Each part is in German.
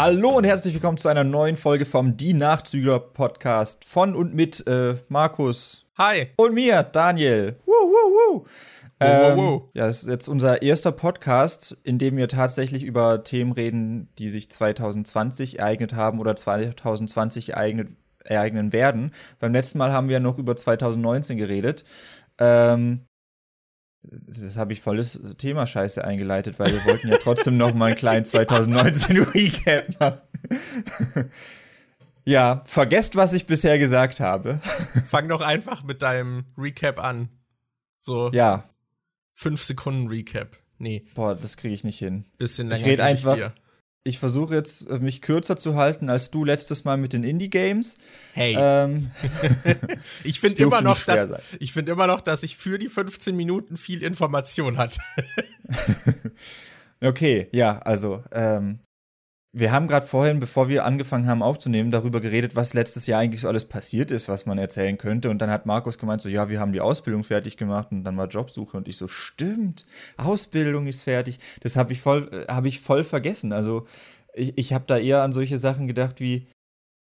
Hallo und herzlich willkommen zu einer neuen Folge vom Die Nachzügler Podcast von und mit äh, Markus. Hi. Und mir, Daniel. Woo, woo, woo. Ähm, ja, das ist jetzt unser erster Podcast, in dem wir tatsächlich über Themen reden, die sich 2020 ereignet haben oder 2020 ereignet, ereignen werden. Beim letzten Mal haben wir noch über 2019 geredet. Ähm, das habe ich volles Thema Scheiße eingeleitet, weil wir wollten ja trotzdem noch mal einen kleinen 2019 Recap machen. ja, vergesst, was ich bisher gesagt habe. Fang doch einfach mit deinem Recap an. So. Ja. Fünf Sekunden Recap. Nee. Boah, das kriege ich nicht hin. Bisschen länger. Ich rede einfach. Ich ich versuche jetzt, äh, mich kürzer zu halten als du letztes Mal mit den Indie-Games. Hey. Ähm, ich finde immer noch, dass, ich finde immer noch, dass ich für die 15 Minuten viel Information hatte. okay, ja, also, ähm, wir haben gerade vorhin, bevor wir angefangen haben aufzunehmen, darüber geredet, was letztes Jahr eigentlich so alles passiert ist, was man erzählen könnte. Und dann hat Markus gemeint, so, ja, wir haben die Ausbildung fertig gemacht und dann war Jobsuche. Und ich so, stimmt, Ausbildung ist fertig. Das habe ich voll, äh, ich voll vergessen. Also ich, ich habe da eher an solche Sachen gedacht wie,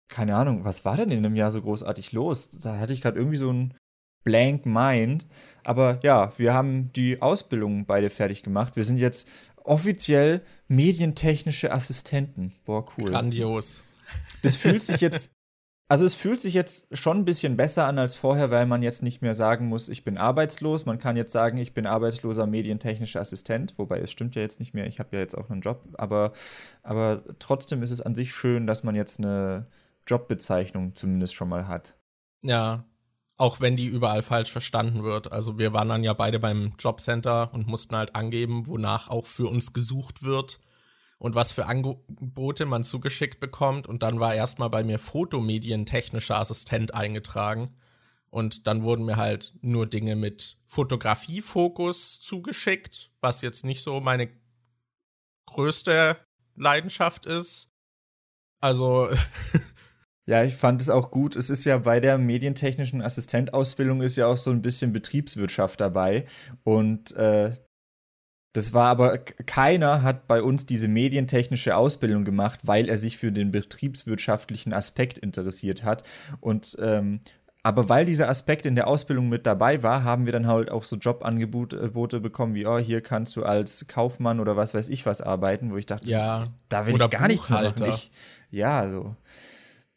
keine Ahnung, was war denn in dem Jahr so großartig los? Da hatte ich gerade irgendwie so ein blank mind. Aber ja, wir haben die Ausbildung beide fertig gemacht. Wir sind jetzt offiziell medientechnische Assistenten. Boah, cool. Grandios. Das fühlt sich jetzt, also es fühlt sich jetzt schon ein bisschen besser an als vorher, weil man jetzt nicht mehr sagen muss, ich bin arbeitslos. Man kann jetzt sagen, ich bin arbeitsloser medientechnischer Assistent, wobei es stimmt ja jetzt nicht mehr, ich habe ja jetzt auch einen Job, aber, aber trotzdem ist es an sich schön, dass man jetzt eine Jobbezeichnung zumindest schon mal hat. Ja, auch wenn die überall falsch verstanden wird. Also wir waren dann ja beide beim Jobcenter und mussten halt angeben, wonach auch für uns gesucht wird und was für Angebote man zugeschickt bekommt. Und dann war erstmal bei mir Fotomedientechnischer Assistent eingetragen. Und dann wurden mir halt nur Dinge mit Fotografiefokus zugeschickt, was jetzt nicht so meine größte Leidenschaft ist. Also Ja, ich fand es auch gut. Es ist ja bei der medientechnischen Assistentausbildung ist ja auch so ein bisschen Betriebswirtschaft dabei. Und äh, das war aber, keiner hat bei uns diese medientechnische Ausbildung gemacht, weil er sich für den betriebswirtschaftlichen Aspekt interessiert hat. Und ähm, aber weil dieser Aspekt in der Ausbildung mit dabei war, haben wir dann halt auch so Jobangebote bekommen, wie, oh, hier kannst du als Kaufmann oder was weiß ich was arbeiten, wo ich dachte, ja, da will ich gar nichts mehr machen. Ich, ja, so.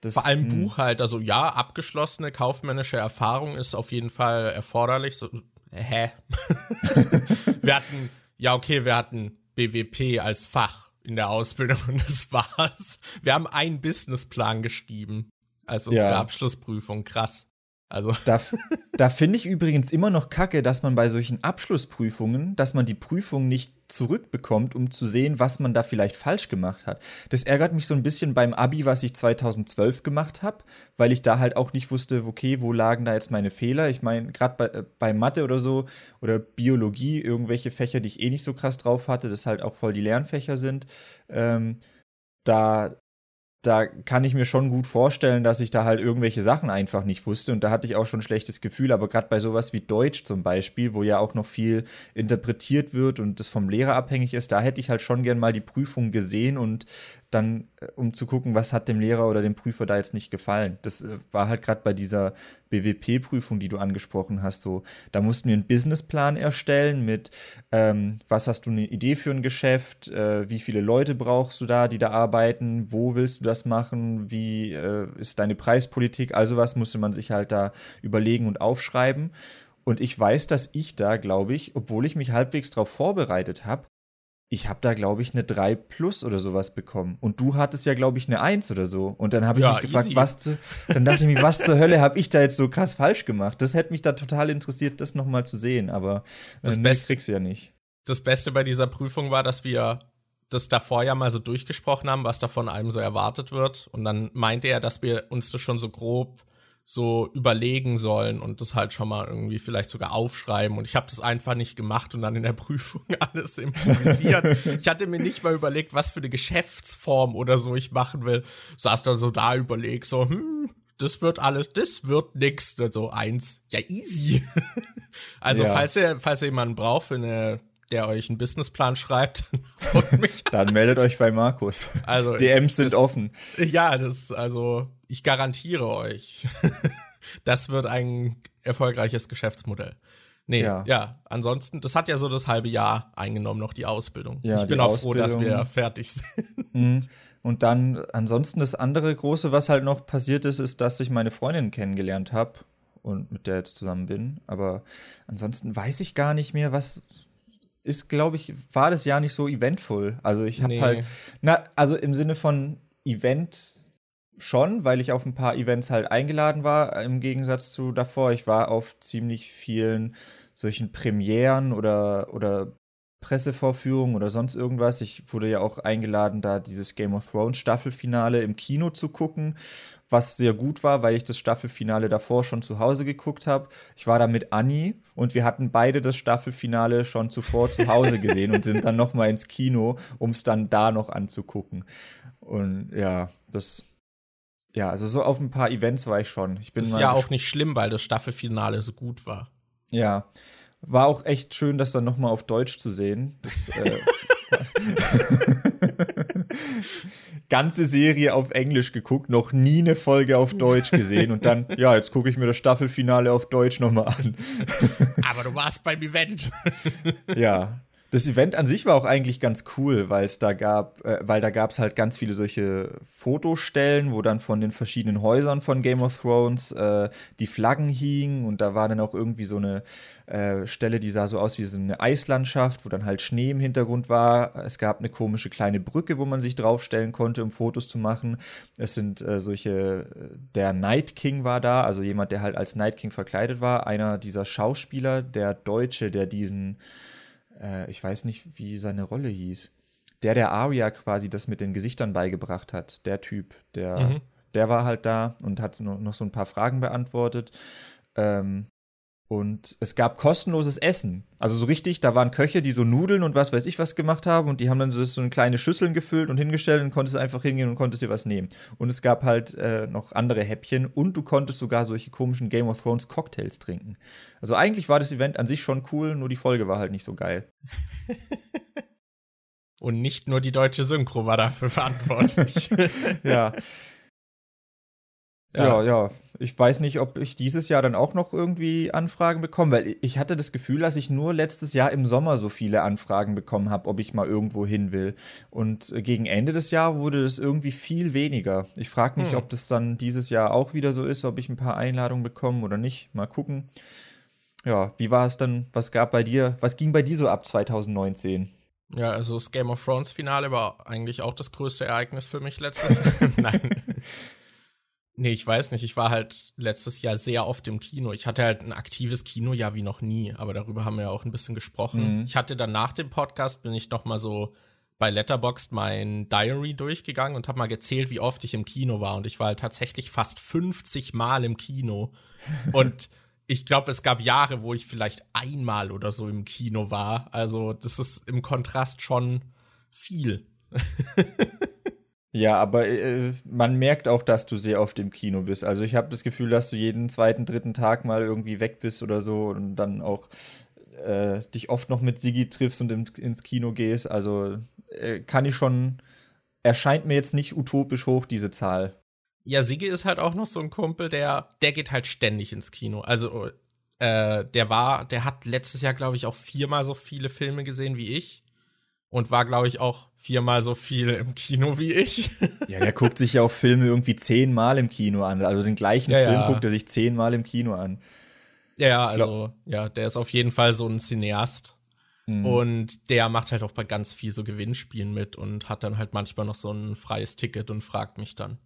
Das, Vor allem hm. Buchhalter, so ja, abgeschlossene kaufmännische Erfahrung ist auf jeden Fall erforderlich. So, hä? wir hatten, ja, okay, wir hatten BWP als Fach in der Ausbildung und das war's. Wir haben einen Businessplan geschrieben als unsere ja. Abschlussprüfung. Krass. Also. Da, da finde ich übrigens immer noch kacke, dass man bei solchen Abschlussprüfungen, dass man die Prüfung nicht zurückbekommt, um zu sehen, was man da vielleicht falsch gemacht hat. Das ärgert mich so ein bisschen beim Abi, was ich 2012 gemacht habe, weil ich da halt auch nicht wusste, okay, wo lagen da jetzt meine Fehler? Ich meine, gerade bei, äh, bei Mathe oder so oder Biologie, irgendwelche Fächer, die ich eh nicht so krass drauf hatte, das halt auch voll die Lernfächer sind. Ähm, da da kann ich mir schon gut vorstellen, dass ich da halt irgendwelche Sachen einfach nicht wusste. Und da hatte ich auch schon ein schlechtes Gefühl, aber gerade bei sowas wie Deutsch zum Beispiel, wo ja auch noch viel interpretiert wird und das vom Lehrer abhängig ist, da hätte ich halt schon gern mal die Prüfung gesehen und dann, äh, um zu gucken, was hat dem Lehrer oder dem Prüfer da jetzt nicht gefallen. Das äh, war halt gerade bei dieser BWP-Prüfung, die du angesprochen hast, so. Da mussten wir einen Businessplan erstellen mit, ähm, was hast du eine Idee für ein Geschäft, äh, wie viele Leute brauchst du da, die da arbeiten, wo willst du das machen, wie äh, ist deine Preispolitik, also was musste man sich halt da überlegen und aufschreiben. Und ich weiß, dass ich da, glaube ich, obwohl ich mich halbwegs darauf vorbereitet habe, ich habe da, glaube ich, eine 3 plus oder sowas bekommen. Und du hattest ja, glaube ich, eine 1 oder so. Und dann habe ich ja, mich gefragt, easy. was zu. Dann dachte ich mir, was zur Hölle habe ich da jetzt so krass falsch gemacht? Das hätte mich da total interessiert, das nochmal zu sehen. Aber äh, das Beste kriegst du ja nicht. Das Beste bei dieser Prüfung war, dass wir das davor ja mal so durchgesprochen haben, was da von einem so erwartet wird. Und dann meinte er, dass wir uns das schon so grob so überlegen sollen und das halt schon mal irgendwie vielleicht sogar aufschreiben. Und ich habe das einfach nicht gemacht und dann in der Prüfung alles improvisiert. ich hatte mir nicht mal überlegt, was für eine Geschäftsform oder so ich machen will. Saß dann so da überlegt, so, hm, das wird alles, das wird nix. So eins, ja easy. also ja. falls ihr, falls ihr jemanden braucht für eine der euch einen Businessplan schreibt. Dann meldet euch bei Markus. Also DMs sind das, offen. Ja, das also ich garantiere euch, das wird ein erfolgreiches Geschäftsmodell. Nee, ja. ja. ansonsten, das hat ja so das halbe Jahr eingenommen, noch die Ausbildung. Ja, ich bin auch froh, dass wir fertig sind. Mhm. Und dann, ansonsten das andere große, was halt noch passiert ist, ist, dass ich meine Freundin kennengelernt habe und mit der jetzt zusammen bin. Aber ansonsten weiß ich gar nicht mehr, was ist, glaube ich, war das Jahr nicht so eventvoll. Also ich habe nee. halt, na, also im Sinne von Event schon, weil ich auf ein paar Events halt eingeladen war, im Gegensatz zu davor. Ich war auf ziemlich vielen solchen Premieren oder, oder Pressevorführungen oder sonst irgendwas. Ich wurde ja auch eingeladen, da dieses Game of Thrones Staffelfinale im Kino zu gucken, was sehr gut war, weil ich das Staffelfinale davor schon zu Hause geguckt habe. Ich war da mit Anni und wir hatten beide das Staffelfinale schon zuvor zu Hause gesehen und sind dann noch mal ins Kino, um es dann da noch anzugucken. Und ja, das ja, also so auf ein paar Events war ich schon. Ich bin das ist ja auch nicht schlimm, weil das Staffelfinale so gut war. Ja, war auch echt schön, das dann noch mal auf Deutsch zu sehen. Das, äh, ganze Serie auf Englisch geguckt, noch nie eine Folge auf Deutsch gesehen und dann, ja, jetzt gucke ich mir das Staffelfinale auf Deutsch noch mal an. Aber du warst beim Event. ja, das Event an sich war auch eigentlich ganz cool, weil es da gab, äh, weil da gab es halt ganz viele solche Fotostellen, wo dann von den verschiedenen Häusern von Game of Thrones äh, die Flaggen hingen und da war dann auch irgendwie so eine äh, Stelle, die sah so aus wie so eine Eislandschaft, wo dann halt Schnee im Hintergrund war. Es gab eine komische kleine Brücke, wo man sich draufstellen konnte, um Fotos zu machen. Es sind äh, solche, der Night King war da, also jemand, der halt als Night King verkleidet war, einer dieser Schauspieler, der Deutsche, der diesen äh, ich weiß nicht, wie seine Rolle hieß. Der, der Aria quasi das mit den Gesichtern beigebracht hat, der Typ, der, mhm. der war halt da und hat noch, noch so ein paar Fragen beantwortet. Ähm, und es gab kostenloses Essen. Also so richtig, da waren Köche, die so Nudeln und was weiß ich was gemacht haben und die haben dann so, so eine kleine Schüsseln gefüllt und hingestellt und konntest einfach hingehen und konntest dir was nehmen. Und es gab halt äh, noch andere Häppchen und du konntest sogar solche komischen Game of Thrones Cocktails trinken. Also eigentlich war das Event an sich schon cool, nur die Folge war halt nicht so geil. und nicht nur die deutsche Synchro war dafür verantwortlich. ja. Ja, ja. Ich weiß nicht, ob ich dieses Jahr dann auch noch irgendwie Anfragen bekomme, weil ich hatte das Gefühl, dass ich nur letztes Jahr im Sommer so viele Anfragen bekommen habe, ob ich mal irgendwo hin will. Und gegen Ende des Jahres wurde das irgendwie viel weniger. Ich frage mich, hm. ob das dann dieses Jahr auch wieder so ist, ob ich ein paar Einladungen bekomme oder nicht. Mal gucken. Ja, wie war es dann? Was gab bei dir? Was ging bei dir so ab 2019? Ja, also das Game of Thrones Finale war eigentlich auch das größte Ereignis für mich letztes Jahr. Nein. Nee, ich weiß nicht. Ich war halt letztes Jahr sehr oft im Kino. Ich hatte halt ein aktives Kinojahr wie noch nie, aber darüber haben wir ja auch ein bisschen gesprochen. Mhm. Ich hatte dann nach dem Podcast bin ich noch mal so bei Letterboxd mein Diary durchgegangen und habe mal gezählt, wie oft ich im Kino war und ich war halt tatsächlich fast 50 Mal im Kino. und ich glaube, es gab Jahre, wo ich vielleicht einmal oder so im Kino war. Also, das ist im Kontrast schon viel. Ja, aber äh, man merkt auch, dass du sehr oft im Kino bist. Also ich habe das Gefühl, dass du jeden zweiten, dritten Tag mal irgendwie weg bist oder so und dann auch äh, dich oft noch mit Sigi triffst und im, ins Kino gehst. Also äh, kann ich schon, erscheint mir jetzt nicht utopisch hoch, diese Zahl. Ja, Sigi ist halt auch noch so ein Kumpel, der, der geht halt ständig ins Kino. Also äh, der war, der hat letztes Jahr, glaube ich, auch viermal so viele Filme gesehen wie ich und war, glaube ich, auch viermal so viel im Kino wie ich. ja, der guckt sich ja auch Filme irgendwie zehnmal im Kino an. Also den gleichen ja, Film ja. guckt er sich zehnmal im Kino an. Ja, ja, also, ja, der ist auf jeden Fall so ein Cineast. Mhm. Und der macht halt auch bei ganz viel so Gewinnspielen mit und hat dann halt manchmal noch so ein freies Ticket und fragt mich dann.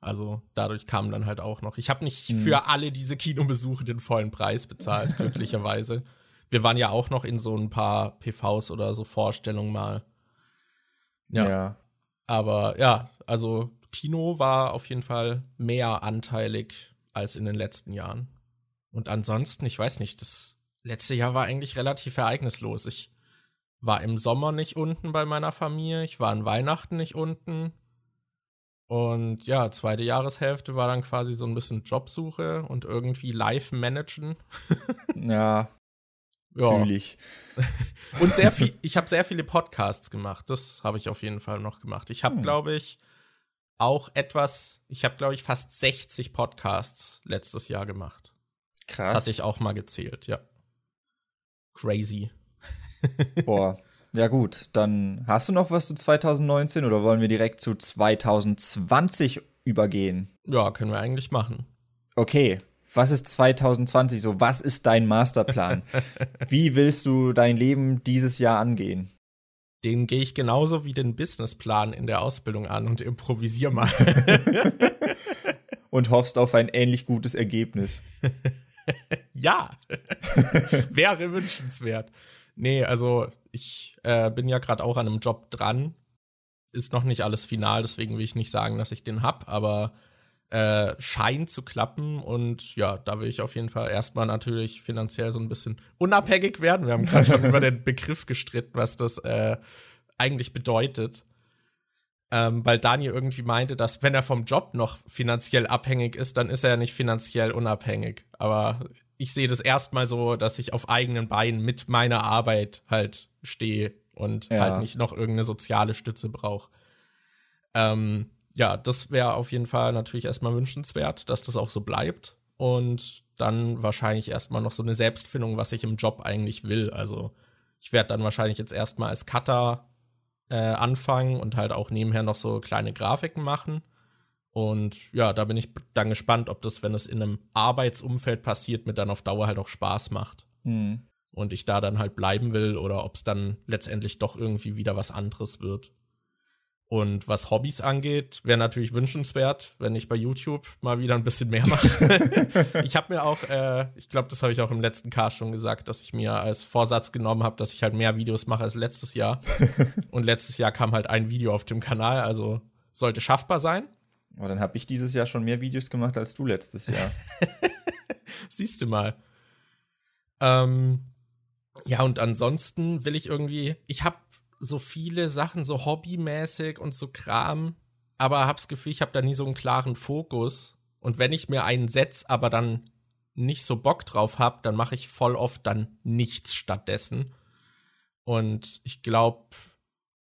Also dadurch kam dann halt auch noch. Ich habe nicht mhm. für alle diese Kinobesuche den vollen Preis bezahlt, glücklicherweise wir waren ja auch noch in so ein paar PVs oder so Vorstellungen mal. Ja. ja. Aber ja, also Kino war auf jeden Fall mehr anteilig als in den letzten Jahren. Und ansonsten, ich weiß nicht, das letzte Jahr war eigentlich relativ ereignislos. Ich war im Sommer nicht unten bei meiner Familie, ich war an Weihnachten nicht unten. Und ja, zweite Jahreshälfte war dann quasi so ein bisschen Jobsuche und irgendwie live managen. ja, ja. fühle ich. Und sehr viel, ich habe sehr viele Podcasts gemacht. Das habe ich auf jeden Fall noch gemacht. Ich habe, hm. glaube ich, auch etwas, ich habe, glaube ich, fast 60 Podcasts letztes Jahr gemacht. Krass. Das hatte ich auch mal gezählt, ja. Crazy. Boah. Ja gut, dann hast du noch was zu 2019 oder wollen wir direkt zu 2020 übergehen? Ja, können wir eigentlich machen. Okay, was ist 2020 so? Was ist dein Masterplan? Wie willst du dein Leben dieses Jahr angehen? Den gehe ich genauso wie den Businessplan in der Ausbildung an und improvisiere mal. und hoffst auf ein ähnlich gutes Ergebnis. ja, wäre wünschenswert. Nee, also ich äh, bin ja gerade auch an einem Job dran. Ist noch nicht alles final, deswegen will ich nicht sagen, dass ich den hab, aber äh, scheint zu klappen und ja, da will ich auf jeden Fall erstmal natürlich finanziell so ein bisschen unabhängig werden. Wir haben gerade schon über den Begriff gestritten, was das äh, eigentlich bedeutet. Ähm, weil Daniel irgendwie meinte, dass wenn er vom Job noch finanziell abhängig ist, dann ist er ja nicht finanziell unabhängig. Aber ich sehe das erstmal so, dass ich auf eigenen Beinen mit meiner Arbeit halt stehe und ja. halt nicht noch irgendeine soziale Stütze brauche. Ähm, ja, das wäre auf jeden Fall natürlich erstmal wünschenswert, dass das auch so bleibt. Und dann wahrscheinlich erstmal noch so eine Selbstfindung, was ich im Job eigentlich will. Also ich werde dann wahrscheinlich jetzt erstmal als Cutter äh, anfangen und halt auch nebenher noch so kleine Grafiken machen. Und ja, da bin ich dann gespannt, ob das, wenn es in einem Arbeitsumfeld passiert, mir dann auf Dauer halt auch Spaß macht. Mhm. Und ich da dann halt bleiben will oder ob es dann letztendlich doch irgendwie wieder was anderes wird. Und was Hobbys angeht, wäre natürlich wünschenswert, wenn ich bei YouTube mal wieder ein bisschen mehr mache. ich habe mir auch, äh, ich glaube, das habe ich auch im letzten Cast schon gesagt, dass ich mir als Vorsatz genommen habe, dass ich halt mehr Videos mache als letztes Jahr. Und letztes Jahr kam halt ein Video auf dem Kanal, also sollte schaffbar sein. Oh, dann habe ich dieses Jahr schon mehr Videos gemacht als du letztes Jahr. Siehst du mal. Ähm, ja, und ansonsten will ich irgendwie, ich habe so viele Sachen, so hobbymäßig und so Kram, aber hab's Gefühl, ich habe da nie so einen klaren Fokus. Und wenn ich mir einen setz, aber dann nicht so Bock drauf hab, dann mache ich voll oft dann nichts stattdessen. Und ich glaube,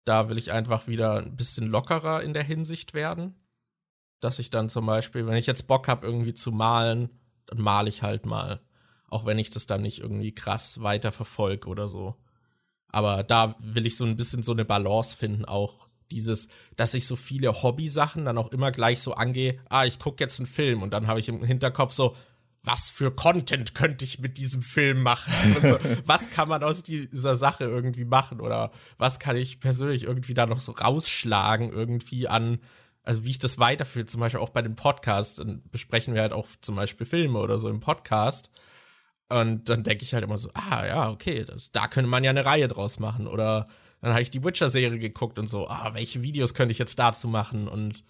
da will ich einfach wieder ein bisschen lockerer in der Hinsicht werden dass ich dann zum Beispiel, wenn ich jetzt Bock habe, irgendwie zu malen, dann male ich halt mal. Auch wenn ich das dann nicht irgendwie krass weiter verfolge oder so. Aber da will ich so ein bisschen so eine Balance finden, auch dieses, dass ich so viele Hobby-Sachen dann auch immer gleich so angehe, ah, ich gucke jetzt einen Film und dann habe ich im Hinterkopf so, was für Content könnte ich mit diesem Film machen? so, was kann man aus dieser Sache irgendwie machen? Oder was kann ich persönlich irgendwie da noch so rausschlagen, irgendwie an also wie ich das weiterführe, zum Beispiel auch bei den Podcasts, dann besprechen wir halt auch zum Beispiel Filme oder so im Podcast. Und dann denke ich halt immer so, ah ja, okay, das, da könnte man ja eine Reihe draus machen. Oder dann habe ich die Witcher-Serie geguckt und so, ah, welche Videos könnte ich jetzt dazu machen? Und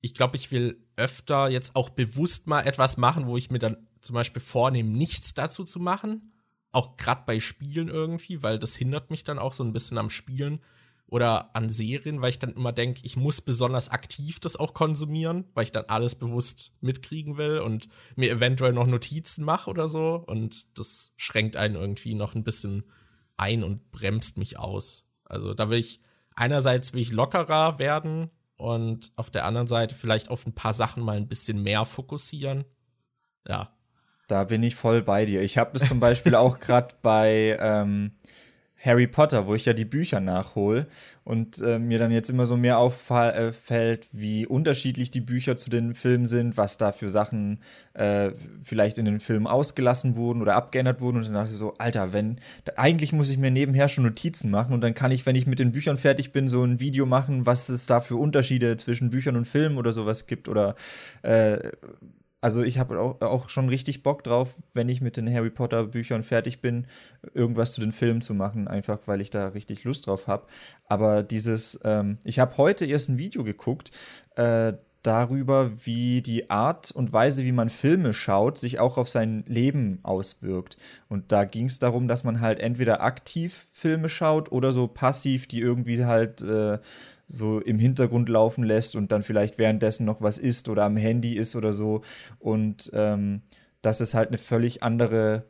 ich glaube, ich will öfter jetzt auch bewusst mal etwas machen, wo ich mir dann zum Beispiel vornehme, nichts dazu zu machen. Auch gerade bei Spielen irgendwie, weil das hindert mich dann auch so ein bisschen am Spielen oder an Serien, weil ich dann immer denke, ich muss besonders aktiv das auch konsumieren, weil ich dann alles bewusst mitkriegen will und mir eventuell noch Notizen mache oder so. Und das schränkt einen irgendwie noch ein bisschen ein und bremst mich aus. Also da will ich einerseits will ich lockerer werden und auf der anderen Seite vielleicht auf ein paar Sachen mal ein bisschen mehr fokussieren. Ja. Da bin ich voll bei dir. Ich habe das zum Beispiel auch gerade bei ähm, Harry Potter, wo ich ja die Bücher nachhole und äh, mir dann jetzt immer so mehr auffällt, wie unterschiedlich die Bücher zu den Filmen sind, was da für Sachen äh, vielleicht in den Filmen ausgelassen wurden oder abgeändert wurden. Und dann dachte ich so, Alter, wenn, eigentlich muss ich mir nebenher schon Notizen machen und dann kann ich, wenn ich mit den Büchern fertig bin, so ein Video machen, was es da für Unterschiede zwischen Büchern und Filmen oder sowas gibt oder äh, also ich habe auch, auch, schon richtig Bock drauf, wenn ich mit den Harry Potter Büchern fertig bin, irgendwas zu den Filmen zu machen, einfach weil ich da richtig Lust drauf habe. Aber dieses, ähm, ich habe heute erst ein Video geguckt, äh, darüber, wie die Art und Weise, wie man Filme schaut, sich auch auf sein Leben auswirkt. Und da ging es darum, dass man halt entweder aktiv Filme schaut oder so passiv, die irgendwie halt äh, so im Hintergrund laufen lässt und dann vielleicht währenddessen noch was isst oder am Handy ist oder so. Und ähm, dass es halt eine völlig andere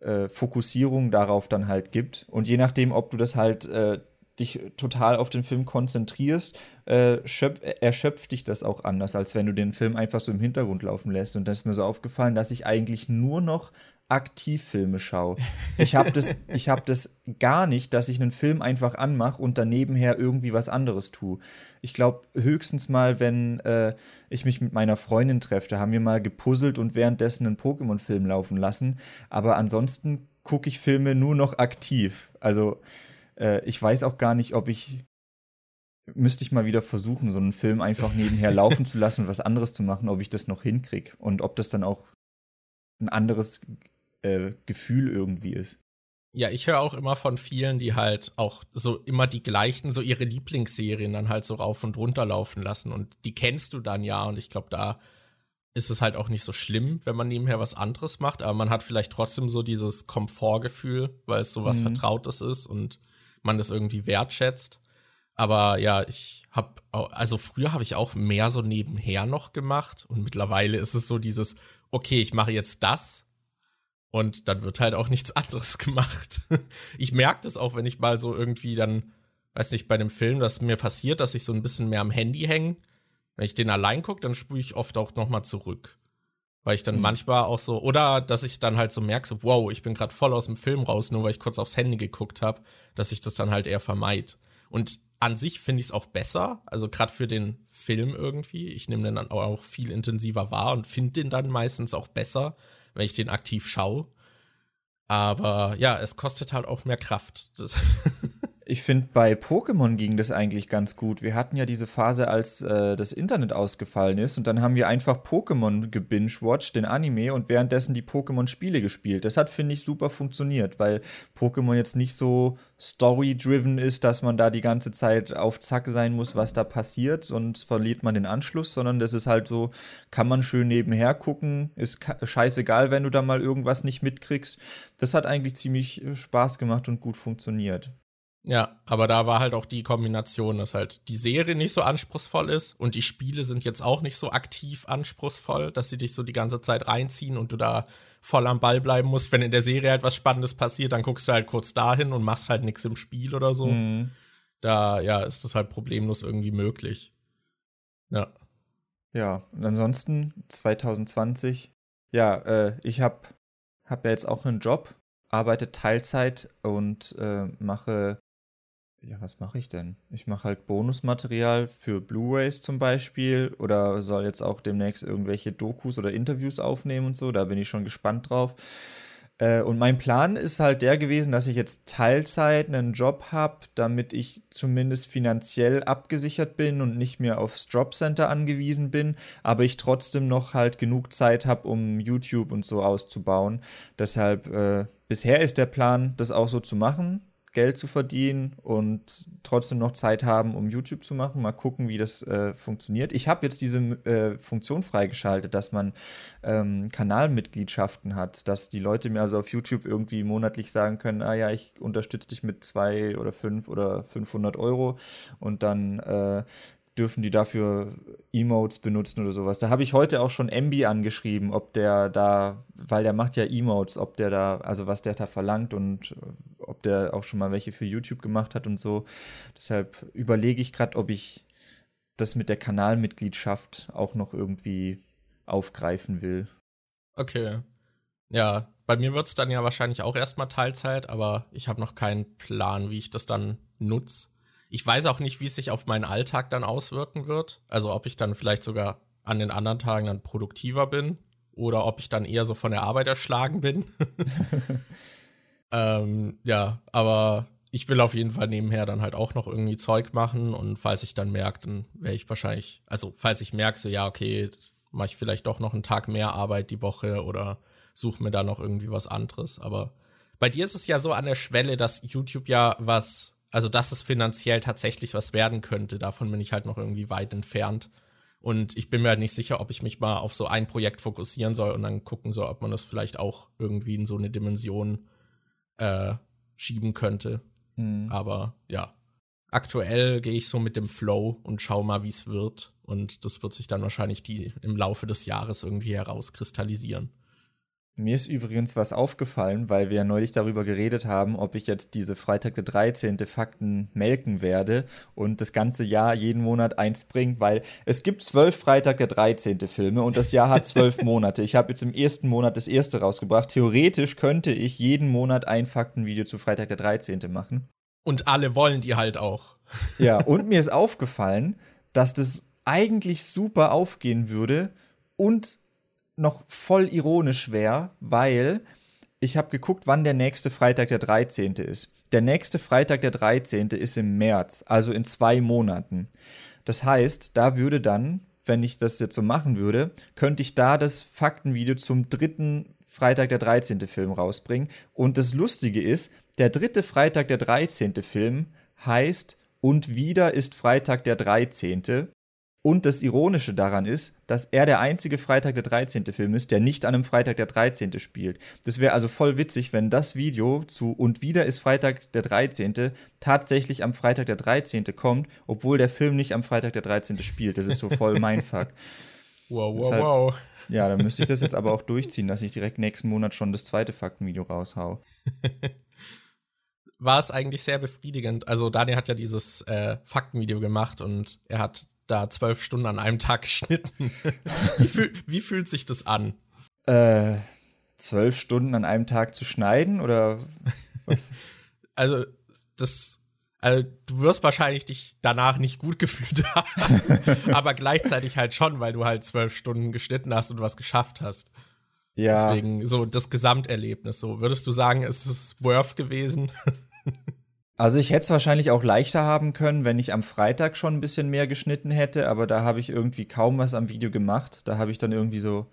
äh, Fokussierung darauf dann halt gibt. Und je nachdem, ob du das halt äh, dich total auf den Film konzentrierst, äh, schöpf, erschöpft dich das auch anders, als wenn du den Film einfach so im Hintergrund laufen lässt. Und dann ist mir so aufgefallen, dass ich eigentlich nur noch Aktivfilme schaue. Ich habe das, hab das gar nicht, dass ich einen Film einfach anmache und dann nebenher irgendwie was anderes tue. Ich glaube, höchstens mal, wenn äh, ich mich mit meiner Freundin treffe, da haben wir mal gepuzzelt und währenddessen einen Pokémon-Film laufen lassen. Aber ansonsten gucke ich Filme nur noch aktiv. Also äh, ich weiß auch gar nicht, ob ich müsste ich mal wieder versuchen, so einen Film einfach nebenher laufen zu lassen und was anderes zu machen, ob ich das noch hinkriege und ob das dann auch ein anderes äh, Gefühl irgendwie ist. Ja, ich höre auch immer von vielen, die halt auch so immer die gleichen, so ihre Lieblingsserien dann halt so rauf und runter laufen lassen und die kennst du dann ja und ich glaube, da ist es halt auch nicht so schlimm, wenn man nebenher was anderes macht, aber man hat vielleicht trotzdem so dieses Komfortgefühl, weil es so was mhm. Vertrautes ist und man das irgendwie wertschätzt. Aber ja, ich habe, also früher habe ich auch mehr so nebenher noch gemacht und mittlerweile ist es so dieses, okay, ich mache jetzt das und dann wird halt auch nichts anderes gemacht. ich merke das auch, wenn ich mal so irgendwie dann, weiß nicht, bei dem Film, dass mir passiert, dass ich so ein bisschen mehr am Handy hänge. Wenn ich den allein gucke, dann spüre ich oft auch noch mal zurück. Weil ich dann mhm. manchmal auch so, oder dass ich dann halt so merke, so, wow, ich bin gerade voll aus dem Film raus, nur weil ich kurz aufs Handy geguckt habe, dass ich das dann halt eher vermeide. Und an sich finde ich es auch besser, also gerade für den Film irgendwie. Ich nehme den dann auch viel intensiver wahr und finde den dann meistens auch besser, wenn ich den aktiv schaue. Aber ja, es kostet halt auch mehr Kraft. Ich finde, bei Pokémon ging das eigentlich ganz gut. Wir hatten ja diese Phase, als äh, das Internet ausgefallen ist und dann haben wir einfach Pokémon gebingewatcht, den Anime, und währenddessen die Pokémon-Spiele gespielt. Das hat, finde ich, super funktioniert, weil Pokémon jetzt nicht so story-driven ist, dass man da die ganze Zeit auf Zack sein muss, was da passiert, sonst verliert man den Anschluss, sondern das ist halt so, kann man schön nebenher gucken, ist scheißegal, wenn du da mal irgendwas nicht mitkriegst. Das hat eigentlich ziemlich Spaß gemacht und gut funktioniert. Ja, aber da war halt auch die Kombination, dass halt die Serie nicht so anspruchsvoll ist und die Spiele sind jetzt auch nicht so aktiv anspruchsvoll, dass sie dich so die ganze Zeit reinziehen und du da voll am Ball bleiben musst. Wenn in der Serie halt was Spannendes passiert, dann guckst du halt kurz dahin und machst halt nichts im Spiel oder so. Mhm. Da, ja, ist das halt problemlos irgendwie möglich. Ja. Ja, und ansonsten 2020, ja, äh, ich hab, hab ja jetzt auch einen Job, arbeite Teilzeit und äh, mache ja, was mache ich denn? Ich mache halt Bonusmaterial für Blu-rays zum Beispiel oder soll jetzt auch demnächst irgendwelche Dokus oder Interviews aufnehmen und so. Da bin ich schon gespannt drauf. Äh, und mein Plan ist halt der gewesen, dass ich jetzt Teilzeit einen Job habe, damit ich zumindest finanziell abgesichert bin und nicht mehr aufs Jobcenter angewiesen bin, aber ich trotzdem noch halt genug Zeit habe, um YouTube und so auszubauen. Deshalb, äh, bisher ist der Plan, das auch so zu machen Geld zu verdienen und trotzdem noch Zeit haben, um YouTube zu machen. Mal gucken, wie das äh, funktioniert. Ich habe jetzt diese äh, Funktion freigeschaltet, dass man ähm, Kanalmitgliedschaften hat, dass die Leute mir also auf YouTube irgendwie monatlich sagen können, ah ja, ich unterstütze dich mit zwei oder fünf oder 500 Euro und dann äh, dürfen die dafür Emotes benutzen oder sowas. Da habe ich heute auch schon Embi angeschrieben, ob der da, weil der macht ja Emotes, ob der da, also was der da verlangt und ob der auch schon mal welche für YouTube gemacht hat und so. Deshalb überlege ich gerade, ob ich das mit der Kanalmitgliedschaft auch noch irgendwie aufgreifen will. Okay. Ja, bei mir wird es dann ja wahrscheinlich auch erstmal Teilzeit, aber ich habe noch keinen Plan, wie ich das dann nutze. Ich weiß auch nicht, wie es sich auf meinen Alltag dann auswirken wird. Also ob ich dann vielleicht sogar an den anderen Tagen dann produktiver bin oder ob ich dann eher so von der Arbeit erschlagen bin. ähm, ja, aber ich will auf jeden Fall nebenher dann halt auch noch irgendwie Zeug machen und falls ich dann merke, dann wäre ich wahrscheinlich, also falls ich merke, so ja, okay, mache ich vielleicht doch noch einen Tag mehr Arbeit die Woche oder suche mir da noch irgendwie was anderes. Aber bei dir ist es ja so an der Schwelle, dass YouTube ja was also dass es finanziell tatsächlich was werden könnte, davon bin ich halt noch irgendwie weit entfernt. Und ich bin mir halt nicht sicher, ob ich mich mal auf so ein Projekt fokussieren soll und dann gucken soll, ob man das vielleicht auch irgendwie in so eine Dimension äh, schieben könnte. Mhm. Aber ja, aktuell gehe ich so mit dem Flow und schau mal, wie es wird. Und das wird sich dann wahrscheinlich die im Laufe des Jahres irgendwie herauskristallisieren. Mir ist übrigens was aufgefallen, weil wir ja neulich darüber geredet haben, ob ich jetzt diese Freitag der 13. Fakten melken werde und das ganze Jahr jeden Monat eins bringt, weil es gibt zwölf Freitag der 13. Filme und das Jahr hat zwölf Monate. Ich habe jetzt im ersten Monat das erste rausgebracht. Theoretisch könnte ich jeden Monat ein Faktenvideo zu Freitag der 13. machen. Und alle wollen die halt auch. Ja, und mir ist aufgefallen, dass das eigentlich super aufgehen würde und noch voll ironisch wäre, weil ich habe geguckt, wann der nächste Freitag der 13. ist. Der nächste Freitag der 13. ist im März, also in zwei Monaten. Das heißt, da würde dann, wenn ich das jetzt so machen würde, könnte ich da das Faktenvideo zum dritten Freitag der 13. Film rausbringen. Und das Lustige ist, der dritte Freitag der 13. Film heißt Und wieder ist Freitag der 13. Und das Ironische daran ist, dass er der einzige Freitag der 13. Film ist, der nicht an einem Freitag der 13. spielt. Das wäre also voll witzig, wenn das Video zu Und wieder ist Freitag der 13. tatsächlich am Freitag der 13. kommt, obwohl der Film nicht am Freitag der 13. spielt. Das ist so voll mein Fuck. wow, wow, Deshalb, wow. Ja, dann müsste ich das jetzt aber auch durchziehen, dass ich direkt nächsten Monat schon das zweite Faktenvideo raushau. War es eigentlich sehr befriedigend. Also Daniel hat ja dieses äh, Faktenvideo gemacht und er hat da zwölf Stunden an einem Tag geschnitten. wie, fühl, wie, fühlt sich das an? Äh, zwölf Stunden an einem Tag zu schneiden oder was? also, das. Also, du wirst wahrscheinlich dich danach nicht gut gefühlt haben, aber gleichzeitig halt schon, weil du halt zwölf Stunden geschnitten hast und was geschafft hast. Ja. Deswegen so das Gesamterlebnis. So würdest du sagen, ist es worth gewesen? Also ich hätte es wahrscheinlich auch leichter haben können, wenn ich am Freitag schon ein bisschen mehr geschnitten hätte, aber da habe ich irgendwie kaum was am Video gemacht. Da habe ich dann irgendwie so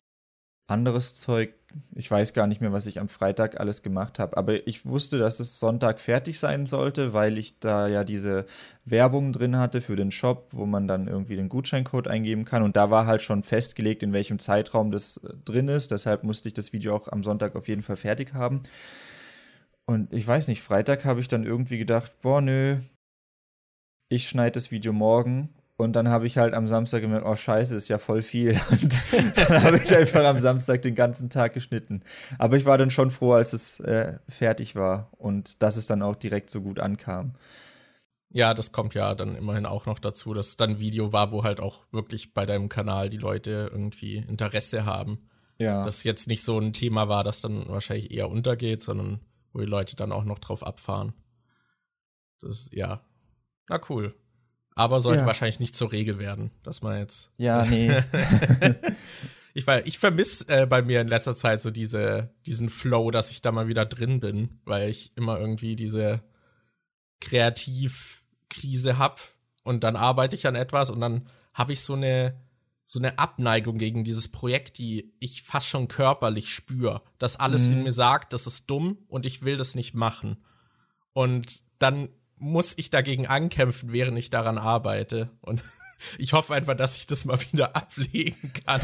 anderes Zeug. Ich weiß gar nicht mehr, was ich am Freitag alles gemacht habe, aber ich wusste, dass es Sonntag fertig sein sollte, weil ich da ja diese Werbung drin hatte für den Shop, wo man dann irgendwie den Gutscheincode eingeben kann und da war halt schon festgelegt, in welchem Zeitraum das äh, drin ist. Deshalb musste ich das Video auch am Sonntag auf jeden Fall fertig haben. Und ich weiß nicht, Freitag habe ich dann irgendwie gedacht, boah, nö, ich schneide das Video morgen. Und dann habe ich halt am Samstag gemerkt, oh scheiße, ist ja voll viel. Und dann habe ich einfach am Samstag den ganzen Tag geschnitten. Aber ich war dann schon froh, als es äh, fertig war und dass es dann auch direkt so gut ankam. Ja, das kommt ja dann immerhin auch noch dazu, dass es dann ein Video war, wo halt auch wirklich bei deinem Kanal die Leute irgendwie Interesse haben. Ja. Das jetzt nicht so ein Thema war, das dann wahrscheinlich eher untergeht, sondern wo die Leute dann auch noch drauf abfahren. Das ist, ja. Na cool. Aber sollte ja. wahrscheinlich nicht zur Regel werden, dass man jetzt. Ja, nee. ich, ich vermisse äh, bei mir in letzter Zeit so diese, diesen Flow, dass ich da mal wieder drin bin, weil ich immer irgendwie diese Kreativkrise hab und dann arbeite ich an etwas und dann habe ich so eine so eine Abneigung gegen dieses Projekt, die ich fast schon körperlich spüre. Dass alles mhm. in mir sagt, das ist dumm und ich will das nicht machen. Und dann muss ich dagegen ankämpfen, während ich daran arbeite. Und ich hoffe einfach, dass ich das mal wieder ablegen kann.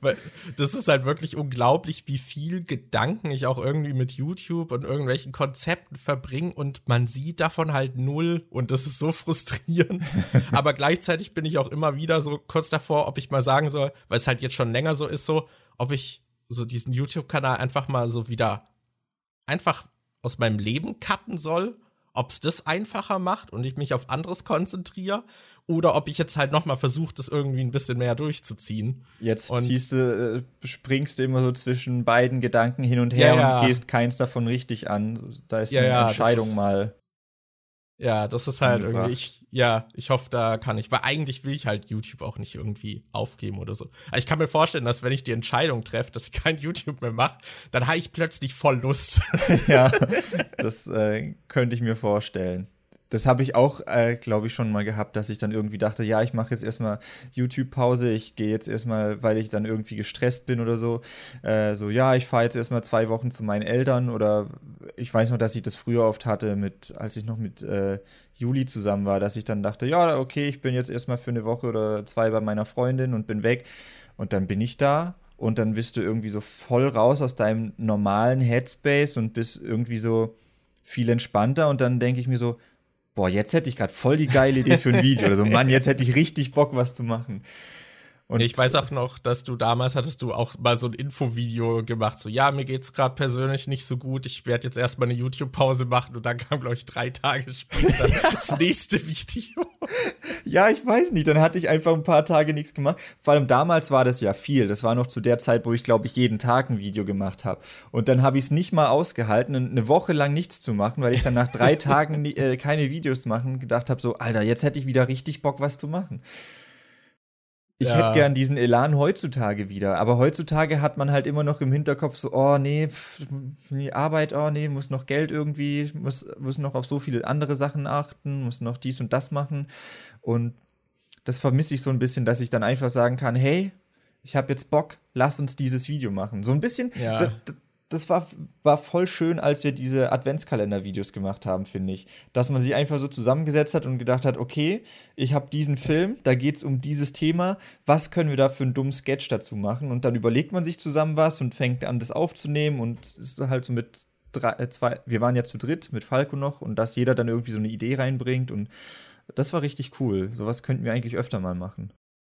Weil das ist halt wirklich unglaublich, wie viel Gedanken ich auch irgendwie mit YouTube und irgendwelchen Konzepten verbringe und man sieht davon halt null und das ist so frustrierend. Aber gleichzeitig bin ich auch immer wieder so kurz davor, ob ich mal sagen soll, weil es halt jetzt schon länger so ist, so, ob ich so diesen YouTube-Kanal einfach mal so wieder einfach aus meinem Leben cutten soll ob es das einfacher macht und ich mich auf anderes konzentriere oder ob ich jetzt halt noch mal versuche, das irgendwie ein bisschen mehr durchzuziehen. Jetzt und ziehst du, äh, springst du immer so zwischen beiden Gedanken hin und her ja, ja. und gehst keins davon richtig an. Da ist ja, eine Entscheidung mal. Ja, das ist halt irgendwie, ich, ja, ich hoffe, da kann ich, weil eigentlich will ich halt YouTube auch nicht irgendwie aufgeben oder so. Aber ich kann mir vorstellen, dass wenn ich die Entscheidung treffe, dass ich kein YouTube mehr mache, dann habe ich plötzlich voll Lust. ja, das äh, könnte ich mir vorstellen das habe ich auch, äh, glaube ich, schon mal gehabt, dass ich dann irgendwie dachte, ja, ich mache jetzt erstmal YouTube-Pause, ich gehe jetzt erstmal, weil ich dann irgendwie gestresst bin oder so, äh, so, ja, ich fahre jetzt erstmal zwei Wochen zu meinen Eltern oder ich weiß noch, dass ich das früher oft hatte, mit, als ich noch mit äh, Juli zusammen war, dass ich dann dachte, ja, okay, ich bin jetzt erstmal für eine Woche oder zwei bei meiner Freundin und bin weg. Und dann bin ich da und dann bist du irgendwie so voll raus aus deinem normalen Headspace und bist irgendwie so viel entspannter. Und dann denke ich mir so, boah, jetzt hätte ich gerade voll die geile Idee für ein Video. Oder so, Mann, jetzt hätte ich richtig Bock, was zu machen. Und ich weiß auch noch, dass du damals hattest du auch mal so ein Infovideo gemacht, so ja, mir geht's gerade persönlich nicht so gut, ich werde jetzt erstmal eine YouTube-Pause machen und dann kam, glaube ich, drei Tage später das nächste Video. Ja, ich weiß nicht, dann hatte ich einfach ein paar Tage nichts gemacht. Vor allem damals war das ja viel. Das war noch zu der Zeit, wo ich, glaube ich, jeden Tag ein Video gemacht habe. Und dann habe ich es nicht mal ausgehalten, eine Woche lang nichts zu machen, weil ich dann nach drei Tagen äh, keine Videos machen gedacht habe, so, Alter, jetzt hätte ich wieder richtig Bock, was zu machen. Ich ja. hätte gern diesen Elan heutzutage wieder. Aber heutzutage hat man halt immer noch im Hinterkopf so, oh nee, pff, die Arbeit, oh nee, muss noch Geld irgendwie, muss, muss noch auf so viele andere Sachen achten, muss noch dies und das machen. Und das vermisse ich so ein bisschen, dass ich dann einfach sagen kann, hey, ich habe jetzt Bock, lass uns dieses Video machen. So ein bisschen, ja das war, war voll schön, als wir diese Adventskalender-Videos gemacht haben, finde ich. Dass man sich einfach so zusammengesetzt hat und gedacht hat, okay, ich habe diesen Film, da geht es um dieses Thema, was können wir da für einen dummen Sketch dazu machen? Und dann überlegt man sich zusammen was und fängt an, das aufzunehmen und ist halt so mit drei, äh, zwei, wir waren ja zu dritt mit Falco noch und dass jeder dann irgendwie so eine Idee reinbringt und das war richtig cool. Sowas könnten wir eigentlich öfter mal machen.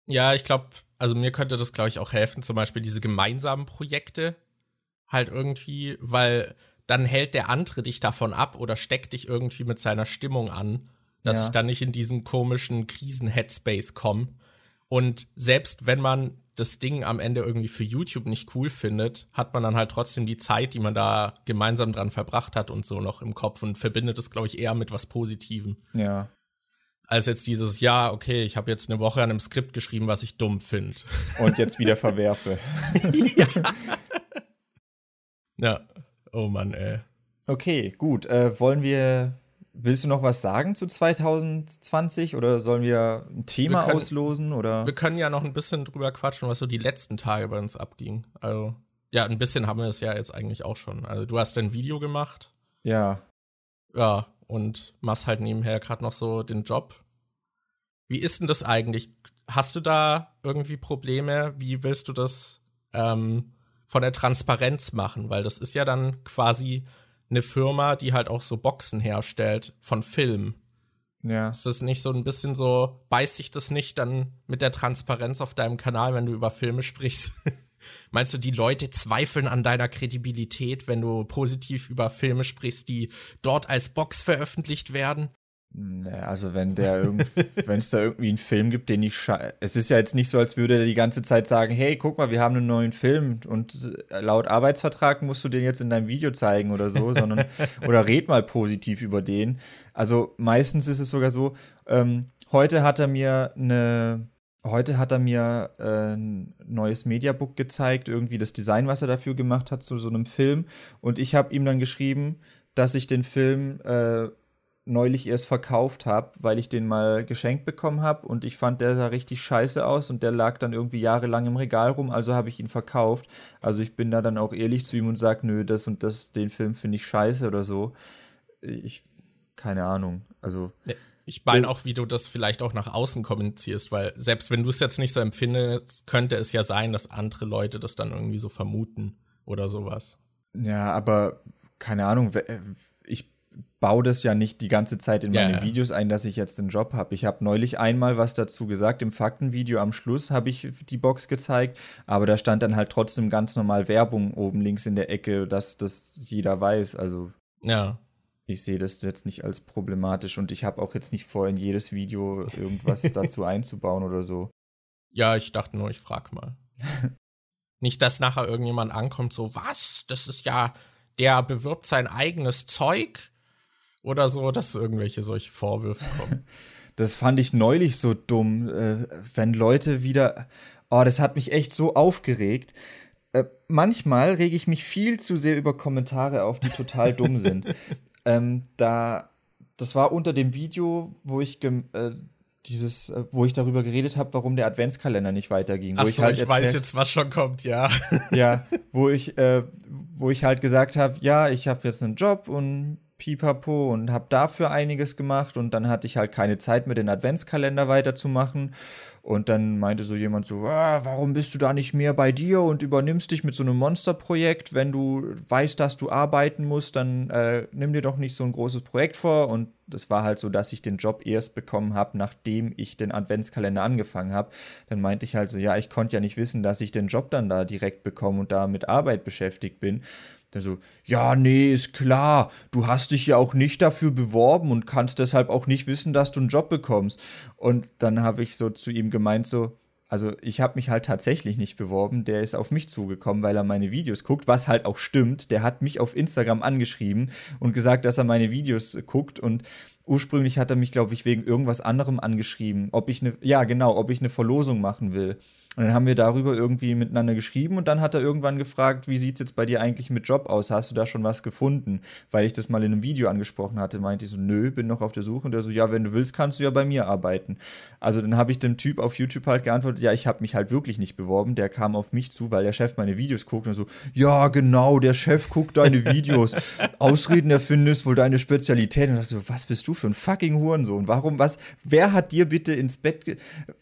Ja, ich glaube, also mir könnte das, glaube ich, auch helfen, zum Beispiel diese gemeinsamen Projekte, halt irgendwie, weil dann hält der andere dich davon ab oder steckt dich irgendwie mit seiner Stimmung an, dass ja. ich dann nicht in diesen komischen Krisen-Headspace komme. Und selbst wenn man das Ding am Ende irgendwie für YouTube nicht cool findet, hat man dann halt trotzdem die Zeit, die man da gemeinsam dran verbracht hat und so noch im Kopf und verbindet es, glaube ich, eher mit was Positivem. Ja. Als jetzt dieses, ja, okay, ich habe jetzt eine Woche an einem Skript geschrieben, was ich dumm finde. Und jetzt wieder verwerfe. ja. Ja. Oh Mann, ey. Okay, gut. Äh, wollen wir. Willst du noch was sagen zu 2020 oder sollen wir ein Thema wir können, auslosen oder? Wir können ja noch ein bisschen drüber quatschen, was so die letzten Tage bei uns abging. Also, ja, ein bisschen haben wir es ja jetzt eigentlich auch schon. Also, du hast ein Video gemacht. Ja. Ja, und machst halt nebenher gerade noch so den Job. Wie ist denn das eigentlich? Hast du da irgendwie Probleme? Wie willst du das ähm, von der Transparenz machen, weil das ist ja dann quasi eine Firma, die halt auch so Boxen herstellt von Film. Ja. Ist das nicht so ein bisschen so, beißt sich das nicht dann mit der Transparenz auf deinem Kanal, wenn du über Filme sprichst? Meinst du, die Leute zweifeln an deiner Kredibilität, wenn du positiv über Filme sprichst, die dort als Box veröffentlicht werden? Ne, also wenn der wenn es da irgendwie einen Film gibt, den ich es ist ja jetzt nicht so, als würde er die ganze Zeit sagen, hey, guck mal, wir haben einen neuen Film und äh, laut Arbeitsvertrag musst du den jetzt in deinem Video zeigen oder so, sondern oder red mal positiv über den. Also meistens ist es sogar so, ähm, heute hat er mir eine heute hat er mir äh, ein neues Mediabook gezeigt, irgendwie das Design, was er dafür gemacht hat zu so einem Film und ich habe ihm dann geschrieben, dass ich den Film äh, neulich erst verkauft habe, weil ich den mal geschenkt bekommen habe und ich fand, der sah richtig scheiße aus und der lag dann irgendwie jahrelang im Regal rum, also habe ich ihn verkauft. Also ich bin da dann auch ehrlich zu ihm und sage, nö, das und das, den Film finde ich scheiße oder so. Ich, keine Ahnung. Also. Ich meine auch, wie du das vielleicht auch nach außen kommunizierst, weil selbst wenn du es jetzt nicht so empfindest, könnte es ja sein, dass andere Leute das dann irgendwie so vermuten oder sowas. Ja, aber keine Ahnung, ich baue das ja nicht die ganze Zeit in meine ja, Videos ein, dass ich jetzt einen Job habe. Ich habe neulich einmal was dazu gesagt. Im Faktenvideo am Schluss habe ich die Box gezeigt, aber da stand dann halt trotzdem ganz normal Werbung oben links in der Ecke, dass das jeder weiß. Also ja. Ich sehe das jetzt nicht als problematisch und ich habe auch jetzt nicht vor, in jedes Video irgendwas dazu einzubauen oder so. Ja, ich dachte nur, ich frage mal. nicht, dass nachher irgendjemand ankommt, so, was? Das ist ja, der bewirbt sein eigenes Zeug oder so, dass irgendwelche solche Vorwürfe kommen. Das fand ich neulich so dumm, äh, wenn Leute wieder. Oh, das hat mich echt so aufgeregt. Äh, manchmal rege ich mich viel zu sehr über Kommentare auf, die total dumm sind. Ähm, da, das war unter dem Video, wo ich äh, dieses, äh, wo ich darüber geredet habe, warum der Adventskalender nicht weiterging. Ach ich, halt ich weiß jetzt, was schon kommt, ja. Ja, wo ich, äh, wo ich halt gesagt habe, ja, ich habe jetzt einen Job und pipapo und habe dafür einiges gemacht und dann hatte ich halt keine Zeit mehr, den Adventskalender weiterzumachen. Und dann meinte so jemand so, ah, warum bist du da nicht mehr bei dir und übernimmst dich mit so einem Monsterprojekt? Wenn du weißt, dass du arbeiten musst, dann äh, nimm dir doch nicht so ein großes Projekt vor. Und das war halt so, dass ich den Job erst bekommen habe, nachdem ich den Adventskalender angefangen habe. Dann meinte ich halt so, ja, ich konnte ja nicht wissen, dass ich den Job dann da direkt bekomme und da mit Arbeit beschäftigt bin. Der so, ja, nee, ist klar, du hast dich ja auch nicht dafür beworben und kannst deshalb auch nicht wissen, dass du einen Job bekommst. Und dann habe ich so zu ihm gemeint, so, also ich habe mich halt tatsächlich nicht beworben, der ist auf mich zugekommen, weil er meine Videos guckt, was halt auch stimmt. Der hat mich auf Instagram angeschrieben und gesagt, dass er meine Videos guckt und ursprünglich hat er mich, glaube ich, wegen irgendwas anderem angeschrieben, ob ich eine, ja genau, ob ich eine Verlosung machen will. Und dann haben wir darüber irgendwie miteinander geschrieben und dann hat er irgendwann gefragt, wie sieht es jetzt bei dir eigentlich mit Job aus? Hast du da schon was gefunden? Weil ich das mal in einem Video angesprochen hatte, meinte ich so, nö, bin noch auf der Suche. Und der so, ja, wenn du willst, kannst du ja bei mir arbeiten. Also dann habe ich dem Typ auf YouTube halt geantwortet, ja, ich habe mich halt wirklich nicht beworben. Der kam auf mich zu, weil der Chef meine Videos guckt und so, ja, genau, der Chef guckt deine Videos. Ausreden erfinden ist wohl deine Spezialität. Und ich dachte so, was bist du für ein fucking Hurensohn? Warum, was, wer hat dir bitte ins Bett,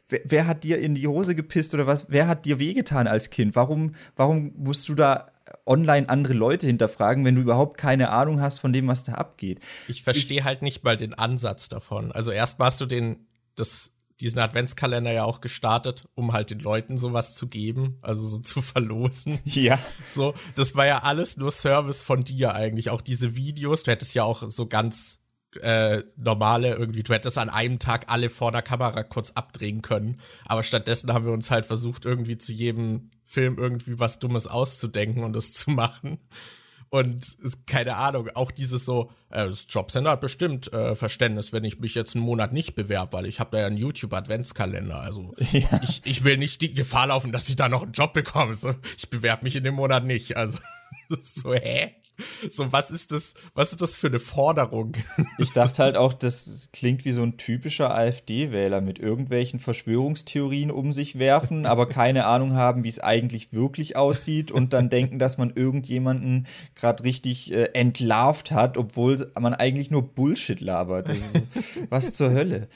wer, wer hat dir in die Hose gepisst oder was? Wer hat dir wehgetan als Kind? Warum, warum musst du da online andere Leute hinterfragen, wenn du überhaupt keine Ahnung hast von dem, was da abgeht? Ich verstehe halt nicht mal den Ansatz davon. Also erst hast du den, das, diesen Adventskalender ja auch gestartet, um halt den Leuten sowas zu geben, also so zu verlosen. Ja. So, das war ja alles nur Service von dir eigentlich. Auch diese Videos, du hättest ja auch so ganz äh, normale irgendwie, du hättest an einem Tag alle vor der Kamera kurz abdrehen können. Aber stattdessen haben wir uns halt versucht, irgendwie zu jedem Film irgendwie was Dummes auszudenken und das zu machen. Und keine Ahnung, auch dieses so, äh, das Jobcenter hat bestimmt äh, Verständnis, wenn ich mich jetzt einen Monat nicht bewerbe, weil ich habe da ja einen YouTube-Adventskalender. Also ja. ich, ich will nicht die Gefahr laufen, dass ich da noch einen Job bekomme. So, ich bewerbe mich in dem Monat nicht. Also so, hä? So, was ist das, was ist das für eine Forderung? Ich dachte halt auch, das klingt wie so ein typischer AfD-Wähler mit irgendwelchen Verschwörungstheorien um sich werfen, aber keine Ahnung haben, wie es eigentlich wirklich aussieht und dann denken, dass man irgendjemanden gerade richtig äh, entlarvt hat, obwohl man eigentlich nur Bullshit labert. So, was zur Hölle?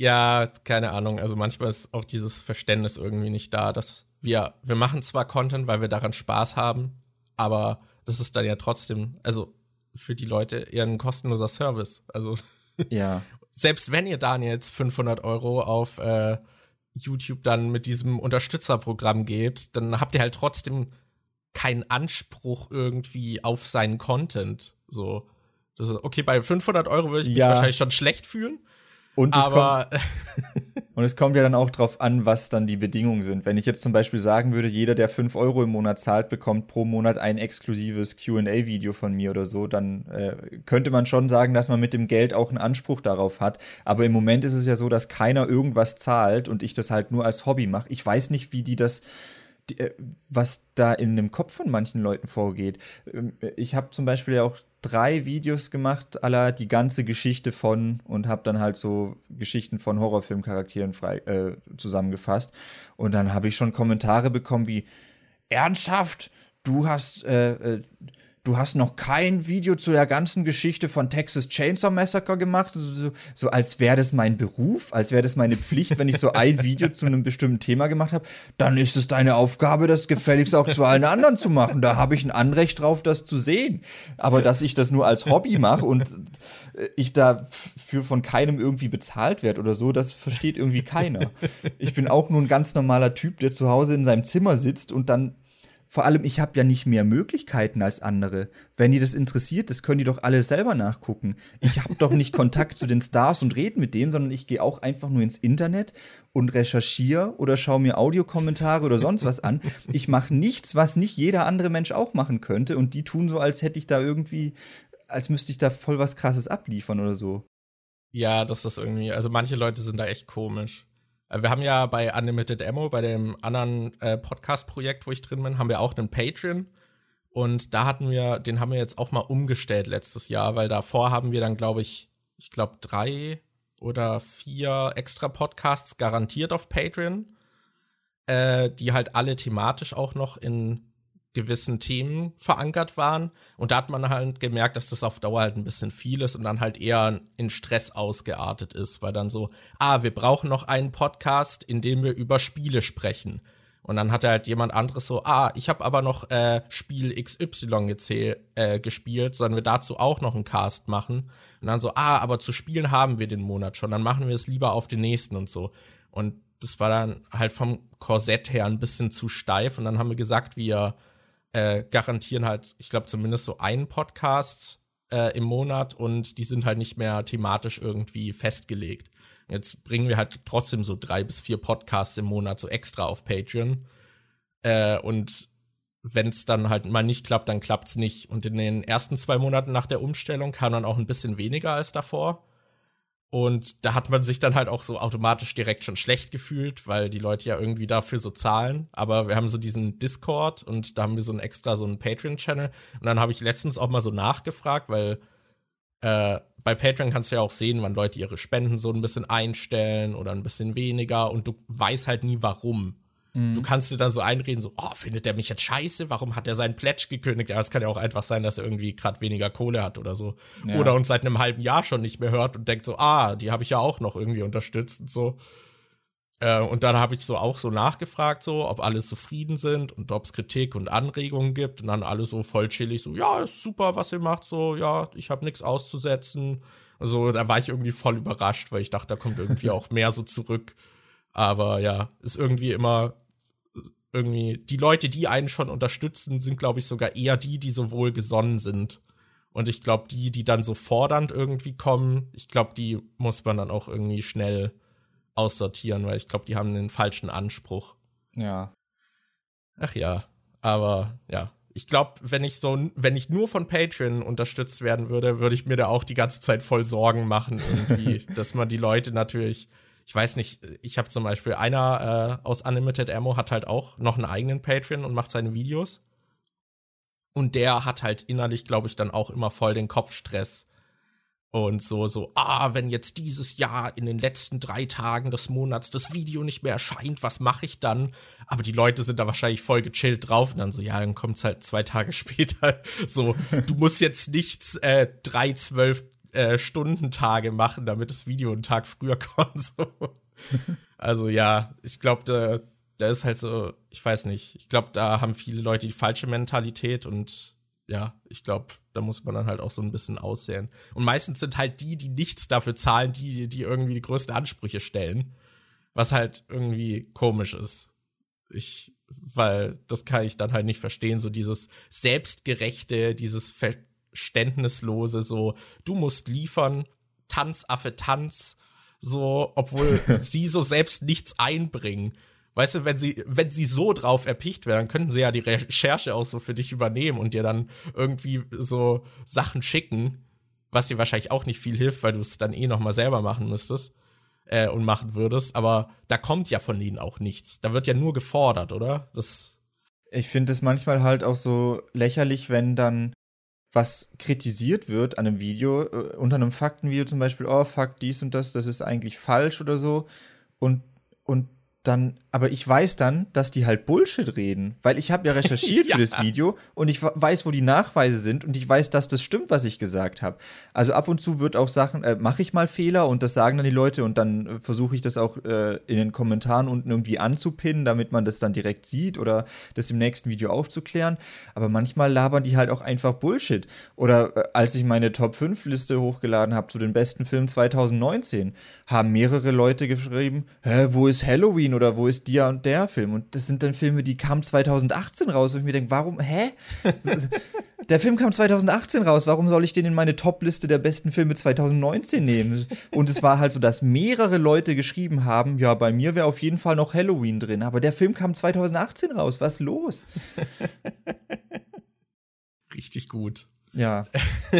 Ja, keine Ahnung. Also manchmal ist auch dieses Verständnis irgendwie nicht da, dass wir, wir machen zwar Content, weil wir daran Spaß haben, aber das ist dann ja trotzdem, also für die Leute eher ein kostenloser Service. Also ja. selbst wenn ihr Daniel jetzt 500 Euro auf äh, YouTube dann mit diesem Unterstützerprogramm gebt, dann habt ihr halt trotzdem keinen Anspruch irgendwie auf seinen Content. So, das ist, okay, bei 500 Euro würde ich mich ja. wahrscheinlich schon schlecht fühlen. Und es, kommt, und es kommt ja dann auch drauf an, was dann die Bedingungen sind. Wenn ich jetzt zum Beispiel sagen würde, jeder, der 5 Euro im Monat zahlt, bekommt pro Monat ein exklusives QA-Video von mir oder so, dann äh, könnte man schon sagen, dass man mit dem Geld auch einen Anspruch darauf hat. Aber im Moment ist es ja so, dass keiner irgendwas zahlt und ich das halt nur als Hobby mache. Ich weiß nicht, wie die das was da in dem Kopf von manchen Leuten vorgeht. Ähm, ich habe zum Beispiel ja auch drei Videos gemacht, aller die ganze Geschichte von und habe dann halt so Geschichten von Horrorfilmcharakteren frei, äh, zusammengefasst. Und dann habe ich schon Kommentare bekommen wie, ernsthaft, du hast, äh, äh, du hast noch kein Video zu der ganzen Geschichte von Texas Chainsaw Massacre gemacht, so, so als wäre das mein Beruf, als wäre das meine Pflicht, wenn ich so ein Video zu einem bestimmten Thema gemacht habe, dann ist es deine Aufgabe, das gefälligst auch zu allen anderen zu machen. Da habe ich ein Anrecht drauf, das zu sehen. Aber dass ich das nur als Hobby mache und ich dafür von keinem irgendwie bezahlt werde oder so, das versteht irgendwie keiner. Ich bin auch nur ein ganz normaler Typ, der zu Hause in seinem Zimmer sitzt und dann vor allem, ich habe ja nicht mehr Möglichkeiten als andere. Wenn die das interessiert, das können die doch alle selber nachgucken. Ich habe doch nicht Kontakt zu den Stars und rede mit denen, sondern ich gehe auch einfach nur ins Internet und recherchiere oder schaue mir Audiokommentare oder sonst was an. Ich mache nichts, was nicht jeder andere Mensch auch machen könnte. Und die tun so, als hätte ich da irgendwie, als müsste ich da voll was Krasses abliefern oder so. Ja, das ist irgendwie, also manche Leute sind da echt komisch. Äh, wir haben ja bei Unlimited Ammo, bei dem anderen äh, Podcast-Projekt, wo ich drin bin, haben wir auch einen Patreon. Und da hatten wir, den haben wir jetzt auch mal umgestellt letztes Jahr, weil davor haben wir dann, glaube ich, ich glaube, drei oder vier extra Podcasts garantiert auf Patreon, äh, die halt alle thematisch auch noch in gewissen Themen verankert waren. Und da hat man halt gemerkt, dass das auf Dauer halt ein bisschen viel ist und dann halt eher in Stress ausgeartet ist, weil dann so, ah, wir brauchen noch einen Podcast, in dem wir über Spiele sprechen. Und dann hat halt jemand anderes so, ah, ich habe aber noch äh, Spiel XY äh, gespielt, sollen wir dazu auch noch einen Cast machen? Und dann so, ah, aber zu spielen haben wir den Monat schon, dann machen wir es lieber auf den nächsten und so. Und das war dann halt vom Korsett her ein bisschen zu steif. Und dann haben wir gesagt, wir äh, garantieren halt, ich glaube, zumindest so einen Podcast äh, im Monat und die sind halt nicht mehr thematisch irgendwie festgelegt. Jetzt bringen wir halt trotzdem so drei bis vier Podcasts im Monat so extra auf Patreon. Äh, und wenn es dann halt mal nicht klappt, dann klappt's nicht. Und in den ersten zwei Monaten nach der Umstellung kam dann auch ein bisschen weniger als davor. Und da hat man sich dann halt auch so automatisch direkt schon schlecht gefühlt, weil die Leute ja irgendwie dafür so zahlen. Aber wir haben so diesen Discord und da haben wir so ein extra so einen Patreon-Channel. Und dann habe ich letztens auch mal so nachgefragt, weil äh, bei Patreon kannst du ja auch sehen, wann Leute ihre Spenden so ein bisschen einstellen oder ein bisschen weniger und du weißt halt nie warum. Mhm. Du kannst dir dann so einreden, so, oh, findet der mich jetzt scheiße? Warum hat er seinen Pledge gekündigt? Ja, es kann ja auch einfach sein, dass er irgendwie gerade weniger Kohle hat oder so. Ja. Oder uns seit einem halben Jahr schon nicht mehr hört und denkt so, ah, die habe ich ja auch noch irgendwie unterstützt und so. Äh, und dann habe ich so auch so nachgefragt, so, ob alle zufrieden sind und ob es Kritik und Anregungen gibt. Und dann alle so voll chillig, so, ja, ist super, was ihr macht, so, ja, ich habe nichts auszusetzen. Also da war ich irgendwie voll überrascht, weil ich dachte, da kommt irgendwie auch mehr so zurück. Aber ja, ist irgendwie immer irgendwie, die Leute, die einen schon unterstützen, sind, glaube ich, sogar eher die, die so wohlgesonnen sind. Und ich glaube, die, die dann so fordernd irgendwie kommen, ich glaube, die muss man dann auch irgendwie schnell aussortieren, weil ich glaube, die haben den falschen Anspruch. Ja. Ach ja, aber ja. Ich glaube, wenn ich so, wenn ich nur von Patreon unterstützt werden würde, würde ich mir da auch die ganze Zeit voll Sorgen machen, irgendwie, dass man die Leute natürlich ich weiß nicht, ich habe zum Beispiel einer äh, aus Unlimited Ammo hat halt auch noch einen eigenen Patreon und macht seine Videos. Und der hat halt innerlich, glaube ich, dann auch immer voll den Kopfstress. Und so, so, ah, wenn jetzt dieses Jahr in den letzten drei Tagen des Monats das Video nicht mehr erscheint, was mache ich dann? Aber die Leute sind da wahrscheinlich voll gechillt drauf und dann so, ja, dann kommt's halt zwei Tage später. So, du musst jetzt nichts äh, drei, zwölf äh, Stundentage machen, damit das Video einen Tag früher kommt. So. also ja, ich glaube, da, da ist halt so, ich weiß nicht, ich glaube, da haben viele Leute die falsche Mentalität und ja, ich glaube, da muss man dann halt auch so ein bisschen aussehen. Und meistens sind halt die, die nichts dafür zahlen, die, die irgendwie die größten Ansprüche stellen. Was halt irgendwie komisch ist. Ich, weil das kann ich dann halt nicht verstehen, so dieses selbstgerechte, dieses Ver verständnislose, so, du musst liefern, Tanzaffe, Tanz, so, obwohl sie so selbst nichts einbringen. Weißt du, wenn sie, wenn sie so drauf erpicht wäre, dann könnten sie ja die Recherche auch so für dich übernehmen und dir dann irgendwie so Sachen schicken, was dir wahrscheinlich auch nicht viel hilft, weil du es dann eh noch mal selber machen müsstest äh, und machen würdest. Aber da kommt ja von ihnen auch nichts. Da wird ja nur gefordert, oder? Das. Ich finde es manchmal halt auch so lächerlich, wenn dann was kritisiert wird an einem Video, äh, unter einem Faktenvideo zum Beispiel, oh, Fakt dies und das, das ist eigentlich falsch oder so. Und, und dann, aber ich weiß dann, dass die halt Bullshit reden, weil ich habe ja recherchiert ja. für das Video und ich weiß, wo die Nachweise sind und ich weiß, dass das stimmt, was ich gesagt habe. Also ab und zu wird auch Sachen, äh, mache ich mal Fehler und das sagen dann die Leute und dann äh, versuche ich das auch äh, in den Kommentaren unten irgendwie anzupinnen, damit man das dann direkt sieht oder das im nächsten Video aufzuklären. Aber manchmal labern die halt auch einfach Bullshit. Oder äh, als ich meine Top 5 Liste hochgeladen habe zu den besten Filmen 2019, haben mehrere Leute geschrieben, hä, wo ist Halloween? Halloween oder wo ist der und der Film? Und das sind dann Filme, die kamen 2018 raus, wo ich mir denke, warum, hä? der Film kam 2018 raus, warum soll ich den in meine Top-Liste der besten Filme 2019 nehmen? Und es war halt so, dass mehrere Leute geschrieben haben, ja, bei mir wäre auf jeden Fall noch Halloween drin, aber der Film kam 2018 raus, was los? Richtig gut. Ja.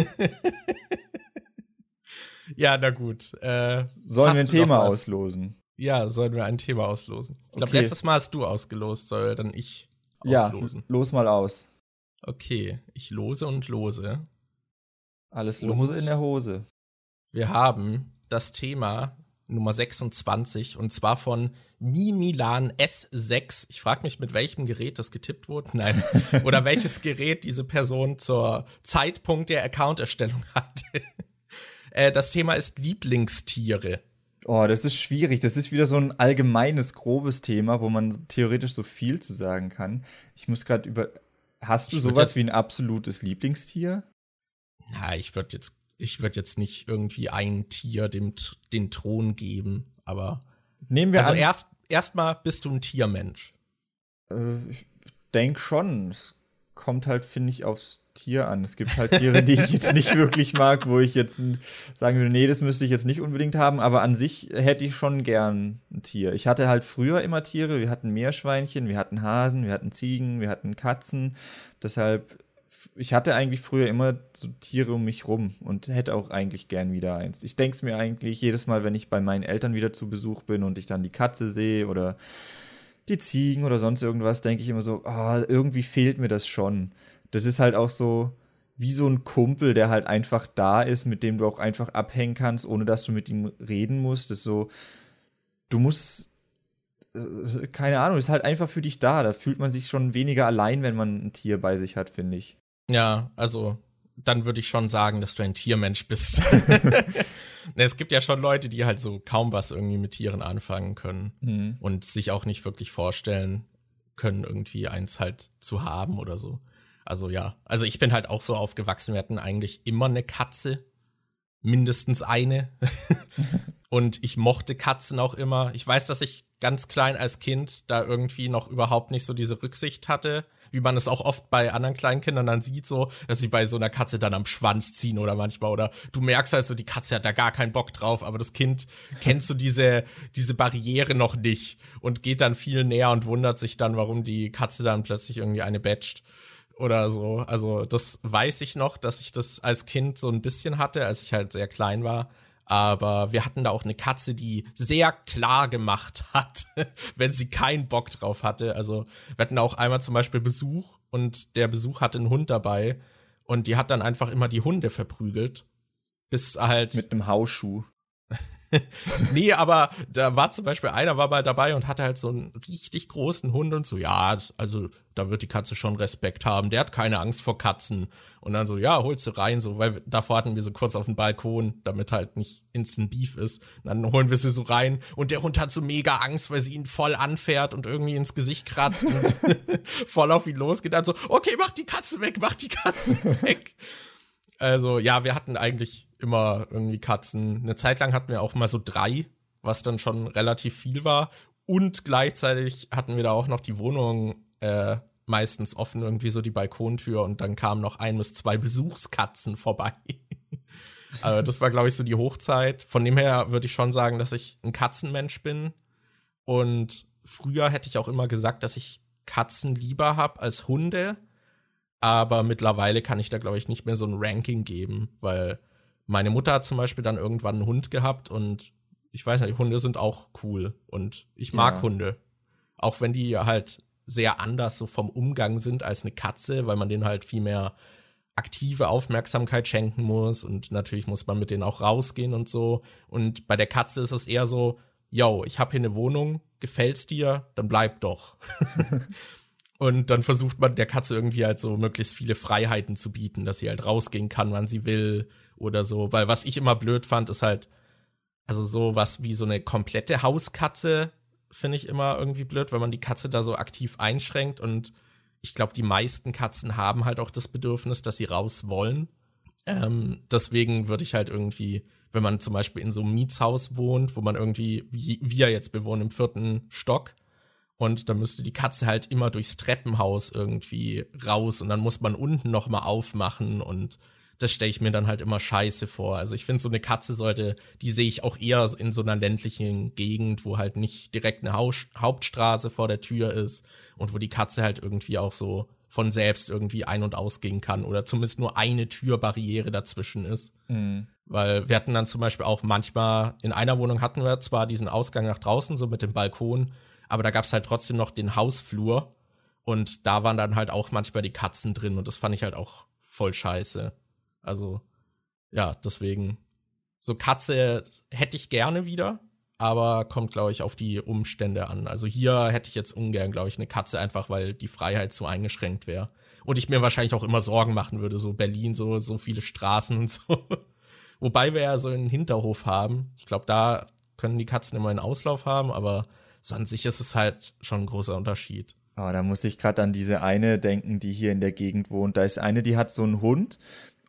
ja, na gut. Äh, Sollen wir ein Thema auslosen? Ja, sollen wir ein Thema auslosen? Ich glaube, okay. letztes Mal hast du ausgelost, soll dann ich auslosen. Ja, los mal aus. Okay, ich lose und lose. Alles lose und in der Hose. Wir haben das Thema Nummer 26 und zwar von Mi Milan S6. Ich frage mich, mit welchem Gerät das getippt wurde. Nein. Oder welches Gerät diese Person zur Zeitpunkt der Accounterstellung hatte. Äh, das Thema ist Lieblingstiere. Oh, das ist schwierig. Das ist wieder so ein allgemeines, grobes Thema, wo man theoretisch so viel zu sagen kann. Ich muss gerade über. Hast du ich sowas wie ein absolutes Lieblingstier? Na, ich würde jetzt, ich würde jetzt nicht irgendwie ein Tier dem den Thron geben, aber. Nehmen wir also an. Also erst erstmal bist du ein Tiermensch. Äh, ich denke schon. Es kommt halt, finde ich, aufs Tier an. Es gibt halt Tiere, die ich jetzt nicht wirklich mag, wo ich jetzt sagen würde, nee, das müsste ich jetzt nicht unbedingt haben, aber an sich hätte ich schon gern ein Tier. Ich hatte halt früher immer Tiere, wir hatten Meerschweinchen, wir hatten Hasen, wir hatten Ziegen, wir hatten Katzen. Deshalb, ich hatte eigentlich früher immer so Tiere um mich rum und hätte auch eigentlich gern wieder eins. Ich denke es mir eigentlich jedes Mal, wenn ich bei meinen Eltern wieder zu Besuch bin und ich dann die Katze sehe oder die Ziegen oder sonst irgendwas, denke ich immer so, oh, irgendwie fehlt mir das schon das ist halt auch so wie so ein Kumpel, der halt einfach da ist, mit dem du auch einfach abhängen kannst, ohne dass du mit ihm reden musst. Das ist so, du musst, äh, keine Ahnung, ist halt einfach für dich da. Da fühlt man sich schon weniger allein, wenn man ein Tier bei sich hat, finde ich. Ja, also dann würde ich schon sagen, dass du ein Tiermensch bist. es gibt ja schon Leute, die halt so kaum was irgendwie mit Tieren anfangen können mhm. und sich auch nicht wirklich vorstellen können, irgendwie eins halt zu haben oder so. Also ja, also ich bin halt auch so aufgewachsen. Wir hatten eigentlich immer eine Katze, mindestens eine. und ich mochte Katzen auch immer. Ich weiß, dass ich ganz klein als Kind da irgendwie noch überhaupt nicht so diese Rücksicht hatte, wie man es auch oft bei anderen Kleinkindern dann sieht, so, dass sie bei so einer Katze dann am Schwanz ziehen oder manchmal oder du merkst halt so, die Katze hat da gar keinen Bock drauf, aber das Kind kennt so diese, diese Barriere noch nicht und geht dann viel näher und wundert sich dann, warum die Katze dann plötzlich irgendwie eine batcht oder so. Also das weiß ich noch, dass ich das als Kind so ein bisschen hatte, als ich halt sehr klein war. Aber wir hatten da auch eine Katze, die sehr klar gemacht hat, wenn sie keinen Bock drauf hatte. Also wir hatten auch einmal zum Beispiel Besuch und der Besuch hatte einen Hund dabei und die hat dann einfach immer die Hunde verprügelt. Bis halt. Mit einem Hausschuh. nee, aber da war zum Beispiel einer war mal dabei und hatte halt so einen richtig großen Hund und so, ja, also da wird die Katze schon Respekt haben. Der hat keine Angst vor Katzen. Und dann so, ja, holst du rein, so, weil davor hatten wir so kurz auf dem Balkon, damit halt nicht Instant Beef ist. Und dann holen wir sie so rein und der Hund hat so mega Angst, weil sie ihn voll anfährt und irgendwie ins Gesicht kratzt und voll auf ihn losgeht. Dann so, okay, mach die Katze weg, mach die Katze weg. Also ja, wir hatten eigentlich immer irgendwie Katzen. Eine Zeit lang hatten wir auch mal so drei, was dann schon relativ viel war. Und gleichzeitig hatten wir da auch noch die Wohnung äh, meistens offen, irgendwie so die Balkontür und dann kamen noch ein bis zwei Besuchskatzen vorbei. also das war, glaube ich, so die Hochzeit. Von dem her würde ich schon sagen, dass ich ein Katzenmensch bin. Und früher hätte ich auch immer gesagt, dass ich Katzen lieber habe als Hunde aber mittlerweile kann ich da, glaube ich, nicht mehr so ein Ranking geben, weil meine Mutter hat zum Beispiel dann irgendwann einen Hund gehabt und ich weiß nicht, Hunde sind auch cool und ich mag ja. Hunde. Auch wenn die halt sehr anders so vom Umgang sind als eine Katze, weil man denen halt viel mehr aktive Aufmerksamkeit schenken muss und natürlich muss man mit denen auch rausgehen und so. Und bei der Katze ist es eher so, yo, ich habe hier eine Wohnung, gefällt's dir, dann bleib doch. Und dann versucht man der Katze irgendwie halt so möglichst viele Freiheiten zu bieten, dass sie halt rausgehen kann, wann sie will oder so. Weil was ich immer blöd fand, ist halt, also so was wie so eine komplette Hauskatze finde ich immer irgendwie blöd, wenn man die Katze da so aktiv einschränkt. Und ich glaube, die meisten Katzen haben halt auch das Bedürfnis, dass sie raus wollen. Ähm, deswegen würde ich halt irgendwie, wenn man zum Beispiel in so einem Mietshaus wohnt, wo man irgendwie, wie wir jetzt bewohnen im vierten Stock, und dann müsste die Katze halt immer durchs Treppenhaus irgendwie raus und dann muss man unten noch mal aufmachen und das stelle ich mir dann halt immer scheiße vor. Also ich finde, so eine Katze sollte, die sehe ich auch eher in so einer ländlichen Gegend, wo halt nicht direkt eine Haus Hauptstraße vor der Tür ist und wo die Katze halt irgendwie auch so von selbst irgendwie ein- und ausgehen kann oder zumindest nur eine Türbarriere dazwischen ist. Mhm. Weil wir hatten dann zum Beispiel auch manchmal, in einer Wohnung hatten wir zwar diesen Ausgang nach draußen, so mit dem Balkon, aber da gab es halt trotzdem noch den Hausflur und da waren dann halt auch manchmal die Katzen drin und das fand ich halt auch voll scheiße. Also, ja, deswegen. So Katze hätte ich gerne wieder, aber kommt, glaube ich, auf die Umstände an. Also hier hätte ich jetzt ungern, glaube ich, eine Katze, einfach weil die Freiheit zu eingeschränkt wäre. Und ich mir wahrscheinlich auch immer Sorgen machen würde, so Berlin, so, so viele Straßen und so. Wobei wir ja so einen Hinterhof haben. Ich glaube, da können die Katzen immer einen Auslauf haben, aber so an sich ist es halt schon ein großer Unterschied. Oh, da muss ich gerade an diese eine denken, die hier in der Gegend wohnt. Da ist eine, die hat so einen Hund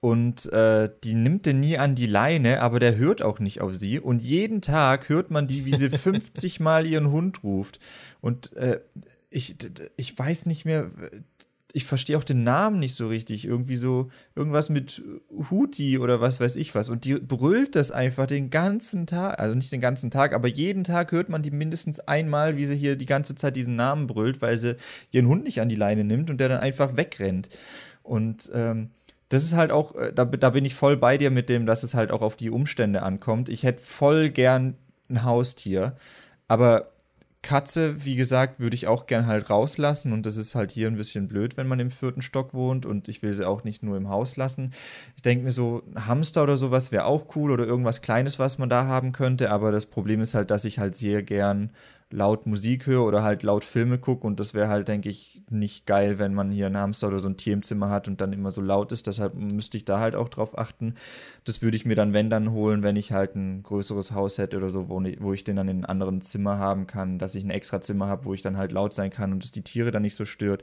und äh, die nimmt den nie an die Leine, aber der hört auch nicht auf sie. Und jeden Tag hört man die, wie sie 50 Mal ihren Hund ruft. Und äh, ich, ich weiß nicht mehr, ich verstehe auch den Namen nicht so richtig. Irgendwie so, irgendwas mit Huti oder was weiß ich was. Und die brüllt das einfach den ganzen Tag. Also nicht den ganzen Tag, aber jeden Tag hört man die mindestens einmal, wie sie hier die ganze Zeit diesen Namen brüllt, weil sie ihren Hund nicht an die Leine nimmt und der dann einfach wegrennt. Und ähm, das ist halt auch, äh, da, da bin ich voll bei dir mit dem, dass es halt auch auf die Umstände ankommt. Ich hätte voll gern ein Haustier, aber Katze, wie gesagt, würde ich auch gern halt rauslassen und das ist halt hier ein bisschen blöd, wenn man im vierten Stock wohnt und ich will sie auch nicht nur im Haus lassen. Ich denke mir so, ein Hamster oder sowas wäre auch cool oder irgendwas Kleines, was man da haben könnte, aber das Problem ist halt, dass ich halt sehr gern laut Musik höre oder halt laut Filme gucke und das wäre halt, denke ich, nicht geil, wenn man hier einen Hamster oder so ein Tier im Zimmer hat und dann immer so laut ist. Deshalb müsste ich da halt auch drauf achten. Das würde ich mir dann, wenn dann holen, wenn ich halt ein größeres Haus hätte oder so, wo, wo ich den dann in einem anderen Zimmer haben kann, dass ich ein extra Zimmer habe, wo ich dann halt laut sein kann und es die Tiere dann nicht so stört.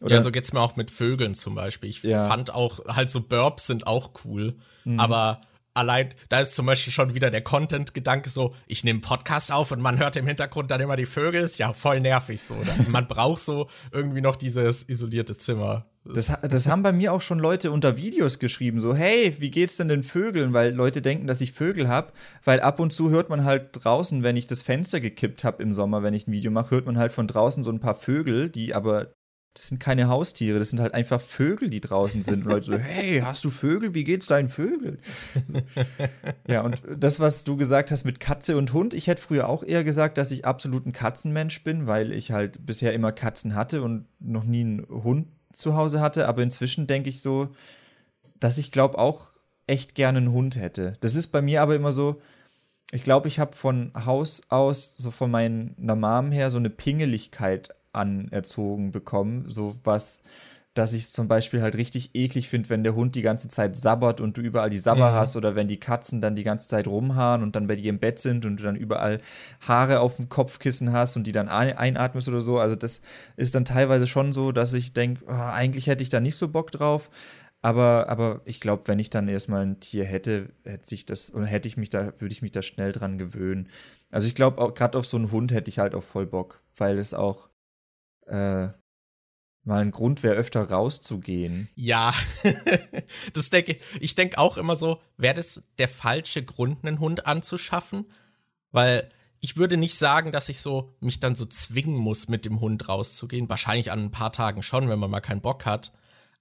Oder ja, so geht's mir auch mit Vögeln zum Beispiel. Ich ja. fand auch, halt so Burbs sind auch cool, mhm. aber allein, da ist zum Beispiel schon wieder der Content-Gedanke so, ich nehme Podcast auf und man hört im Hintergrund dann immer die Vögel, ist ja voll nervig so. man braucht so irgendwie noch dieses isolierte Zimmer. Das, das haben bei mir auch schon Leute unter Videos geschrieben, so, hey, wie geht's denn den Vögeln? Weil Leute denken, dass ich Vögel hab, weil ab und zu hört man halt draußen, wenn ich das Fenster gekippt habe im Sommer, wenn ich ein Video mache, hört man halt von draußen so ein paar Vögel, die aber das sind keine Haustiere, das sind halt einfach Vögel, die draußen sind. Und Leute so, hey, hast du Vögel? Wie geht's deinen Vögeln? ja, und das, was du gesagt hast mit Katze und Hund, ich hätte früher auch eher gesagt, dass ich absolut ein Katzenmensch bin, weil ich halt bisher immer Katzen hatte und noch nie einen Hund zu Hause hatte. Aber inzwischen denke ich so, dass ich glaube auch echt gerne einen Hund hätte. Das ist bei mir aber immer so, ich glaube, ich habe von Haus aus, so von meiner Mom her, so eine Pingeligkeit anerzogen bekommen. So was, dass ich es zum Beispiel halt richtig eklig finde, wenn der Hund die ganze Zeit sabbert und du überall die Sabber mhm. hast oder wenn die Katzen dann die ganze Zeit rumhaaren und dann bei dir im Bett sind und du dann überall Haare auf dem Kopfkissen hast und die dann einatmest oder so. Also das ist dann teilweise schon so, dass ich denke, oh, eigentlich hätte ich da nicht so Bock drauf. Aber, aber ich glaube, wenn ich dann erstmal ein Tier hätte, hätte sich das, oder hätte ich mich da, würde ich mich da schnell dran gewöhnen. Also ich glaube, gerade auf so einen Hund hätte ich halt auch voll Bock, weil es auch, äh, mal ein Grund wäre, öfter rauszugehen. Ja, das denke ich. Ich denke auch immer so, wäre das der falsche Grund, einen Hund anzuschaffen? Weil ich würde nicht sagen, dass ich so mich dann so zwingen muss, mit dem Hund rauszugehen. Wahrscheinlich an ein paar Tagen schon, wenn man mal keinen Bock hat.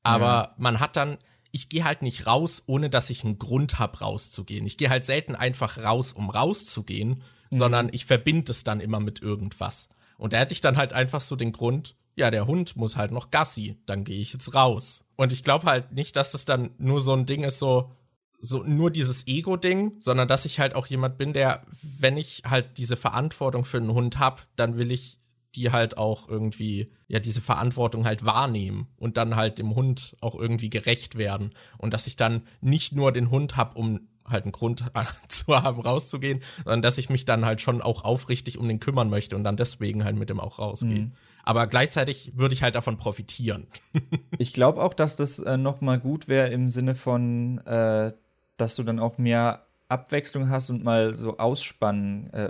Aber ja. man hat dann, ich gehe halt nicht raus, ohne dass ich einen Grund habe, rauszugehen. Ich gehe halt selten einfach raus, um rauszugehen, mhm. sondern ich verbinde es dann immer mit irgendwas. Und da hätte ich dann halt einfach so den Grund, ja, der Hund muss halt noch Gassi, dann gehe ich jetzt raus. Und ich glaube halt nicht, dass es dann nur so ein Ding ist, so, so nur dieses Ego-Ding, sondern dass ich halt auch jemand bin, der, wenn ich halt diese Verantwortung für einen Hund hab, dann will ich die halt auch irgendwie, ja, diese Verantwortung halt wahrnehmen und dann halt dem Hund auch irgendwie gerecht werden. Und dass ich dann nicht nur den Hund hab, um halt einen Grund zu haben, rauszugehen, sondern dass ich mich dann halt schon auch aufrichtig um den kümmern möchte und dann deswegen halt mit dem auch rausgehe. Mhm. Aber gleichzeitig würde ich halt davon profitieren. ich glaube auch, dass das äh, noch mal gut wäre im Sinne von, äh, dass du dann auch mehr Abwechslung hast und mal so ausspannen äh,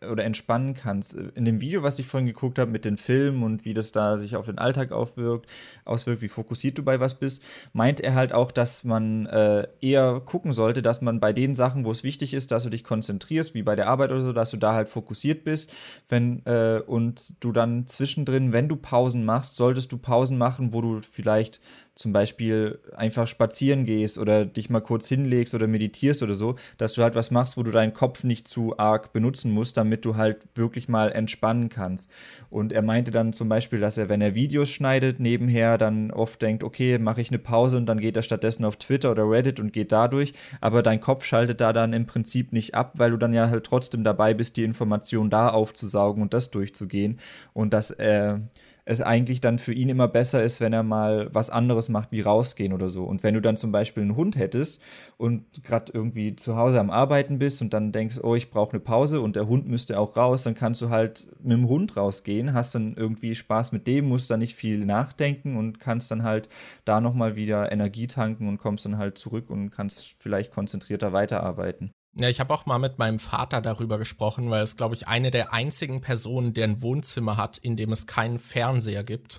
äh, oder entspannen kannst. In dem Video, was ich vorhin geguckt habe mit den Filmen und wie das da sich auf den Alltag aufwirkt, auswirkt, wie fokussiert du bei was bist, meint er halt auch, dass man äh, eher gucken sollte, dass man bei den Sachen, wo es wichtig ist, dass du dich konzentrierst, wie bei der Arbeit oder so, dass du da halt fokussiert bist. Wenn, äh, und du dann zwischendrin, wenn du Pausen machst, solltest du Pausen machen, wo du vielleicht zum Beispiel einfach spazieren gehst oder dich mal kurz hinlegst oder meditierst oder so, dass du halt was machst, wo du deinen Kopf nicht zu arg benutzen musst, damit du halt wirklich mal entspannen kannst. Und er meinte dann zum Beispiel, dass er, wenn er Videos schneidet, nebenher dann oft denkt, okay, mache ich eine Pause und dann geht er stattdessen auf Twitter oder Reddit und geht dadurch, aber dein Kopf schaltet da dann im Prinzip nicht ab, weil du dann ja halt trotzdem dabei bist, die Information da aufzusaugen und das durchzugehen und dass er es eigentlich dann für ihn immer besser ist, wenn er mal was anderes macht, wie rausgehen oder so. Und wenn du dann zum Beispiel einen Hund hättest und gerade irgendwie zu Hause am Arbeiten bist und dann denkst, oh, ich brauche eine Pause und der Hund müsste auch raus, dann kannst du halt mit dem Hund rausgehen, hast dann irgendwie Spaß mit dem, musst dann nicht viel nachdenken und kannst dann halt da nochmal wieder Energie tanken und kommst dann halt zurück und kannst vielleicht konzentrierter weiterarbeiten. Ja, ich habe auch mal mit meinem Vater darüber gesprochen, weil es, glaube ich, eine der einzigen Personen, der ein Wohnzimmer hat, in dem es keinen Fernseher gibt.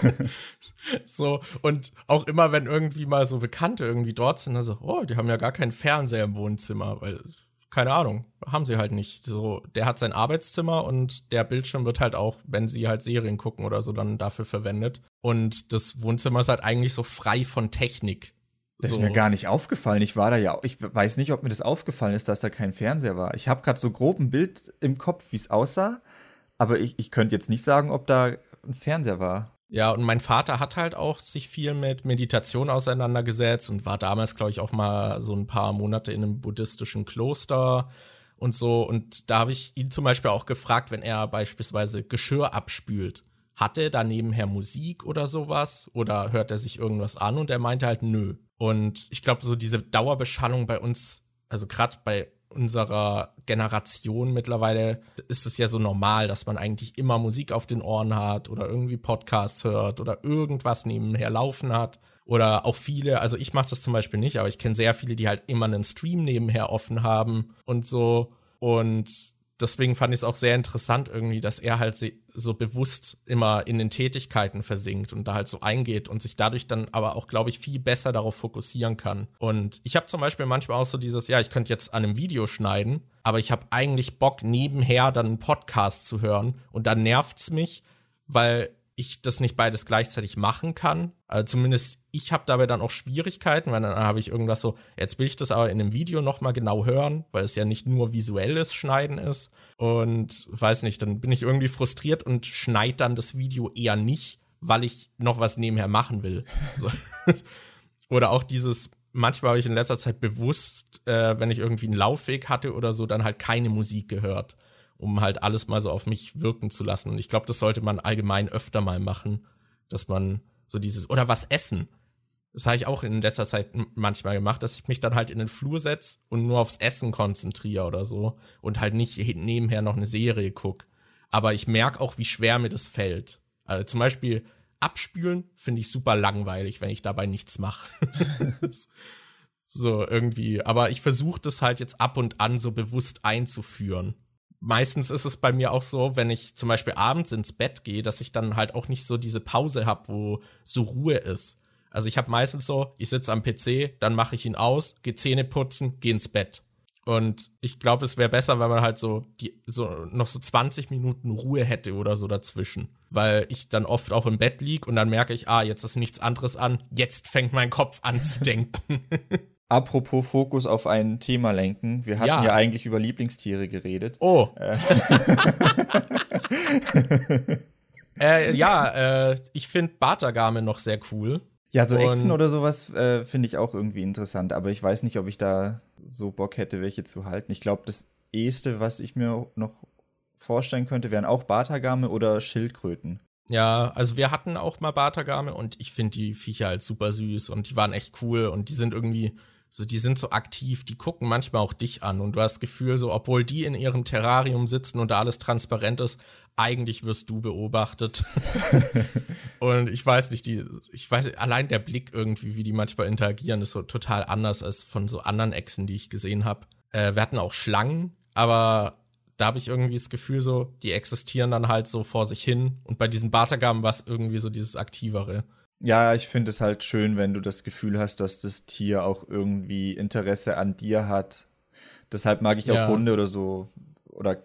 so, und auch immer, wenn irgendwie mal so Bekannte irgendwie dort sind, also, oh, die haben ja gar keinen Fernseher im Wohnzimmer, weil, keine Ahnung, haben sie halt nicht. So, der hat sein Arbeitszimmer und der Bildschirm wird halt auch, wenn sie halt Serien gucken oder so, dann dafür verwendet. Und das Wohnzimmer ist halt eigentlich so frei von Technik. Das so. ist mir gar nicht aufgefallen. Ich war da ja, ich weiß nicht, ob mir das aufgefallen ist, dass da kein Fernseher war. Ich habe gerade so grob ein Bild im Kopf, wie es aussah, aber ich, ich könnte jetzt nicht sagen, ob da ein Fernseher war. Ja, und mein Vater hat halt auch sich viel mit Meditation auseinandergesetzt und war damals, glaube ich, auch mal so ein paar Monate in einem buddhistischen Kloster und so. Und da habe ich ihn zum Beispiel auch gefragt, wenn er beispielsweise Geschirr abspült. Hat er da nebenher Musik oder sowas? Oder hört er sich irgendwas an? Und er meinte halt, nö. Und ich glaube, so diese Dauerbeschallung bei uns, also gerade bei unserer Generation mittlerweile ist es ja so normal, dass man eigentlich immer Musik auf den Ohren hat oder irgendwie Podcasts hört oder irgendwas nebenher laufen hat. Oder auch viele, also ich mache das zum Beispiel nicht, aber ich kenne sehr viele, die halt immer einen Stream nebenher offen haben und so. Und deswegen fand ich es auch sehr interessant irgendwie, dass er halt so bewusst immer in den Tätigkeiten versinkt und da halt so eingeht und sich dadurch dann aber auch, glaube ich, viel besser darauf fokussieren kann. Und ich habe zum Beispiel manchmal auch so dieses, ja, ich könnte jetzt an einem Video schneiden, aber ich habe eigentlich Bock, nebenher dann einen Podcast zu hören und dann nervt's mich, weil ich das nicht beides gleichzeitig machen kann. Also zumindest ich habe dabei dann auch Schwierigkeiten, weil dann habe ich irgendwas so, jetzt will ich das aber in einem Video nochmal genau hören, weil es ja nicht nur visuelles Schneiden ist. Und weiß nicht, dann bin ich irgendwie frustriert und schneide dann das Video eher nicht, weil ich noch was nebenher machen will. So. oder auch dieses, manchmal habe ich in letzter Zeit bewusst, äh, wenn ich irgendwie einen Laufweg hatte oder so, dann halt keine Musik gehört um halt alles mal so auf mich wirken zu lassen. Und ich glaube, das sollte man allgemein öfter mal machen, dass man so dieses, oder was essen. Das habe ich auch in letzter Zeit manchmal gemacht, dass ich mich dann halt in den Flur setze und nur aufs Essen konzentriere oder so und halt nicht nebenher noch eine Serie gucke. Aber ich merke auch, wie schwer mir das fällt. Also zum Beispiel abspülen finde ich super langweilig, wenn ich dabei nichts mache. so irgendwie. Aber ich versuche das halt jetzt ab und an so bewusst einzuführen meistens ist es bei mir auch so, wenn ich zum Beispiel abends ins Bett gehe, dass ich dann halt auch nicht so diese Pause habe, wo so Ruhe ist. Also ich habe meistens so, ich sitze am PC, dann mache ich ihn aus, gehe Zähne putzen, gehe ins Bett. Und ich glaube, es wäre besser, wenn man halt so, die, so noch so 20 Minuten Ruhe hätte oder so dazwischen. Weil ich dann oft auch im Bett lieg und dann merke ich, ah, jetzt ist nichts anderes an, jetzt fängt mein Kopf an zu denken. Apropos Fokus auf ein Thema lenken. Wir hatten ja, ja eigentlich über Lieblingstiere geredet. Oh. Äh. äh, ja, äh, ich finde Bartagame noch sehr cool. Ja, so Echsen oder sowas äh, finde ich auch irgendwie interessant, aber ich weiß nicht, ob ich da so Bock hätte, welche zu halten. Ich glaube, das Eheste, was ich mir noch vorstellen könnte, wären auch Bartagame oder Schildkröten. Ja, also wir hatten auch mal Bartagame und ich finde die Viecher halt super süß und die waren echt cool und die sind irgendwie so, die sind so aktiv, die gucken manchmal auch dich an und du hast das Gefühl, so, obwohl die in ihrem Terrarium sitzen und da alles transparent ist, eigentlich wirst du beobachtet. und ich weiß nicht, die, ich weiß, allein der Blick irgendwie, wie die manchmal interagieren, ist so total anders als von so anderen Echsen, die ich gesehen habe. Äh, wir hatten auch Schlangen, aber da habe ich irgendwie das Gefühl, so, die existieren dann halt so vor sich hin. Und bei diesen Bartagamen war es irgendwie so dieses Aktivere. Ja, ich finde es halt schön, wenn du das Gefühl hast, dass das Tier auch irgendwie Interesse an dir hat. Deshalb mag ich auch ja. Hunde oder so. Oder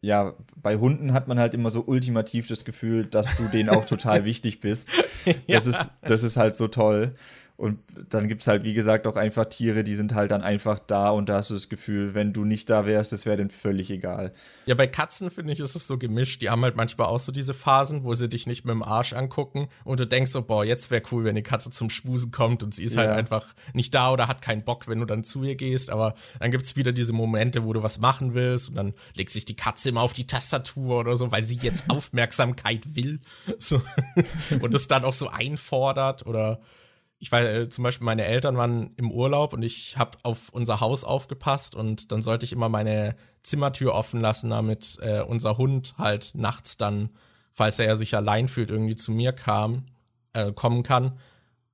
ja, bei Hunden hat man halt immer so ultimativ das Gefühl, dass du denen auch total wichtig bist. Das, ja. ist, das ist halt so toll. Und dann gibt es halt, wie gesagt, auch einfach Tiere, die sind halt dann einfach da und da hast du das Gefühl, wenn du nicht da wärst, das wäre denen völlig egal. Ja, bei Katzen finde ich, ist es so gemischt. Die haben halt manchmal auch so diese Phasen, wo sie dich nicht mit dem Arsch angucken und du denkst so, boah, jetzt wäre cool, wenn die Katze zum Schmusen kommt und sie ist halt ja. halt einfach nicht da oder hat keinen Bock, wenn du dann zu ihr gehst. Aber dann gibt es wieder diese Momente, wo du was machen willst und dann legt sich die Katze immer auf die Tastatur oder so, weil sie jetzt Aufmerksamkeit will. So. und das dann auch so einfordert oder ich weiß, äh, zum Beispiel meine Eltern waren im Urlaub und ich habe auf unser Haus aufgepasst und dann sollte ich immer meine Zimmertür offen lassen, damit äh, unser Hund halt nachts dann, falls er sich allein fühlt, irgendwie zu mir kam, äh, kommen kann.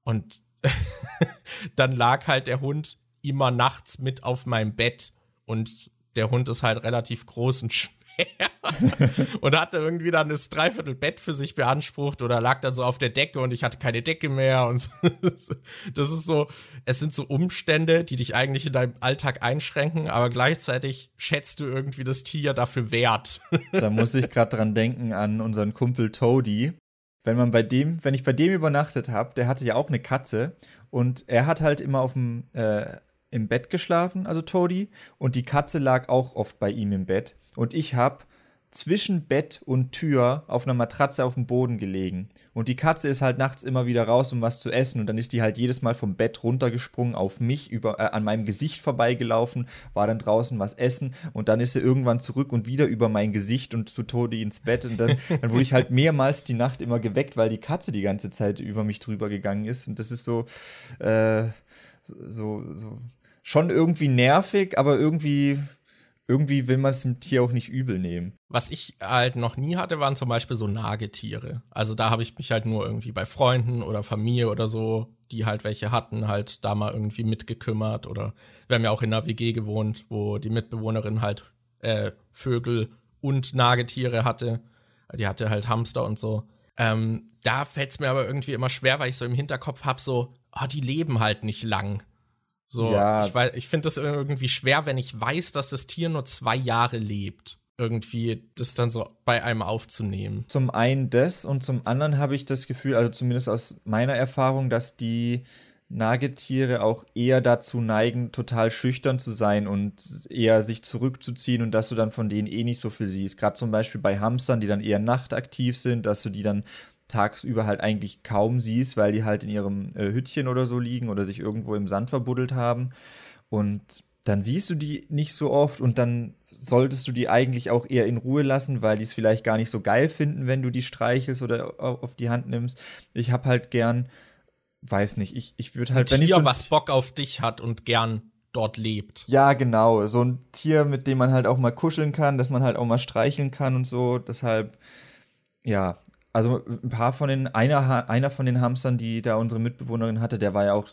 Und dann lag halt der Hund immer nachts mit auf meinem Bett und der Hund ist halt relativ groß und schwer und hatte irgendwie dann das Dreiviertel Bett für sich beansprucht oder lag dann so auf der Decke und ich hatte keine Decke mehr und das ist so, es sind so Umstände, die dich eigentlich in deinem Alltag einschränken, aber gleichzeitig schätzt du irgendwie das Tier dafür wert. da muss ich gerade dran denken an unseren Kumpel Toady. Wenn man bei dem, wenn ich bei dem übernachtet habe, der hatte ja auch eine Katze und er hat halt immer auf dem äh, im Bett geschlafen, also Toady, und die Katze lag auch oft bei ihm im Bett und ich habe zwischen Bett und Tür auf einer Matratze auf dem Boden gelegen. Und die Katze ist halt nachts immer wieder raus, um was zu essen. Und dann ist die halt jedes Mal vom Bett runtergesprungen auf mich, über, äh, an meinem Gesicht vorbeigelaufen, war dann draußen was essen. Und dann ist sie irgendwann zurück und wieder über mein Gesicht und zu Tode ins Bett. Und dann, dann wurde ich halt mehrmals die Nacht immer geweckt, weil die Katze die ganze Zeit über mich drüber gegangen ist. Und das ist so, äh, so, so, schon irgendwie nervig, aber irgendwie irgendwie will man es dem Tier auch nicht übel nehmen. Was ich halt noch nie hatte, waren zum Beispiel so Nagetiere. Also da habe ich mich halt nur irgendwie bei Freunden oder Familie oder so, die halt welche hatten, halt da mal irgendwie mitgekümmert. Oder wir haben ja auch in einer WG gewohnt, wo die Mitbewohnerin halt äh, Vögel und Nagetiere hatte. Die hatte halt Hamster und so. Ähm, da fällt es mir aber irgendwie immer schwer, weil ich so im Hinterkopf habe, so, oh, die leben halt nicht lang. So, ja. ich, ich finde das irgendwie schwer, wenn ich weiß, dass das Tier nur zwei Jahre lebt, irgendwie das dann so bei einem aufzunehmen. Zum einen das und zum anderen habe ich das Gefühl, also zumindest aus meiner Erfahrung, dass die Nagetiere auch eher dazu neigen, total schüchtern zu sein und eher sich zurückzuziehen und dass du dann von denen eh nicht so viel siehst. Gerade zum Beispiel bei Hamstern, die dann eher nachtaktiv sind, dass du die dann tagsüber halt eigentlich kaum siehst, weil die halt in ihrem äh, Hüttchen oder so liegen oder sich irgendwo im Sand verbuddelt haben. Und dann siehst du die nicht so oft und dann solltest du die eigentlich auch eher in Ruhe lassen, weil die es vielleicht gar nicht so geil finden, wenn du die streichelst oder auf die Hand nimmst. Ich habe halt gern, weiß nicht, ich, ich würde halt, wenn Tier, ich so was Bock auf dich hat und gern dort lebt. Ja, genau. So ein Tier, mit dem man halt auch mal kuscheln kann, dass man halt auch mal streicheln kann und so. Deshalb, ja, also ein paar von den, einer, einer von den Hamstern, die da unsere Mitbewohnerin hatte, der war ja auch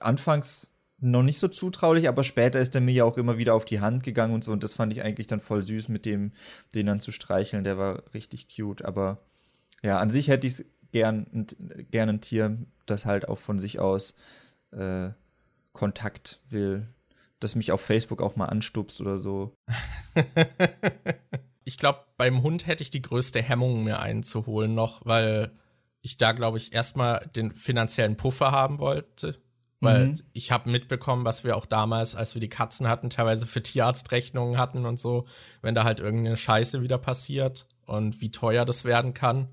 anfangs noch nicht so zutraulich, aber später ist er mir ja auch immer wieder auf die Hand gegangen und so. Und das fand ich eigentlich dann voll süß, mit dem den dann zu streicheln, der war richtig cute, aber ja, an sich hätte ich gern, gern ein Tier, das halt auch von sich aus äh, Kontakt will, das mich auf Facebook auch mal anstupst oder so. ich glaube, beim Hund hätte ich die größte Hemmung, mir einen zu holen noch, weil ich da, glaube ich, erstmal den finanziellen Puffer haben wollte. Weil mhm. ich habe mitbekommen, was wir auch damals, als wir die Katzen hatten, teilweise für Tierarztrechnungen hatten und so, wenn da halt irgendeine Scheiße wieder passiert und wie teuer das werden kann.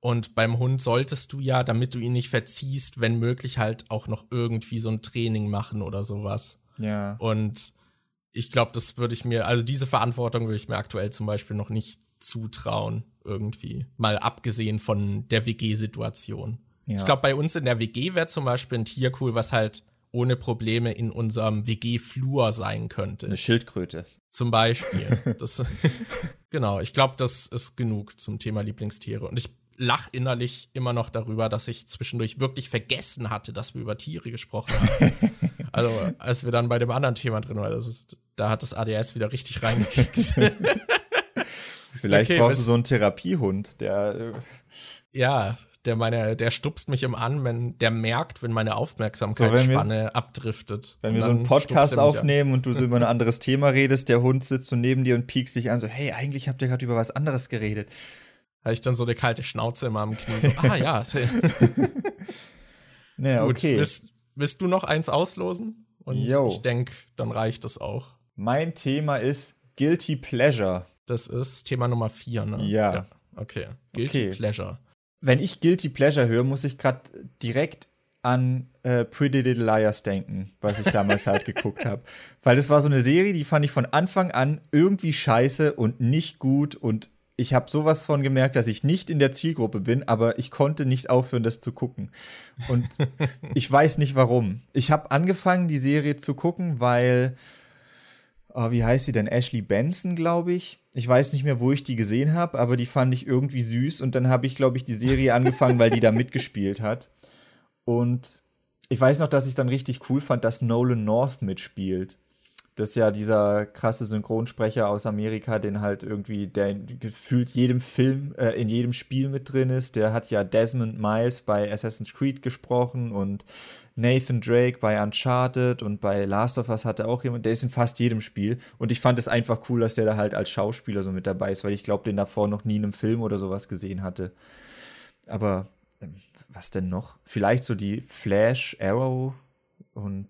Und beim Hund solltest du ja, damit du ihn nicht verziehst, wenn möglich halt auch noch irgendwie so ein Training machen oder sowas. Ja. Und ich glaube, das würde ich mir, also diese Verantwortung würde ich mir aktuell zum Beispiel noch nicht zutrauen, irgendwie. Mal abgesehen von der WG-Situation. Ja. Ich glaube, bei uns in der WG wäre zum Beispiel ein Tier cool, was halt ohne Probleme in unserem WG-Flur sein könnte. Eine Schildkröte. Zum Beispiel. das, genau, ich glaube, das ist genug zum Thema Lieblingstiere. Und ich lach innerlich immer noch darüber, dass ich zwischendurch wirklich vergessen hatte, dass wir über Tiere gesprochen haben. also, als wir dann bei dem anderen Thema drin waren, das ist, da hat das ADS wieder richtig reingekickt. Vielleicht okay, brauchst du so einen Therapiehund, der. Äh, ja, der meine, der stupst mich immer an, wenn der merkt, wenn meine Aufmerksamkeitsspanne so, abdriftet. Wenn wir so einen Podcast aufnehmen und du so über ein anderes Thema redest, der Hund sitzt so neben dir und piekst dich an, so, hey, eigentlich habt ihr gerade über was anderes geredet habe ich dann so eine kalte Schnauze immer am Knie. So, ah ja. Naja, Gut, okay. willst, willst du noch eins auslosen? Und Jo. ich denke, dann reicht das auch. Mein Thema ist Guilty Pleasure. Das ist Thema Nummer vier, ne? Ja. Okay. Guilty Okay. Pleasure. Wenn ich Guilty Pleasure höre, muss ich gerade direkt an äh, Pretty Little Liars denken, was ich damals halt geguckt habe. Weil das war so eine Serie, die fand ich von Anfang an irgendwie scheiße und nicht gut und ich habe sowas von gemerkt, dass ich nicht in der Zielgruppe bin, aber ich konnte nicht aufhören, das zu gucken. Und ich weiß nicht warum. Ich habe angefangen, die Serie zu gucken, weil, oh, wie heißt sie denn? Ashley Benson, glaube ich. Ich weiß nicht mehr, wo ich die gesehen habe, aber die fand ich irgendwie süß. Und dann habe ich, glaube ich, die Serie angefangen, weil die da mitgespielt hat. Und ich weiß noch, dass ich dann richtig cool fand, dass Nolan North mitspielt. Das ist ja dieser krasse Synchronsprecher aus Amerika, den halt irgendwie, der gefühlt jedem Film, äh, in jedem Spiel mit drin ist. Der hat ja Desmond Miles bei Assassin's Creed gesprochen und Nathan Drake bei Uncharted und bei Last of Us hatte auch jemand, der ist in fast jedem Spiel. Und ich fand es einfach cool, dass der da halt als Schauspieler so mit dabei ist, weil ich glaube, den davor noch nie in einem Film oder sowas gesehen hatte. Aber ähm, was denn noch? Vielleicht so die Flash, Arrow und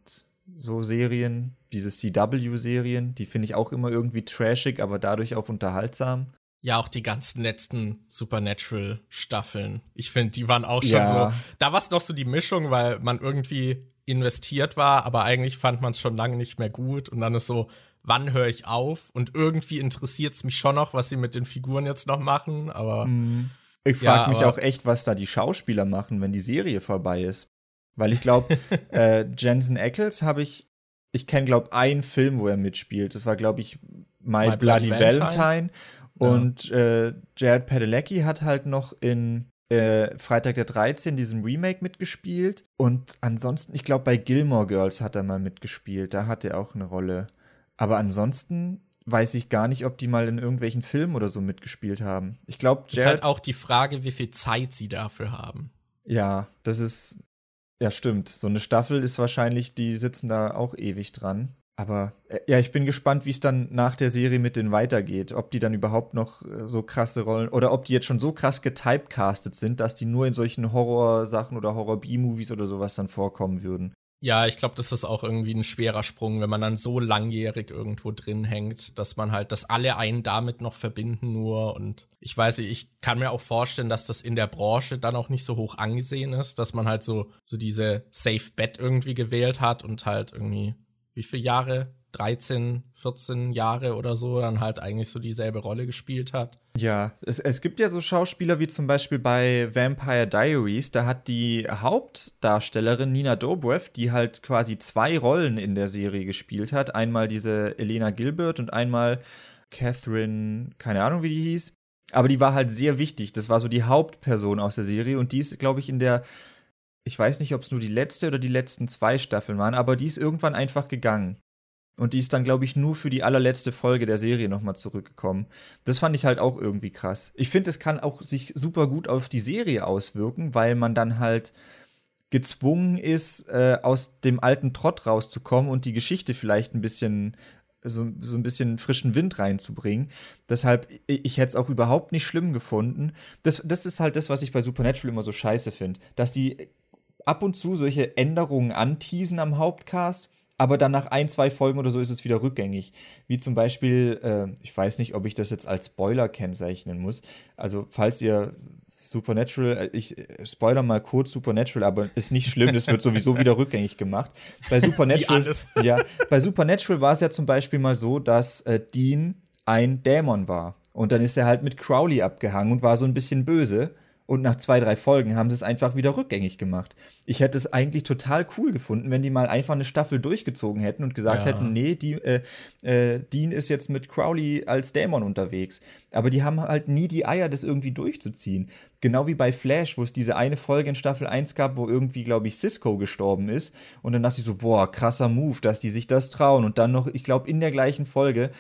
so Serien, diese CW-Serien, die finde ich auch immer irgendwie trashig, aber dadurch auch unterhaltsam. Ja, auch die ganzen letzten Supernatural-Staffeln. Ich finde, die waren auch schon Ja. so. Da war es noch so die Mischung, weil man irgendwie investiert war, aber eigentlich fand man es schon lange nicht mehr gut. Und dann ist so, wann höre ich auf? Und irgendwie interessiert es mich schon noch, was sie mit den Figuren jetzt noch machen, aber. Ich Ja, frage mich aber- auch echt, was da die Schauspieler machen, wenn die Serie vorbei ist. Weil ich glaube, äh, Jensen Ackles habe ich, ich kenne, glaube einen Film, wo er mitspielt. Das war, glaube ich, My, My Bloody, Bloody Valentine. Valentine. Und äh, Jared Padalecki hat halt noch in äh, Freitag der 13 diesem Remake mitgespielt. Und ansonsten, ich glaube, bei Gilmore Girls hat er mal mitgespielt. Da hat er auch eine Rolle. Aber ansonsten weiß ich gar nicht, ob die mal in irgendwelchen Filmen oder so mitgespielt haben. Ich glaube, Es ist halt auch die Frage, wie viel Zeit sie dafür haben. Ja, das ist. Ja, stimmt. So eine Staffel ist wahrscheinlich, die sitzen da auch ewig dran. Aber äh, ja, ich bin gespannt, wie es dann nach der Serie mit denen weitergeht. Ob die dann überhaupt noch äh, so krasse Rollen oder ob die jetzt schon so krass getypecastet sind, dass die nur in solchen Horrorsachen oder Horror-B-Movies oder sowas dann vorkommen würden. Ja, ich glaube, das ist auch irgendwie ein schwerer Sprung, wenn man dann so langjährig irgendwo drin hängt, dass man halt, dass alle einen damit noch verbinden nur und ich weiß nicht, ich kann mir auch vorstellen, dass das in der Branche dann auch nicht so hoch angesehen ist, dass man halt so, so diese Safe Bet irgendwie gewählt hat und halt irgendwie, wie viele Jahre? 13, 14 Jahre oder so, dann halt eigentlich so dieselbe Rolle gespielt hat. Ja, es, es gibt ja so Schauspieler wie zum Beispiel bei Vampire Diaries, da hat die Hauptdarstellerin Nina Dobrev, die halt quasi zwei Rollen in der Serie gespielt hat. Einmal diese Elena Gilbert und einmal Catherine, keine Ahnung wie die hieß. Aber die war halt sehr wichtig. Das war so die Hauptperson aus der Serie und die ist, glaube ich, in der, ich weiß nicht, ob es nur die letzte oder die letzten zwei Staffeln waren, aber die ist irgendwann einfach gegangen. Und die ist dann, glaube ich, nur für die allerletzte Folge der Serie nochmal zurückgekommen. Das fand ich halt auch irgendwie krass. Ich finde, es kann auch sich super gut auf die Serie auswirken, weil man dann halt gezwungen ist, äh, aus dem alten Trott rauszukommen und die Geschichte vielleicht ein bisschen so, so ein bisschen frischen Wind reinzubringen. Deshalb, ich, hätte es auch überhaupt nicht schlimm gefunden. Das, das ist halt das, was ich bei Supernatural immer so scheiße finde. Dass die ab und zu solche Änderungen anteasen am Hauptcast, aber dann nach ein, zwei Folgen oder so ist es wieder rückgängig. Wie zum Beispiel, äh, ich weiß nicht, ob ich das jetzt als Spoiler kennzeichnen muss. Also, falls ihr Supernatural, äh, ich äh, spoiler mal kurz Supernatural, aber ist nicht schlimm, das wird sowieso wieder rückgängig gemacht. Bei Supernatural, ja, bei Supernatural war es ja zum Beispiel mal so, dass äh, Dean ein Dämon war. Und dann ist er halt mit Crowley abgehangen und war so ein bisschen böse. Und nach zwei, drei Folgen haben sie es einfach wieder rückgängig gemacht. Ich hätte es eigentlich total cool gefunden, wenn die mal einfach eine Staffel durchgezogen hätten und gesagt Ja. hätten, nee, die, äh, äh, Dean ist jetzt mit Crowley als Dämon unterwegs. Aber die haben halt nie die Eier, das irgendwie durchzuziehen. Genau wie bei Flash, wo es diese eine Folge in Staffel 1 gab, wo irgendwie, glaube ich, Cisco gestorben ist. Und dann dachte ich so, boah, krasser Move, dass die sich das trauen. Und dann noch, ich glaube, in der gleichen Folge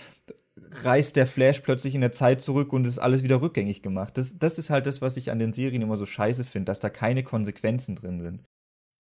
reißt der Flash plötzlich in der Zeit zurück und ist alles wieder rückgängig gemacht. Das, das ist halt das, was ich an den Serien immer so scheiße finde, dass da keine Konsequenzen drin sind.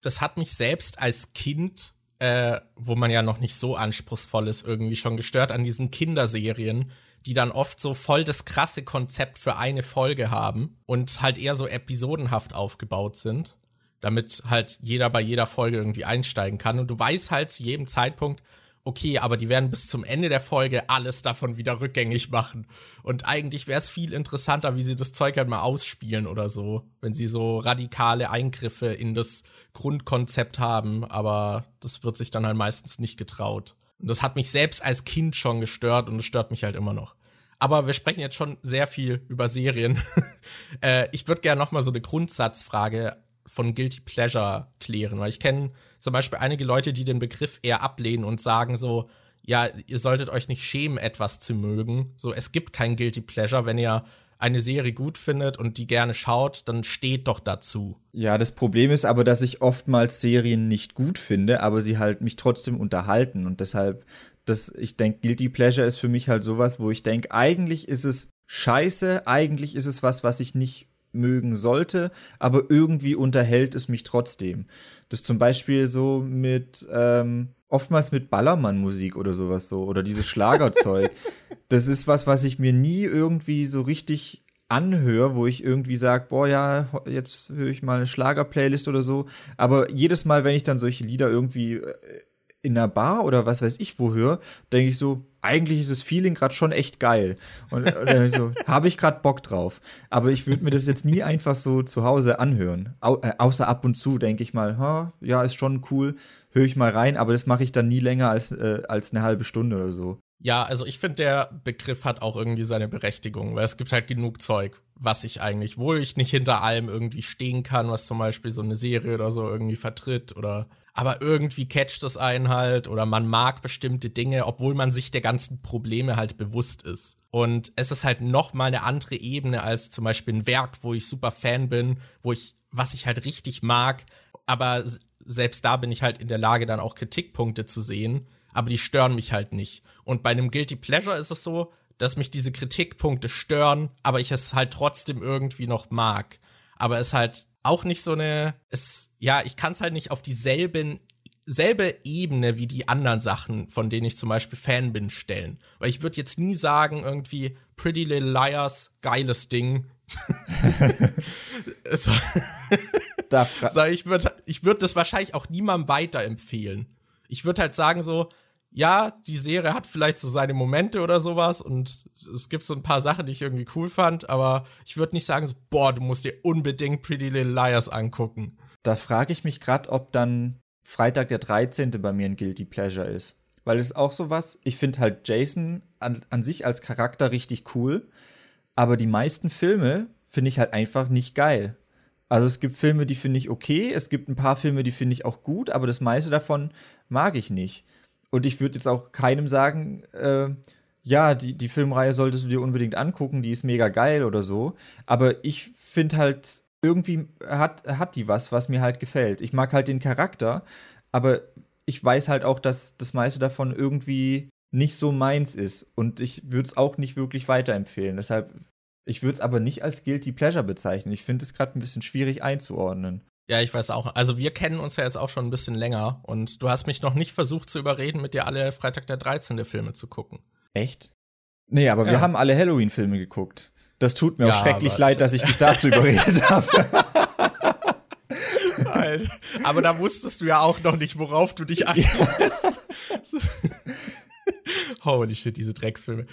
das hat mich selbst als Kind, äh, wo man ja noch nicht so anspruchsvoll ist, irgendwie schon gestört an diesen Kinderserien, die dann oft so voll das krasse Konzept für eine Folge haben und halt eher so episodenhaft aufgebaut sind. damit halt jeder bei jeder Folge irgendwie einsteigen kann. Und du weißt halt zu jedem Zeitpunkt, okay, aber die werden bis zum Ende der Folge alles davon wieder rückgängig machen. Und eigentlich wäre es viel interessanter, wie sie das Zeug halt mal ausspielen oder so, wenn sie so radikale Eingriffe in das Grundkonzept haben, aber das wird sich dann halt meistens nicht getraut. Und das hat mich selbst als Kind schon gestört und es stört mich halt immer noch. Aber wir sprechen jetzt schon sehr viel über Serien. äh, ich würde gerne noch mal so eine Grundsatzfrage von Guilty Pleasure klären, weil ich kenne zum Beispiel einige Leute, die den Begriff eher ablehnen und sagen so, ja, ihr solltet euch nicht schämen, etwas zu mögen. So, es gibt kein Guilty Pleasure, wenn ihr eine Serie gut findet und die gerne schaut, dann steht doch dazu. Ja, das Problem ist aber, dass ich oftmals Serien nicht gut finde, aber sie halt mich trotzdem unterhalten und deshalb, das, ich denke, Guilty Pleasure ist für mich halt sowas, wo ich denke, eigentlich ist es scheiße, eigentlich ist es was, was ich nicht mögen sollte, aber irgendwie unterhält es mich trotzdem. Das zum Beispiel so mit, ähm, oftmals mit Ballermann-Musik oder sowas so, oder dieses Schlagerzeug. das ist was, was ich mir nie irgendwie so richtig anhöre, wo ich irgendwie sage, boah ja, jetzt höre ich mal eine Schlager-Playlist oder so. Aber jedes Mal, wenn ich dann solche Lieder irgendwie äh, in einer Bar oder was weiß ich wo höre, denke ich so, eigentlich ist das Feeling gerade schon echt geil. Und, und so, habe ich gerade Bock drauf. Aber ich würde mir das jetzt nie einfach so zu Hause anhören. Au, äh, außer ab und zu denke ich mal, ha, ja, ist schon cool, höre ich mal rein, aber das mache ich dann nie länger als, äh, als eine halbe Stunde oder so. Ja, also ich finde, der Begriff hat auch irgendwie seine Berechtigung, weil es gibt halt genug Zeug, was ich eigentlich, wo ich nicht hinter allem irgendwie stehen kann, was zum Beispiel so eine Serie oder so irgendwie vertritt oder aber irgendwie catcht es einen halt oder man mag bestimmte Dinge, obwohl man sich der ganzen Probleme halt bewusst ist. Und es ist halt noch mal eine andere Ebene als zum Beispiel ein Werk, wo ich super Fan bin, wo ich, was ich halt richtig mag, aber selbst da bin ich halt in der Lage, dann auch Kritikpunkte zu sehen, aber die stören mich halt nicht. Und bei einem Guilty Pleasure ist es so, dass mich diese Kritikpunkte stören, aber ich es halt trotzdem irgendwie noch mag. Aber es halt auch nicht so eine, es, ja, ich kann es halt nicht auf dieselben selbe Ebene wie die anderen Sachen, von denen ich zum Beispiel Fan bin, stellen. Weil ich würde jetzt nie sagen, irgendwie Pretty Little Liars, geiles Ding. so, so, ich würde ich würd das wahrscheinlich auch niemandem weiterempfehlen. Ich würde halt sagen so, ja, die Serie hat vielleicht so seine Momente oder sowas und es gibt so ein paar Sachen, die ich irgendwie cool fand, aber ich würde nicht sagen, so, boah, du musst dir unbedingt Pretty Little Liars angucken. Da frage ich mich gerade, ob dann Freitag der 13. bei mir ein Guilty Pleasure ist. Weil es ist auch sowas, ich finde halt Jason an, an sich als Charakter richtig cool, aber die meisten Filme finde ich halt einfach nicht geil. Also es gibt Filme, die finde ich okay, es gibt ein paar Filme, die finde ich auch gut, aber das meiste davon mag ich nicht. Und ich würde jetzt auch keinem sagen, äh, ja, die, die Filmreihe solltest du dir unbedingt angucken, die ist mega geil oder so. Aber ich finde halt, irgendwie hat, hat die was, was mir halt gefällt. Ich mag halt den Charakter, aber ich weiß halt auch, dass das meiste davon irgendwie nicht so meins ist. Und ich würde es auch nicht wirklich weiterempfehlen. Deshalb, ich würde es aber nicht als Guilty Pleasure bezeichnen. Ich finde es gerade ein bisschen schwierig einzuordnen. Ja, ich weiß auch. Also wir kennen uns ja jetzt auch schon ein bisschen länger und du hast mich noch nicht versucht zu überreden, mit dir alle Freitag der 13. Filme zu gucken. Echt? Nee, aber ja. wir haben alle Halloween-Filme geguckt. Das tut mir ja, auch schrecklich leid, dass ich dich dazu überredet habe. aber da wusstest du ja auch noch nicht, worauf du dich einlässt. Holy shit, diese Drecksfilme.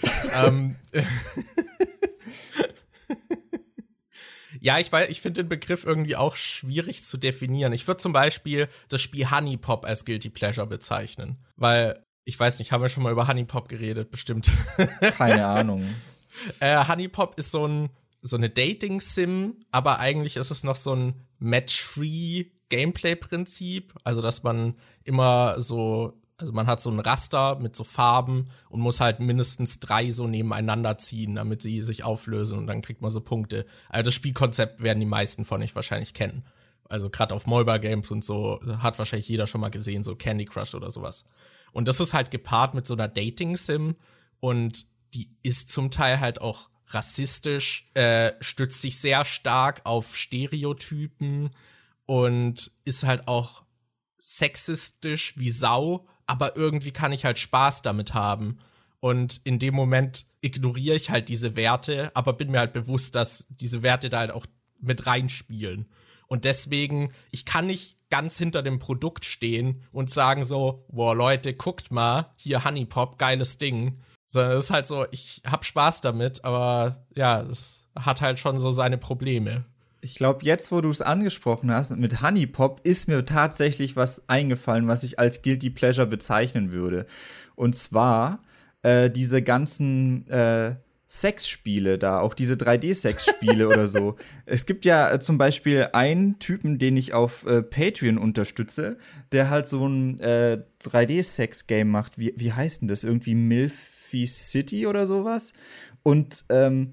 ähm, Ja, ich weiß, ich finde den Begriff irgendwie auch schwierig zu definieren. Ich würde zum Beispiel das Spiel Honey Pop als Guilty Pleasure bezeichnen. Weil, ich weiß nicht, haben wir schon mal über Honey Pop geredet, bestimmt. Keine Ahnung. äh, Honey Pop ist so ein so eine Dating-Sim, aber eigentlich ist es noch so ein Match-Free Gameplay-Prinzip. Also, dass man immer so also man hat so ein Raster mit so Farben und muss halt mindestens drei so nebeneinander ziehen, damit sie sich auflösen und dann kriegt man so Punkte. Also das Spielkonzept werden die meisten von euch wahrscheinlich kennen. Also gerade auf Mobile Games und so hat wahrscheinlich jeder schon mal gesehen, so Candy Crush oder sowas. Und das ist halt gepaart mit so einer Dating-Sim und die ist zum Teil halt auch rassistisch, äh, stützt sich sehr stark auf Stereotypen und ist halt auch sexistisch wie Sau aber irgendwie kann ich halt Spaß damit haben. Und in dem Moment ignoriere ich halt diese Werte, aber bin mir halt bewusst, dass diese Werte da halt auch mit reinspielen. Und deswegen, ich kann nicht ganz hinter dem Produkt stehen und sagen so, boah, Leute, guckt mal, hier Honeypop, geiles Ding. Sondern es ist halt so, ich hab Spaß damit, aber ja, es hat halt schon so seine Probleme. Ich glaube, jetzt, wo du es angesprochen hast, mit Honeypop, ist mir tatsächlich was eingefallen, was ich als Guilty Pleasure bezeichnen würde. Und zwar äh, diese ganzen äh, Sexspiele da, auch diese 3D-Sexspiele oder so. Es gibt ja äh, zum Beispiel einen Typen, den ich auf äh, Patreon unterstütze, der halt so ein äh, 3D-Sex-Game macht. Wie, wie heißt denn das? Irgendwie Milfy City oder sowas? Und ähm,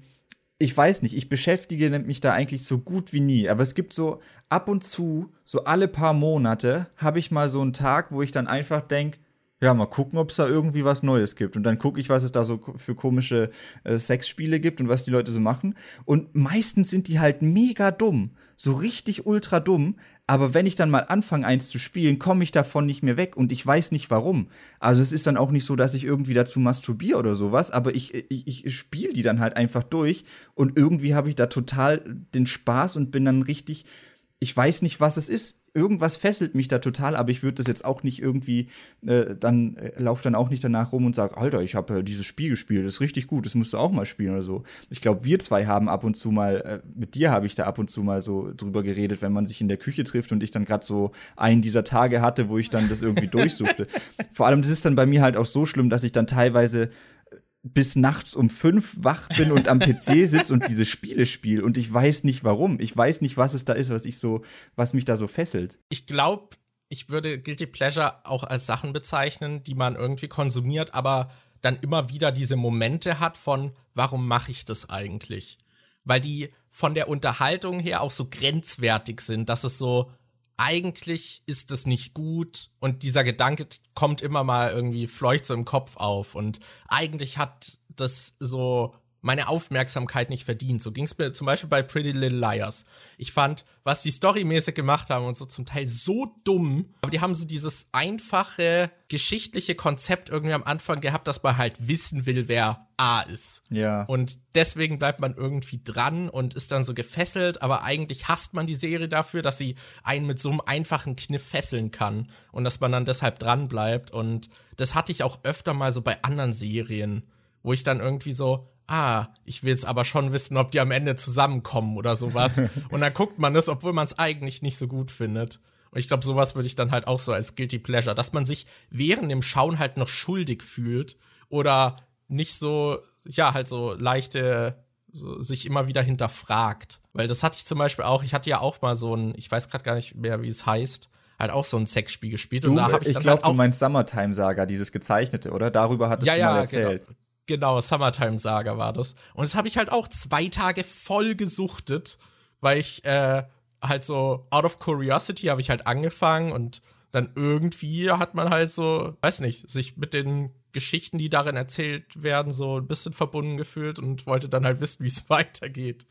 ich weiß nicht, ich beschäftige mich da eigentlich so gut wie nie, aber es gibt so ab und zu, so alle paar Monate, habe ich mal so einen Tag, wo ich dann einfach denke, ja, mal gucken, ob es da irgendwie was Neues gibt. Und dann gucke ich, was es da so für komische äh, Sexspiele gibt und was die Leute so machen. Und meistens sind die halt mega dumm. So richtig ultra dumm. Aber wenn ich dann mal anfange, eins zu spielen, komme ich davon nicht mehr weg und ich weiß nicht warum. Also es ist dann auch nicht so, dass ich irgendwie dazu masturbiere oder sowas, aber ich, ich, ich spiele die dann halt einfach durch und irgendwie habe ich da total den Spaß und bin dann richtig ich weiß nicht, was es ist. Irgendwas fesselt mich da total, aber ich würde das jetzt auch nicht irgendwie, äh, dann äh, laufe dann auch nicht danach rum und sage, Alter, ich habe äh, dieses Spiel gespielt, das ist richtig gut, das musst du auch mal spielen oder so. Ich glaube, wir zwei haben ab und zu mal, äh, mit dir habe ich da ab und zu mal so drüber geredet, wenn man sich in der Küche trifft und ich dann gerade so einen dieser Tage hatte, wo ich dann das irgendwie durchsuchte. Vor allem, das ist dann bei mir halt auch so schlimm, dass ich dann teilweise bis nachts um fünf wach bin und am PC sitze und diese Spiele spiele und ich weiß nicht warum. Ich weiß nicht, was es da ist, was ich so, was mich da so fesselt. Ich glaube, ich würde Guilty Pleasure auch als Sachen bezeichnen, die man irgendwie konsumiert, aber dann immer wieder diese Momente hat von, warum mache ich das eigentlich? Weil die von der Unterhaltung her auch so grenzwertig sind, dass es so, eigentlich ist es nicht gut. Und dieser Gedanke kommt immer mal irgendwie fleucht so im Kopf auf. Und eigentlich hat das so meine Aufmerksamkeit nicht verdient. So ging es mir zum Beispiel bei Pretty Little Liars. Ich fand, was die storymäßig gemacht haben und so zum Teil so dumm, aber die haben so dieses einfache geschichtliche Konzept irgendwie am Anfang gehabt, dass man halt wissen will, wer A ist. Ja. Und deswegen bleibt man irgendwie dran und ist dann so gefesselt, aber eigentlich hasst man die Serie dafür, dass sie einen mit so einem einfachen Kniff fesseln kann und dass man dann deshalb dran bleibt und das hatte ich auch öfter mal so bei anderen Serien, wo ich dann irgendwie so, ah, ich will jetzt aber schon wissen, ob die am Ende zusammenkommen oder sowas. und dann guckt man das, obwohl man es eigentlich nicht so gut findet. Und ich glaube, sowas würde ich dann halt auch so als Guilty Pleasure, dass man sich während dem Schauen halt noch schuldig fühlt oder nicht so, ja, halt so leichte, so, sich immer wieder hinterfragt. Weil das hatte ich zum Beispiel auch, ich hatte ja auch mal so ein, ich weiß gerade gar nicht mehr, wie es heißt, halt auch so ein Sexspiel gespielt. Du, und da ich, ich glaube, halt du meinst Summertime Saga, dieses gezeichnete, oder? Darüber hattest ja, du ja, mal erzählt. Genau. Genau, Summertime Saga war das. Und das habe ich halt auch zwei Tage voll gesuchtet, weil ich äh, halt so out of curiosity habe ich halt angefangen und dann irgendwie hat man halt so, weiß nicht, sich mit den Geschichten, die darin erzählt werden, so ein bisschen verbunden gefühlt und wollte dann halt wissen, wie es weitergeht.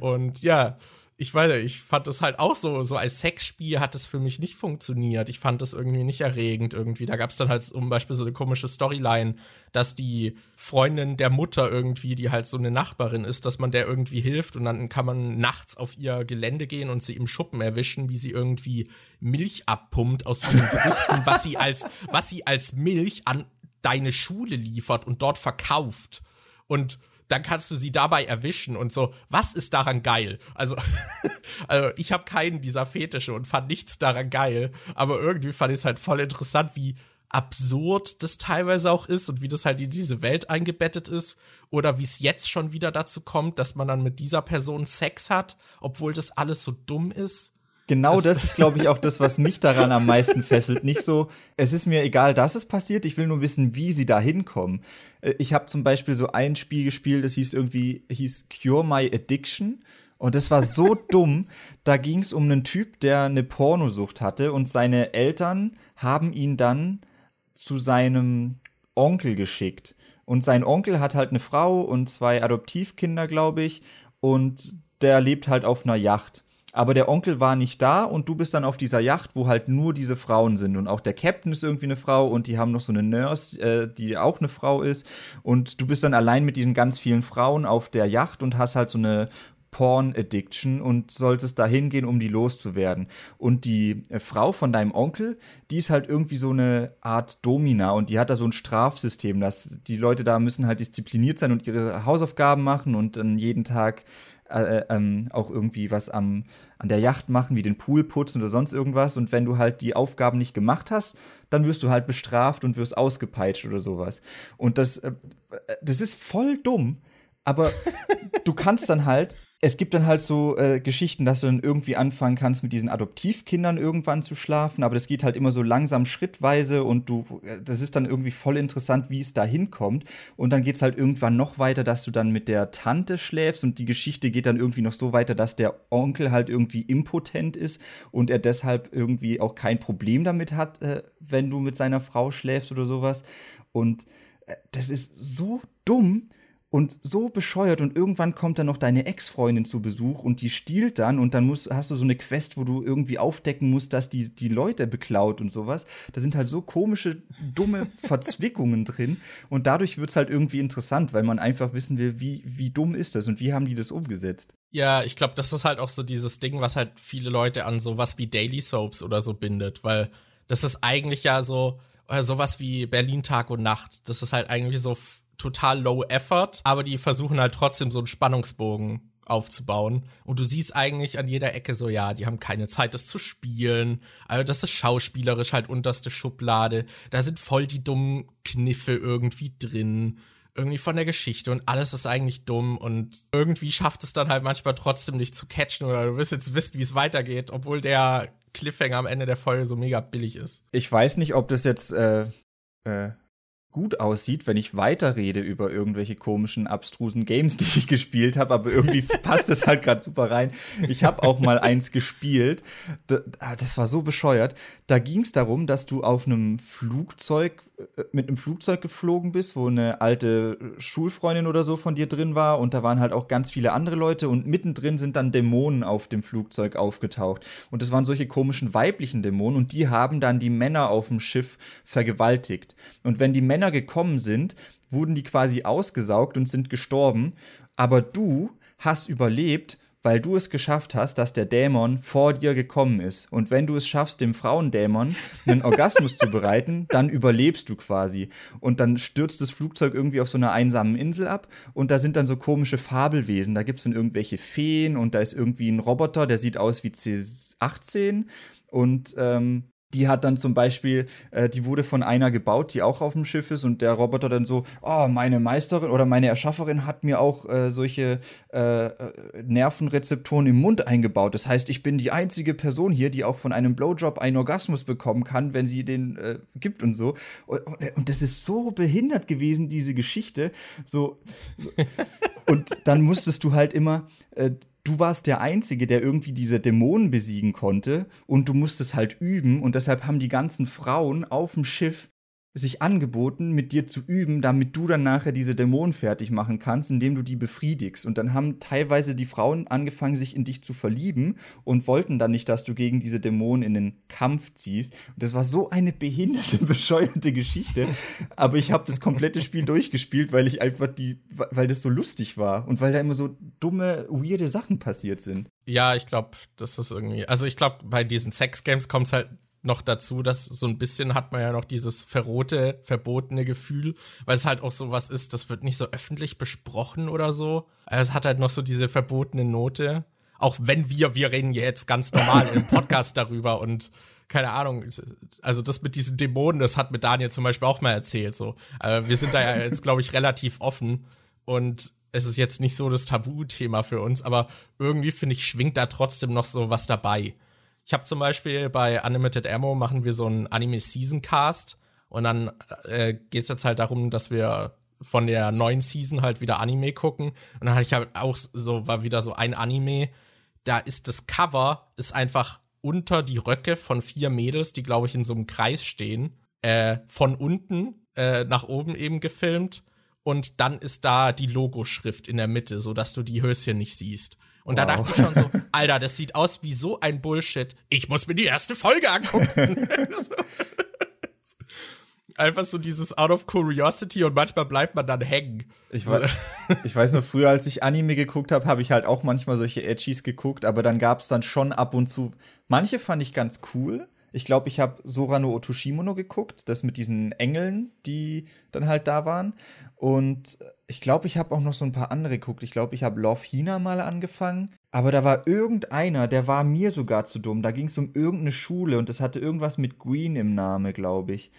und ja, ich weiß nicht, ich fand das halt auch so, so als Sexspiel hat es für mich nicht funktioniert. Ich fand das irgendwie nicht erregend irgendwie. Da gab es dann halt zum Beispiel so eine komische Storyline, dass die Freundin der Mutter irgendwie, die halt so eine Nachbarin ist, dass man der irgendwie hilft und dann kann man nachts auf ihr Gelände gehen und sie im Schuppen erwischen, wie sie irgendwie Milch abpumpt aus ihren Brüsten, was sie als, was sie als Milch an deine Schule liefert und dort verkauft. Und dann kannst du sie dabei erwischen und so, was ist daran geil? Also, also ich habe keinen dieser Fetische und fand nichts daran geil, aber irgendwie fand ich es halt voll interessant, wie absurd das teilweise auch ist und wie das halt in diese Welt eingebettet ist oder wie es jetzt schon wieder dazu kommt, dass man dann mit dieser Person Sex hat, obwohl das alles so dumm ist. Genau das, das ist, glaube ich, auch das, was mich daran am meisten fesselt. Nicht so, es ist mir egal, dass es passiert, ich will nur wissen, wie sie da hinkommen. Äh, ich habe zum Beispiel so ein Spiel gespielt, das hieß irgendwie, hieß Cure My Addiction. Und das war so dumm. Da ging es um einen Typ, der eine Pornosucht hatte und seine Eltern haben ihn dann zu seinem Onkel geschickt. Und sein Onkel hat halt eine Frau und zwei Adoptivkinder, glaube ich. Und der lebt halt auf einer Yacht aber der Onkel war nicht da und du bist dann auf dieser Yacht, wo halt nur diese Frauen sind und auch der Captain ist irgendwie eine Frau und die haben noch so eine Nurse, äh, die auch eine Frau ist und du bist dann allein mit diesen ganz vielen Frauen auf der Yacht und hast halt so eine Porn-Addiction und solltest da hingehen, um die loszuwerden. Und die äh, Frau von deinem Onkel, die ist halt irgendwie so eine Art Domina und die hat da so ein Strafsystem, dass die Leute da müssen halt diszipliniert sein und ihre Hausaufgaben machen und dann jeden Tag äh, äh, ähm, auch irgendwie was am, an der Yacht machen, wie den Pool putzen oder sonst irgendwas. Und wenn du halt die Aufgaben nicht gemacht hast, dann wirst du halt bestraft und wirst ausgepeitscht oder sowas. Und das, äh, das ist voll dumm. Aber du kannst dann halt es gibt dann halt so äh, Geschichten, dass du dann irgendwie anfangen kannst, mit diesen Adoptivkindern irgendwann zu schlafen, aber das geht halt immer so langsam schrittweise und du, äh, das ist dann irgendwie voll interessant, wie es da hinkommt. Und dann geht es halt irgendwann noch weiter, dass du dann mit der Tante schläfst und die Geschichte geht dann irgendwie noch so weiter, dass der Onkel halt irgendwie impotent ist und er deshalb irgendwie auch kein Problem damit hat, äh, wenn du mit seiner Frau schläfst oder sowas. Und äh, das ist so dumm und so bescheuert und irgendwann kommt dann noch deine Ex-Freundin zu Besuch und die stiehlt dann und dann musst, hast du so eine Quest, wo du irgendwie aufdecken musst, dass die, die Leute beklaut und sowas. Da sind halt so komische, dumme Verzwickungen drin und dadurch wird es halt irgendwie interessant, weil man einfach wissen will, wie, wie dumm ist das und wie haben die das umgesetzt. Ja, ich glaube, das ist halt auch so dieses Ding, was halt viele Leute an sowas wie Daily Soaps oder so bindet, weil das ist eigentlich ja so, äh, sowas wie Berlin Tag und Nacht. Das ist halt eigentlich so total low effort, aber die versuchen halt trotzdem so einen Spannungsbogen aufzubauen. Und du siehst eigentlich an jeder Ecke so, ja, die haben keine Zeit, das zu spielen. Also das ist schauspielerisch halt unterste Schublade. Da sind voll die dummen Kniffe irgendwie drin. Irgendwie von der Geschichte und alles ist eigentlich dumm und irgendwie schafft es dann halt manchmal trotzdem nicht zu catchen oder du wirst jetzt wissen, wie es weitergeht, obwohl der Cliffhanger am Ende der Folge so mega billig ist. Ich weiß nicht, ob das jetzt äh, äh, gut aussieht, wenn ich weiterrede über irgendwelche komischen, abstrusen Games, die ich gespielt habe, aber irgendwie passt es halt gerade super rein. Ich habe auch mal eins gespielt, ah, das war so bescheuert. Da ging es darum, dass du auf einem Flugzeug, äh, mit einem Flugzeug geflogen bist, wo eine alte Schulfreundin oder so von dir drin war und da waren halt auch ganz viele andere Leute und mittendrin sind dann Dämonen auf dem Flugzeug aufgetaucht. Und das waren solche komischen weiblichen Dämonen und die haben dann die Männer auf dem Schiff vergewaltigt. Und wenn die Männer Männer gekommen sind, wurden die quasi ausgesaugt und sind gestorben. Aber du hast überlebt, weil du es geschafft hast, dass der Dämon vor dir gekommen ist. Und wenn du es schaffst, dem Frauendämon einen Orgasmus zu bereiten, dann überlebst du quasi. Und dann stürzt das Flugzeug irgendwie auf so einer einsamen Insel ab und da sind dann so komische Fabelwesen. Da gibt es dann irgendwelche Feen und da ist irgendwie ein Roboter, der sieht aus wie C18 und ähm, die hat dann zum Beispiel, äh, die wurde von einer gebaut, die auch auf dem Schiff ist und der Roboter dann so, oh, meine Meisterin oder meine Erschafferin hat mir auch äh, solche äh, äh, Nervenrezeptoren im Mund eingebaut. Das heißt, ich bin die einzige Person hier, die auch von einem Blowjob einen Orgasmus bekommen kann, wenn sie den äh, gibt und so. Und, und, das ist so behindert gewesen, diese Geschichte. So, und dann musstest du halt immer äh, du warst der Einzige, der irgendwie diese Dämonen besiegen konnte und du musstest halt üben und deshalb haben die ganzen Frauen auf dem Schiff sich angeboten, mit dir zu üben, damit du dann nachher diese Dämonen fertig machen kannst, indem du die befriedigst. Und dann haben teilweise die Frauen angefangen, sich in dich zu verlieben und wollten dann nicht, dass du gegen diese Dämonen in den Kampf ziehst. Und das war so eine behinderte, bescheuerte Geschichte. Aber ich habe das komplette Spiel durchgespielt, weil ich einfach die, weil das so lustig war und weil da immer so dumme, weirde Sachen passiert sind. Ja, ich glaube, das ist irgendwie, also ich glaube, bei diesen Sex-Games kommt es halt noch dazu, dass so ein bisschen hat man ja noch dieses verrote, verbotene Gefühl, weil es halt auch so was ist, das wird nicht so öffentlich besprochen oder so. Also es hat halt noch so diese verbotene Note. Auch wenn wir, wir reden jetzt ganz normal im Podcast darüber und keine Ahnung, also das mit diesen Dämonen, das hat mir Daniel zum Beispiel auch mal erzählt. So, äh, wir sind da ja jetzt, glaube ich, relativ offen und es ist jetzt nicht so das Tabuthema für uns, aber irgendwie finde ich schwingt da trotzdem noch so was dabei. Ich habe zum Beispiel bei Unlimited Ammo machen wir so einen Anime Season Cast und dann äh, geht es jetzt halt darum, dass wir von der neuen Season halt wieder Anime gucken. Und dann hatte ich halt auch so, war wieder so ein Anime, da ist das Cover, ist einfach unter die Röcke von vier Mädels, die, glaube ich, in so einem Kreis stehen, äh, von unten äh, nach oben eben gefilmt. Und dann ist da die Logoschrift in der Mitte, so dass du die Höschen nicht siehst. Und wow. da dachte ich schon so, Alter, das sieht aus wie so ein Bullshit. Ich muss mir die erste Folge angucken. Einfach so dieses Out of Curiosity und manchmal bleibt man dann hängen. Ich, war, ich weiß nur, früher, als ich Anime geguckt habe, habe ich halt auch manchmal solche Edgys geguckt, aber dann gab es dann schon ab und zu. Manche fand ich ganz cool. Ich glaube, ich habe Sorano Otoshimono geguckt, das mit diesen Engeln, die dann halt da waren. Und ich glaube, ich habe auch noch so ein paar andere geguckt. Ich glaube, ich habe Love Hina mal angefangen. Aber da war irgendeiner, der war mir sogar zu dumm. Da ging es um irgendeine Schule und das hatte irgendwas mit Green im Namen, glaube ich.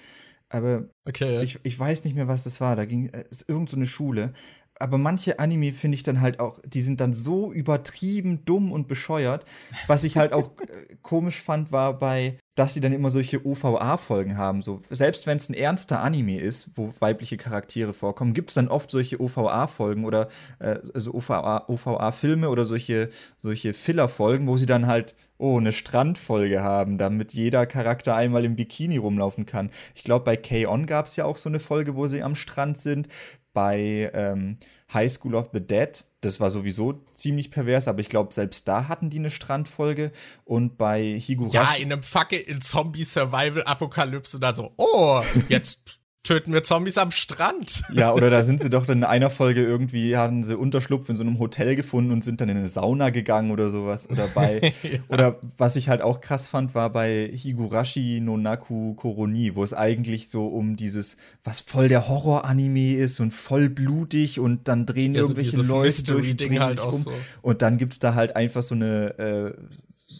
Aber okay. ich, ich weiß nicht mehr, was das war. Da ging es äh, irgend so eine Schule aber manche Anime finde ich dann halt auch, die sind dann so übertrieben dumm und bescheuert. Was ich halt auch äh, komisch fand, war bei, dass sie dann immer solche OVA-Folgen haben. So, selbst wenn es ein ernster Anime ist, wo weibliche Charaktere vorkommen, gibt es dann oft solche OVA-Folgen oder äh, also OVA-Filme OVA oder solche, solche Filler-Folgen, wo sie dann halt, oh, eine Strandfolge haben, damit jeder Charakter einmal im Bikini rumlaufen kann. Ich glaube, bei K-On! gab es ja auch so eine Folge, wo sie am Strand sind bei ähm, High School of the Dead. Das war sowieso ziemlich pervers, aber ich glaube, selbst da hatten die eine Strandfolge. Und bei Higurashi. Ja, in einem fucking Zombie-Survival-Apokalypse dann so, oh, jetzt töten wir Zombies am Strand. Ja, oder da sind sie doch in einer Folge irgendwie, hatten sie Unterschlupf in so einem Hotel gefunden und sind dann in eine Sauna gegangen oder sowas. Oder bei, ja. oder was ich halt auch krass fand, war bei Higurashi no Naku Koroni, wo es eigentlich so um dieses, was voll der Horror-Anime ist und voll blutig und dann drehen ja, irgendwelche so Leute durch, Ding halt auch um. So. Und dann gibt's da halt einfach so eine äh,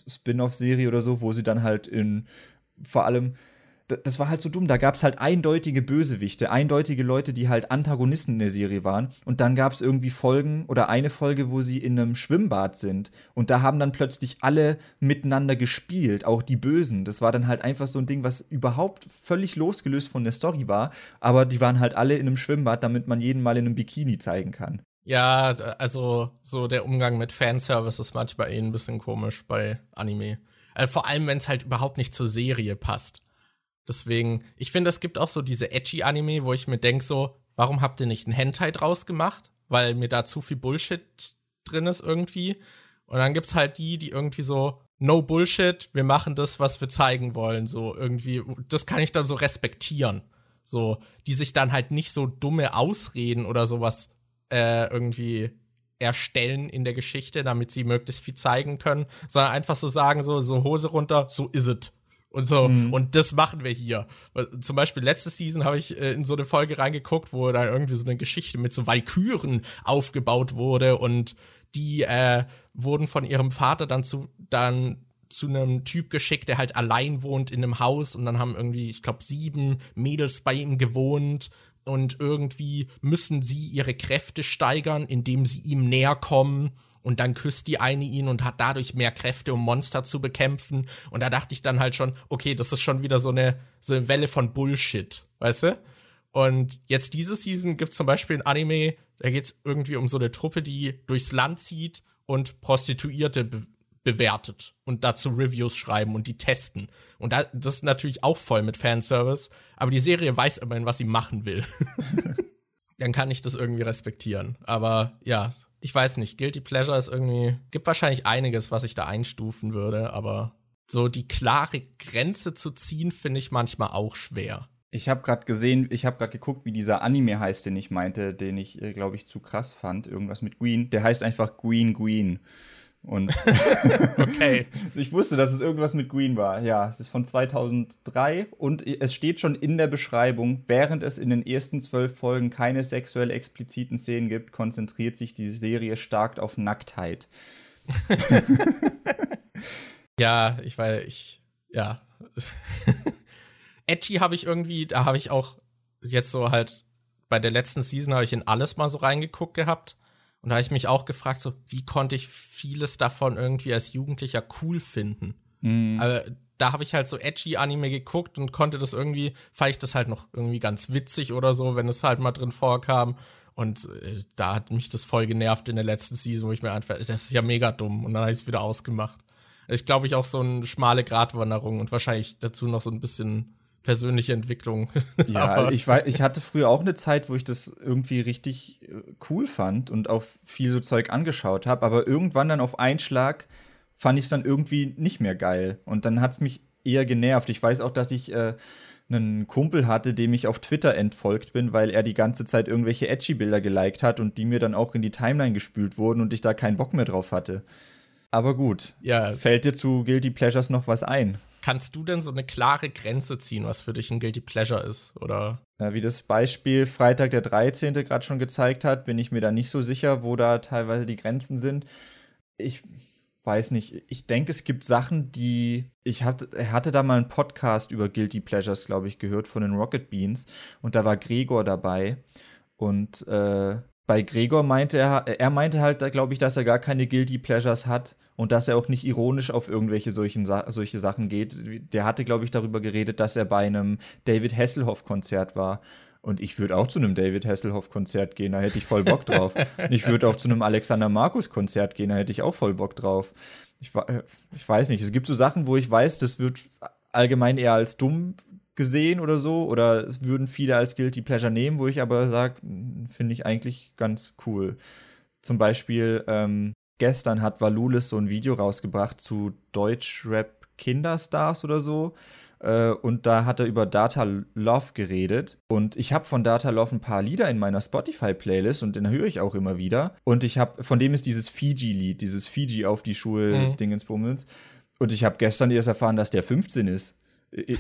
Spin-off-Serie oder so, wo sie dann halt in vor allem das war halt so dumm. Da gab es halt eindeutige Bösewichte, eindeutige Leute, die halt Antagonisten in der Serie waren. Und dann gab es irgendwie Folgen oder eine Folge, wo sie in einem Schwimmbad sind. Und da haben dann plötzlich alle miteinander gespielt, auch die Bösen. Das war dann halt einfach so ein Ding, was überhaupt völlig losgelöst von der Story war. Aber die waren halt alle in einem Schwimmbad, damit man jeden mal in einem Bikini zeigen kann. Ja, also so der Umgang mit Fanservice ist manchmal eh ein bisschen komisch bei Anime. Äh, vor allem, wenn es halt überhaupt nicht zur Serie passt. Deswegen, ich finde, es gibt auch so diese edgy Anime, wo ich mir denke so, warum habt ihr nicht einen Hentai draus gemacht? Weil mir da zu viel Bullshit drin ist irgendwie. Und dann gibt's halt die, die irgendwie so, no Bullshit, wir machen das, was wir zeigen wollen, so irgendwie, das kann ich dann so respektieren. So, die sich dann halt nicht so dumme Ausreden oder sowas äh, irgendwie erstellen in der Geschichte, damit sie möglichst viel zeigen können, sondern einfach so sagen, so, so Hose runter, so is it. Und so, mhm. und das machen wir hier. Zum Beispiel letzte Season habe ich äh, in so eine Folge reingeguckt, wo da irgendwie so eine Geschichte mit so Valkyren aufgebaut wurde und die äh, wurden von ihrem Vater dann zu, dann zu einem Typ geschickt, der halt allein wohnt in einem Haus und dann haben irgendwie, ich glaube, sieben Mädels bei ihm gewohnt und irgendwie müssen sie ihre Kräfte steigern, indem sie ihm näher kommen und dann küsst die eine ihn und hat dadurch mehr Kräfte, um Monster zu bekämpfen. Und da dachte ich dann halt schon, okay, das ist schon wieder so eine, so eine Welle von Bullshit, weißt du? Und jetzt diese Season gibt es zum Beispiel ein Anime, da geht es irgendwie um so eine Truppe, die durchs Land zieht und Prostituierte be bewertet und dazu Reviews schreiben und die testen. Und da, das ist natürlich auch voll mit Fanservice, aber die Serie weiß immerhin, was sie machen will. Dann kann ich das irgendwie respektieren. Aber ja, ich weiß nicht, Guilty Pleasure ist irgendwie, gibt wahrscheinlich einiges, was ich da einstufen würde, aber so die klare Grenze zu ziehen, finde ich manchmal auch schwer. Ich habe gerade gesehen, ich habe gerade geguckt, wie dieser Anime heißt, den ich meinte, den ich, äh, glaube ich, zu krass fand. Irgendwas mit Green. Der heißt einfach Green Green. Und okay. ich wusste, dass es irgendwas mit Green war. Ja, das ist von 2003 und es steht schon in der Beschreibung, während es in den ersten zwölf Folgen keine sexuell expliziten Szenen gibt, konzentriert sich die Serie stark auf Nacktheit. ja, ich weiß, ich, ja. Edgy habe ich irgendwie, da habe ich auch jetzt so halt bei der letzten Season habe ich in alles mal so reingeguckt gehabt. Und da habe ich mich auch gefragt, so, wie konnte ich vieles davon irgendwie als Jugendlicher cool finden? Mhm. Aber da habe ich halt so edgy Anime geguckt und konnte das irgendwie, fand ich das halt noch irgendwie ganz witzig oder so, wenn es halt mal drin vorkam. Und äh, da hat mich das voll genervt in der letzten Season, wo ich mir einfach, das ist ja mega dumm. Und dann habe ich es wieder ausgemacht. Ich glaube, ich auch so eine schmale Gratwanderung und wahrscheinlich dazu noch so ein bisschen persönliche Entwicklung. Ja, ich, war, ich hatte früher auch eine Zeit, wo ich das irgendwie richtig äh, cool fand und auch viel so Zeug angeschaut habe, aber irgendwann dann auf einen Schlag fand ich es dann irgendwie nicht mehr geil. Und dann hat es mich eher genervt. Ich weiß auch, dass ich äh, einen Kumpel hatte, dem ich auf Twitter entfolgt bin, weil er die ganze Zeit irgendwelche Edgy-Bilder geliked hat und die mir dann auch in die Timeline gespült wurden und ich da keinen Bock mehr drauf hatte. Aber gut. Ja. Fällt dir zu Guilty Pleasures noch was ein? Kannst du denn so eine klare Grenze ziehen, was für dich ein Guilty Pleasure ist? Oder? Ja, wie das Beispiel Freitag der 13. gerade schon gezeigt hat, bin ich mir da nicht so sicher, wo da teilweise die Grenzen sind. Ich weiß nicht. Ich denke, es gibt Sachen, die. Ich hatte, hatte da mal einen Podcast über Guilty Pleasures, glaube ich, gehört von den Rocket Beans. Und da war Gregor dabei. Und äh, bei Gregor meinte er, er meinte halt, glaube ich, dass er gar keine Guilty Pleasures hat und dass er auch nicht ironisch auf irgendwelche solchen solche Sachen geht. Der hatte, glaube ich, darüber geredet, dass er bei einem David Hasselhoff-Konzert war. Und ich würde auch zu einem David Hasselhoff-Konzert gehen, da hätte ich voll Bock drauf. ich würde auch zu einem Alexander Markus-Konzert gehen, da hätte ich auch voll Bock drauf. Ich, ich weiß nicht, es gibt so Sachen, wo ich weiß, das wird allgemein eher als dumm gesehen oder so, oder würden viele als Guilty Pleasure nehmen, wo ich aber sage, hm, finde ich eigentlich ganz cool. Zum Beispiel, ähm, gestern hat Valulis so ein Video rausgebracht zu Deutschrap Kinderstars oder so. Äh, und da hat er über Data Love geredet. Und ich habe von Data Love ein paar Lieder in meiner Spotify-Playlist und den höre ich auch immer wieder. Und ich habe, von dem ist dieses Fiji-Lied, dieses Fiji auf die Schuhe-Dingensbummels. Mhm. Und ich habe gestern erst erfahren, dass der 15 ist.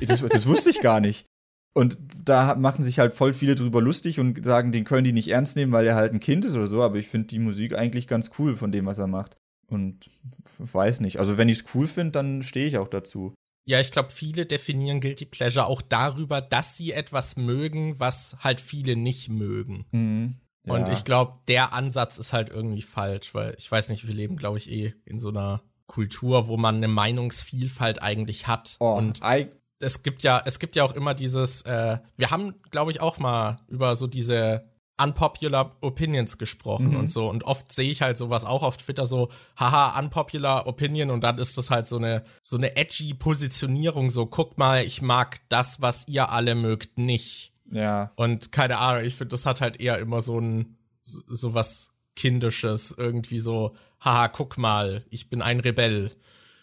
Das, das wusste ich gar nicht. Und da machen sich halt voll viele drüber lustig und sagen, den können die nicht ernst nehmen, weil er halt ein Kind ist oder so. Aber ich finde die Musik eigentlich ganz cool von dem, was er macht. Und weiß nicht. Also, wenn ich es cool finde, dann stehe ich auch dazu. Ja, ich glaube, viele definieren Guilty Pleasure auch darüber, dass sie etwas mögen, was halt viele nicht mögen. Mhm. Ja. Und ich glaube, der Ansatz ist halt irgendwie falsch, weil ich weiß nicht, wir leben, glaube ich, eh in so einer Kultur, wo man eine Meinungsvielfalt eigentlich hat. Oh, und es gibt ja, es gibt ja auch immer dieses, äh, wir haben, glaube ich, auch mal über so diese unpopular Opinions gesprochen mhm. und so. Und oft sehe ich halt sowas auch auf Twitter so, haha, unpopular Opinion und dann ist das halt so eine, so eine edgy Positionierung, so, guck mal, ich mag das, was ihr alle mögt, nicht. Ja. Und keine Ahnung, ich finde, das hat halt eher immer so ein, so, so was Kindisches, irgendwie so, haha, guck mal, ich bin ein Rebell.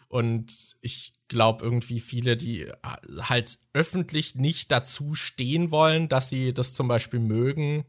Und ich glaube irgendwie viele, die äh, halt öffentlich nicht dazu stehen wollen, dass sie das zum Beispiel mögen,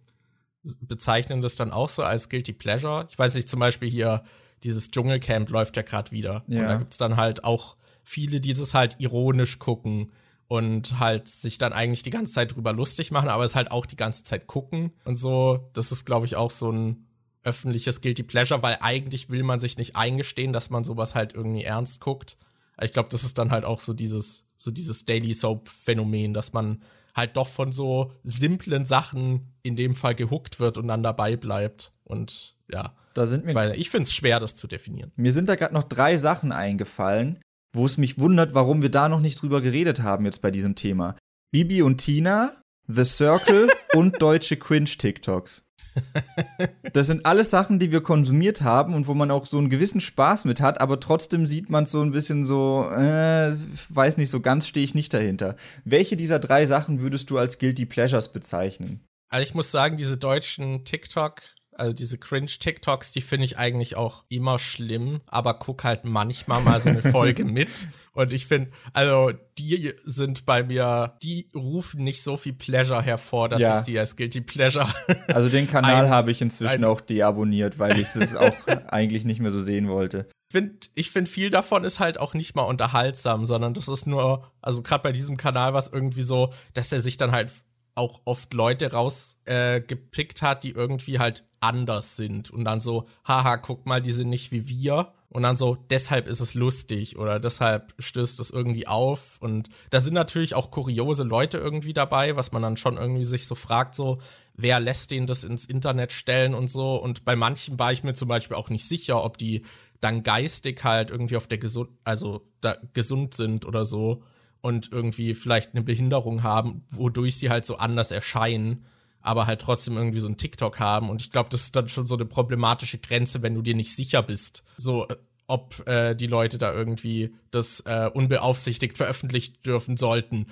bezeichnen das dann auch so als Guilty Pleasure. Ich weiß nicht, zum Beispiel hier dieses Dschungelcamp läuft ja gerade wieder. Ja. Und da gibt's dann halt auch viele, die das halt ironisch gucken und halt sich dann eigentlich die ganze Zeit drüber lustig machen, aber es halt auch die ganze Zeit gucken und so. Das ist, glaube ich, auch so ein öffentliches Guilty Pleasure, weil eigentlich will man sich nicht eingestehen, dass man sowas halt irgendwie ernst guckt. Ich glaube, das ist dann halt auch so dieses, so dieses Daily Soap-Phänomen, dass man halt doch von so simplen Sachen in dem Fall gehuckt wird und dann dabei bleibt. Und ja. Da sind mir. Weil ich finde es schwer, das zu definieren. Mir sind da gerade noch drei Sachen eingefallen, wo es mich wundert, warum wir da noch nicht drüber geredet haben jetzt bei diesem Thema. Bibi und Tina, The Circle und deutsche Cringe-TikToks. Das sind alles Sachen, die wir konsumiert haben und wo man auch so einen gewissen Spaß mit hat, aber trotzdem sieht man es so ein bisschen so, äh, weiß nicht, so ganz stehe ich nicht dahinter. Welche dieser drei Sachen würdest du als Guilty Pleasures bezeichnen? Also ich muss sagen, diese deutschen TikTok also diese Cringe-TikToks, die finde ich eigentlich auch immer schlimm, aber guck halt manchmal mal so eine Folge mit. Und ich finde, also die sind bei mir, die rufen nicht so viel Pleasure hervor, dass ja. ich sie als Guilty Pleasure. Also den Kanal habe ich inzwischen auch deabonniert, weil ich das auch eigentlich nicht mehr so sehen wollte. Find, ich finde, viel davon ist halt auch nicht mal unterhaltsam, sondern das ist nur, also gerade bei diesem Kanal was irgendwie so, dass er sich dann halt auch oft Leute rausgepickt äh, hat, die irgendwie halt anders sind und dann so, haha, guck mal, die sind nicht wie wir. Und dann so, deshalb ist es lustig oder deshalb stößt es irgendwie auf. Und da sind natürlich auch kuriose Leute irgendwie dabei, was man dann schon irgendwie sich so fragt, so, wer lässt den das ins Internet stellen und so. Und bei manchen war ich mir zum Beispiel auch nicht sicher, ob die dann geistig halt irgendwie auf der gesund, also da gesund sind oder so und irgendwie vielleicht eine Behinderung haben, wodurch sie halt so anders erscheinen, aber halt trotzdem irgendwie so ein TikTok haben. Und ich glaube, das ist dann schon so eine problematische Grenze, wenn du dir nicht sicher bist, so äh, ob äh, die Leute da irgendwie das äh, unbeaufsichtigt veröffentlicht dürfen sollten.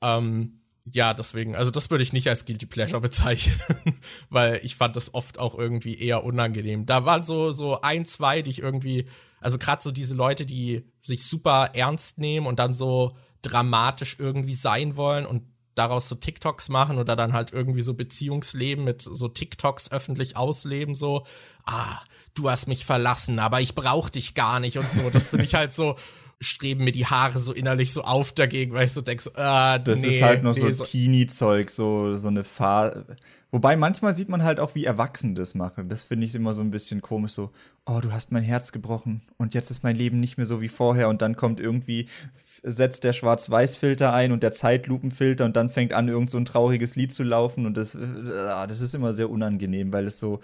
Ähm, ja, deswegen, also das würde ich nicht als Guilty Pleasure bezeichnen, weil ich fand das oft auch irgendwie eher unangenehm. Da waren so, so ein, zwei, die ich irgendwie, also gerade so diese Leute, die sich super ernst nehmen und dann so dramatisch irgendwie sein wollen und daraus so TikToks machen oder dann halt irgendwie so Beziehungsleben mit so TikToks öffentlich ausleben, so, ah, du hast mich verlassen, aber ich brauch dich gar nicht und so. Das finde ich halt so, streben mir die Haare so innerlich so auf dagegen, weil ich so denke, so, ah, Das nee, ist halt noch nee, so, so Teenie-Zeug, so, so eine Phase. Wobei manchmal sieht man halt auch, wie Erwachsene das machen. Das finde ich immer so ein bisschen komisch, so, oh, du hast mein Herz gebrochen und jetzt ist mein Leben nicht mehr so wie vorher und dann kommt irgendwie, setzt der Schwarz-Weiß-Filter ein und der Zeitlupenfilter und dann fängt an, irgend so ein trauriges Lied zu laufen und das, äh, das ist immer sehr unangenehm, weil es so,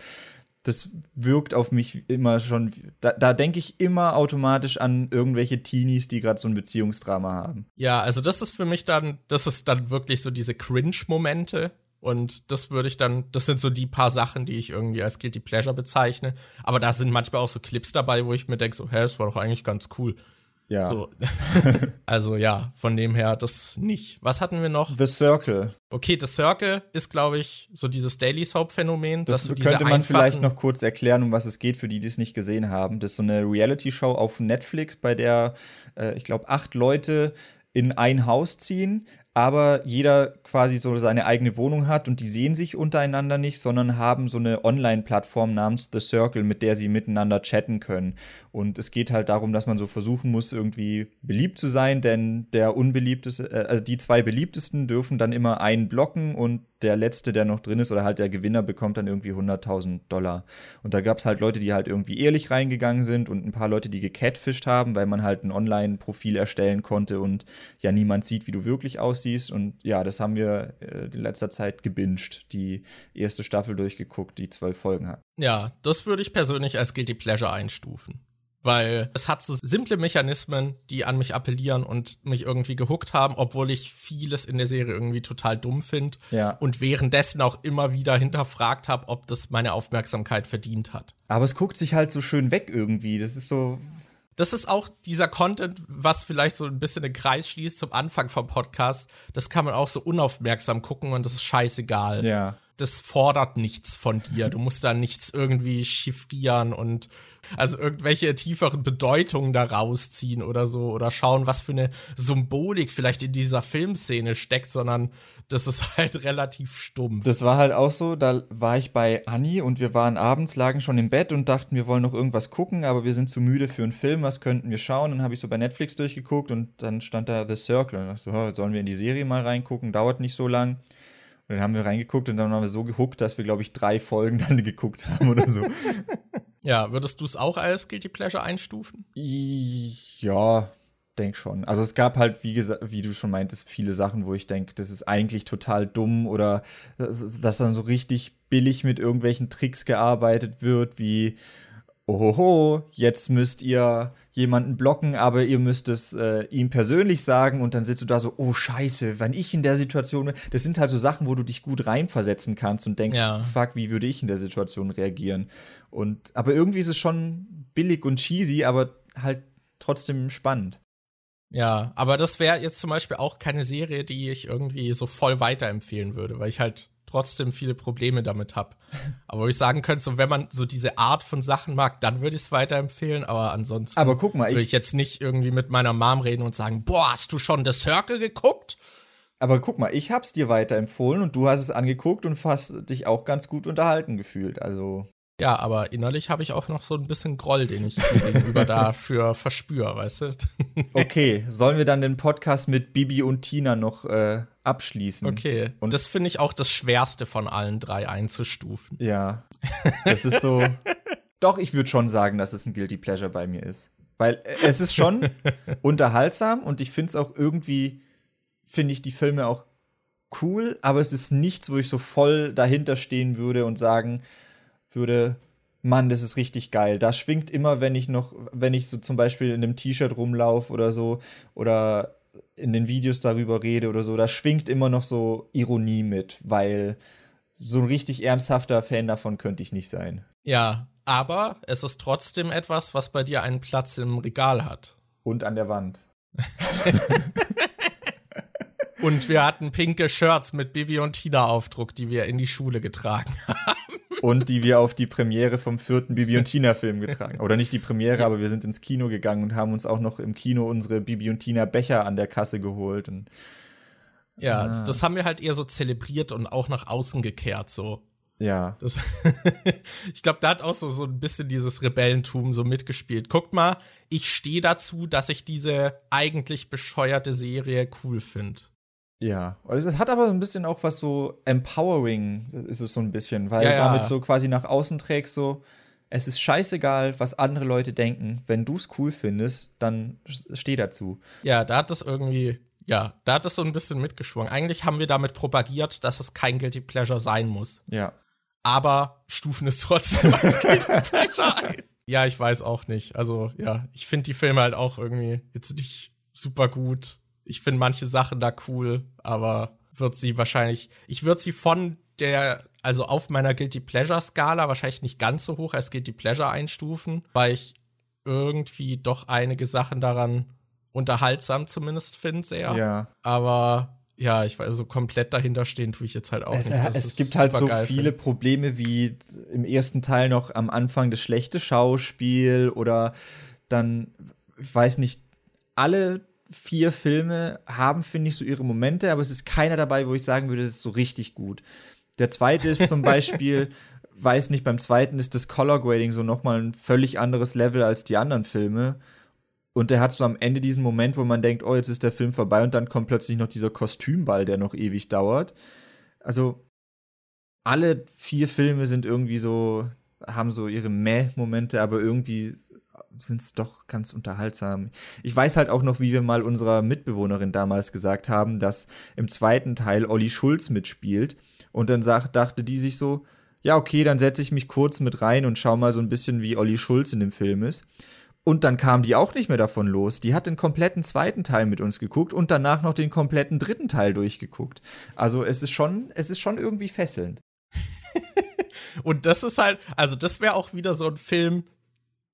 das wirkt auf mich immer schon, da, da denke ich immer automatisch an irgendwelche Teenies, die gerade so ein Beziehungsdrama haben. Ja, also das ist für mich dann, das ist dann wirklich so diese Cringe-Momente. Und das würde ich dann, das sind so die paar Sachen, die ich irgendwie als Guilty Pleasure bezeichne. Aber da sind manchmal auch so Clips dabei, wo ich mir denke, so, hä, das war doch eigentlich ganz cool. Ja. So. also ja, von dem her das nicht. Was hatten wir noch? The Circle. Okay, The Circle ist, glaube ich, so dieses Daily Soap-Phänomen. Das du könnte man vielleicht noch kurz erklären, um was es geht, für die, die es nicht gesehen haben. Das ist so eine Reality-Show auf Netflix, bei der, äh, ich glaube, acht Leute in ein Haus ziehen, aber jeder quasi so seine eigene Wohnung hat und die sehen sich untereinander nicht, sondern haben so eine Online-Plattform namens The Circle, mit der sie miteinander chatten können. Und es geht halt darum, dass man so versuchen muss, irgendwie beliebt zu sein, denn der unbeliebteste, äh, also die zwei beliebtesten dürfen dann immer einen blocken und der letzte, der noch drin ist, oder halt der Gewinner bekommt dann irgendwie 100.000 Dollar. Und da gab es halt Leute, die halt irgendwie ehrlich reingegangen sind und ein paar Leute, die gecatfischt haben, weil man halt ein Online-Profil erstellen konnte und ja niemand sieht, wie du wirklich aussiehst. Und ja, das haben wir äh, in letzter Zeit gebinged, die erste Staffel durchgeguckt, die zwölf Folgen hat. Ja, das würde ich persönlich als Guilty Pleasure einstufen. Weil es hat so simple Mechanismen, die an mich appellieren und mich irgendwie gehuckt haben, obwohl ich vieles in der Serie irgendwie total dumm finde. Ja. Und währenddessen auch immer wieder hinterfragt habe, ob das meine Aufmerksamkeit verdient hat. Aber es guckt sich halt so schön weg irgendwie. Das ist so. Das ist auch dieser Content, was vielleicht so ein bisschen den Kreis schließt zum Anfang vom Podcast. Das kann man auch so unaufmerksam gucken und das ist scheißegal. Ja. das fordert nichts von dir. Du musst da nichts irgendwie chiffrieren und also irgendwelche tieferen Bedeutungen da rausziehen oder so oder schauen, was für eine Symbolik vielleicht in dieser Filmszene steckt, sondern das ist halt relativ stumpf. Das war halt auch so, da war ich bei Anni und wir waren abends, lagen schon im Bett und dachten, wir wollen noch irgendwas gucken, aber wir sind zu müde für einen Film, was könnten wir schauen? Dann habe ich so bei Netflix durchgeguckt und dann stand da The Circle. Und ich dachte so, "Hä, sollen wir in die Serie mal reingucken? Dauert nicht so lang. Und dann haben wir reingeguckt und dann waren wir so gehuckt, dass wir, glaube ich, drei Folgen dann geguckt haben oder so. ja, würdest du es auch als Guilty Pleasure einstufen? ja, denk schon. Also es gab halt, wie wie du schon meintest, viele Sachen, wo ich denke, das ist eigentlich total dumm oder dass dann so richtig billig mit irgendwelchen Tricks gearbeitet wird, wie Ohoho, jetzt müsst ihr jemanden blocken, aber ihr müsst es äh, ihm persönlich sagen und dann sitzt du da so, oh scheiße, wenn ich in der Situation bin, das sind halt so Sachen, wo du dich gut reinversetzen kannst und denkst, Ja. fuck, wie würde ich in der Situation reagieren? Und aber irgendwie ist es schon billig und cheesy, aber halt trotzdem spannend. Ja, aber das wäre jetzt zum Beispiel auch keine Serie, die ich irgendwie so voll weiterempfehlen würde, weil ich halt trotzdem viele Probleme damit habe. Aber wo ich sagen könnte, so wenn man so diese Art von Sachen mag, dann würde ich es weiterempfehlen, aber ansonsten Aber guck mal, würde ich, ich jetzt nicht irgendwie mit meiner Mom reden und sagen, boah, hast du schon The Circle geguckt? aber guck mal, ich hab's dir weiterempfohlen und du hast es angeguckt und hast dich auch ganz gut unterhalten gefühlt. Also Ja, aber innerlich habe ich auch noch so ein bisschen Groll, den ich gegenüber dafür verspüre, weißt du? okay, sollen wir dann den Podcast mit Bibi und Tina noch äh, abschließen? Okay. Und- das finde ich auch das Schwerste von allen drei einzustufen. Ja, das ist so. Doch, ich würde schon sagen, dass es ein Guilty Pleasure bei mir ist. Weil äh, es ist schon unterhaltsam und ich finde es auch irgendwie, finde ich die Filme auch cool, aber es ist nichts, wo ich so voll dahinter stehen würde und sagen würde, Mann, das ist richtig geil. Da schwingt immer, wenn ich noch, wenn ich so zum Beispiel in einem T-Shirt rumlaufe oder so oder in den Videos darüber rede oder so, da schwingt immer noch so Ironie mit, weil so ein richtig ernsthafter Fan davon könnte ich nicht sein. Ja, aber es ist trotzdem etwas, was bei dir einen Platz im Regal hat. Und an der Wand. Und wir hatten pinke Shirts mit Bibi und Tina Aufdruck, die wir in die Schule getragen haben. Und die wir auf die Premiere vom vierten Bibi und Tina Film getragen. Oder nicht die Premiere, aber wir sind ins Kino gegangen und haben uns auch noch im Kino unsere Bibi und Tina Becher an der Kasse geholt. Und Ja, ah. das haben wir halt eher so zelebriert und auch nach außen gekehrt, so. Ja. Das, ich glaube, da hat auch so, so ein bisschen dieses Rebellentum so mitgespielt. Guckt mal, ich stehe dazu, dass ich diese eigentlich bescheuerte Serie cool finde. Ja, also es hat aber ein bisschen auch was so empowering, ist es so ein bisschen, weil ja, ja. damit so quasi nach außen trägst so, es ist scheißegal, was andere Leute denken. Wenn du es cool findest, dann steh dazu. Ja, da hat das irgendwie, ja, da hat das so ein bisschen mitgeschwungen. Eigentlich haben wir damit propagiert, dass es kein Guilty Pleasure sein muss. Ja aber stufen es trotzdem als Guilty Pleasure ein. Ja, ich weiß auch nicht. Also, ja, ich finde die Filme halt auch irgendwie jetzt nicht super gut. Ich finde manche Sachen da cool, aber wird sie wahrscheinlich, ich würde sie von der, also auf meiner Guilty Pleasure Skala wahrscheinlich nicht ganz so hoch als Guilty Pleasure einstufen, weil ich irgendwie doch einige Sachen daran unterhaltsam zumindest finde sehr. Ja. Aber ja, ich weiß, so komplett dahinter stehen tue ich jetzt halt auch es, nicht. es gibt halt so viele find. Probleme wie im ersten Teil noch am Anfang das schlechte Schauspiel oder dann, ich weiß nicht, alle vier Filme haben, finde ich, so ihre Momente, aber es ist keiner dabei, wo ich sagen würde, das ist so richtig gut. Der zweite ist zum Beispiel, weiß nicht, beim zweiten ist das Color Grading so nochmal ein völlig anderes Level als die anderen Filme. Und der hat so am Ende diesen Moment, wo man denkt, oh, jetzt ist der Film vorbei und dann kommt plötzlich noch dieser Kostümball, der noch ewig dauert. Also alle vier Filme sind irgendwie so, haben so ihre Meh-Momente, aber irgendwie sind es doch ganz unterhaltsam. Ich weiß halt auch noch, wie wir mal unserer Mitbewohnerin damals gesagt haben, dass im zweiten Teil Olli Schulz mitspielt. Und dann sagt, dachte die sich so, ja, okay, dann setze ich mich kurz mit rein und schau mal so ein bisschen, wie Olli Schulz in dem Film ist. Und dann kam die auch nicht mehr davon los. Die hat den kompletten zweiten Teil mit uns geguckt und danach noch den kompletten dritten Teil durchgeguckt. Also es ist schon, es ist schon irgendwie fesselnd. und das ist halt, also das wäre auch wieder so ein Film,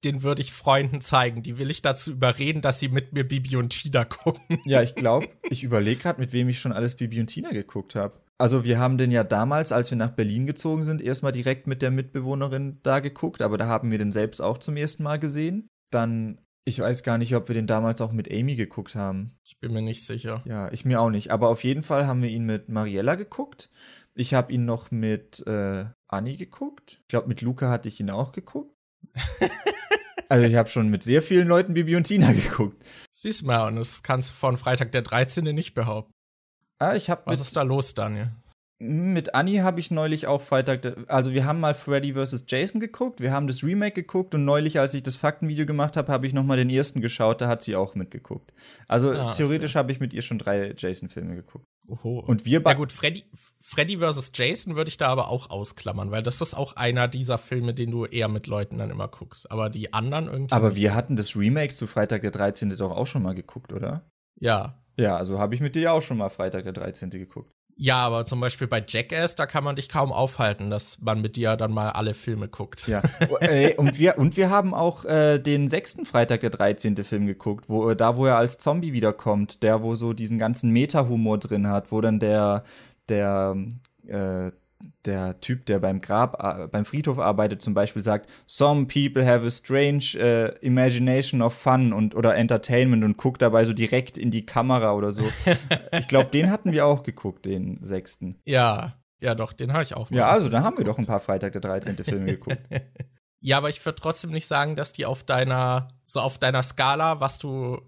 den würde ich Freunden zeigen. Die will ich dazu überreden, dass sie mit mir Bibi und Tina gucken. Ja, ich glaube, ich überlege gerade, mit wem ich schon alles Bibi und Tina geguckt habe. Also wir haben den ja damals, als wir nach Berlin gezogen sind, erstmal direkt mit der Mitbewohnerin da geguckt, aber da haben wir den selbst auch zum ersten Mal gesehen. Dann, ich weiß gar nicht, ob wir den damals auch mit Amy geguckt haben. Ich bin mir nicht sicher. Ja, ich mir auch nicht. Aber auf jeden Fall haben wir ihn mit Mariella geguckt. Ich habe ihn noch mit äh, Anni geguckt. Ich glaube, mit Luca hatte ich ihn auch geguckt. also ich habe schon mit sehr vielen Leuten Bibi und Tina geguckt. Siehst du mal, und das kannst du von Freitag der 13. nicht behaupten. Ah, ich hab Was ist da los, Daniel? Mit Anni habe ich neulich auch Freitag, also wir haben mal Freddy vs. Jason geguckt, wir haben das Remake geguckt und neulich, als ich das Faktenvideo gemacht habe, habe ich nochmal den ersten geschaut, da hat sie auch mitgeguckt. Also ah, theoretisch okay. habe ich mit ihr schon drei Jason-Filme geguckt. Oho. Und wir Ja gut, Freddy, Freddy vs. Jason würde ich da aber auch ausklammern, weil das ist auch einer dieser Filme, den du eher mit Leuten dann immer guckst. Aber die anderen irgendwie. Aber nicht. wir hatten das Remake zu Freitag der 13. doch auch schon mal geguckt, oder? Ja. Ja, also habe ich mit dir ja auch schon mal Freitag der 13. geguckt. Ja, aber zum Beispiel bei Jackass, da kann man dich kaum aufhalten, dass man mit dir dann mal alle Filme guckt. Ja. Oh, und, wir, und wir haben auch äh, den sechsten Freitag, der 13. Film geguckt, wo da, wo er als Zombie wiederkommt, der, wo so diesen ganzen Meta-Humor drin hat, wo dann der, der äh, der Typ, der beim Grab, äh, beim Friedhof arbeitet, zum Beispiel sagt, some people have a strange uh, imagination of fun und oder Entertainment und guckt dabei so direkt in die Kamera oder so. ich glaube, den hatten wir auch geguckt, den sechsten. Ja, ja, doch, den habe ich auch. Mal ja, also dann haben wir doch ein paar Freitag der 13. Filme geguckt. ja, aber ich würde trotzdem nicht sagen, dass die auf deiner, so auf deiner Skala, was du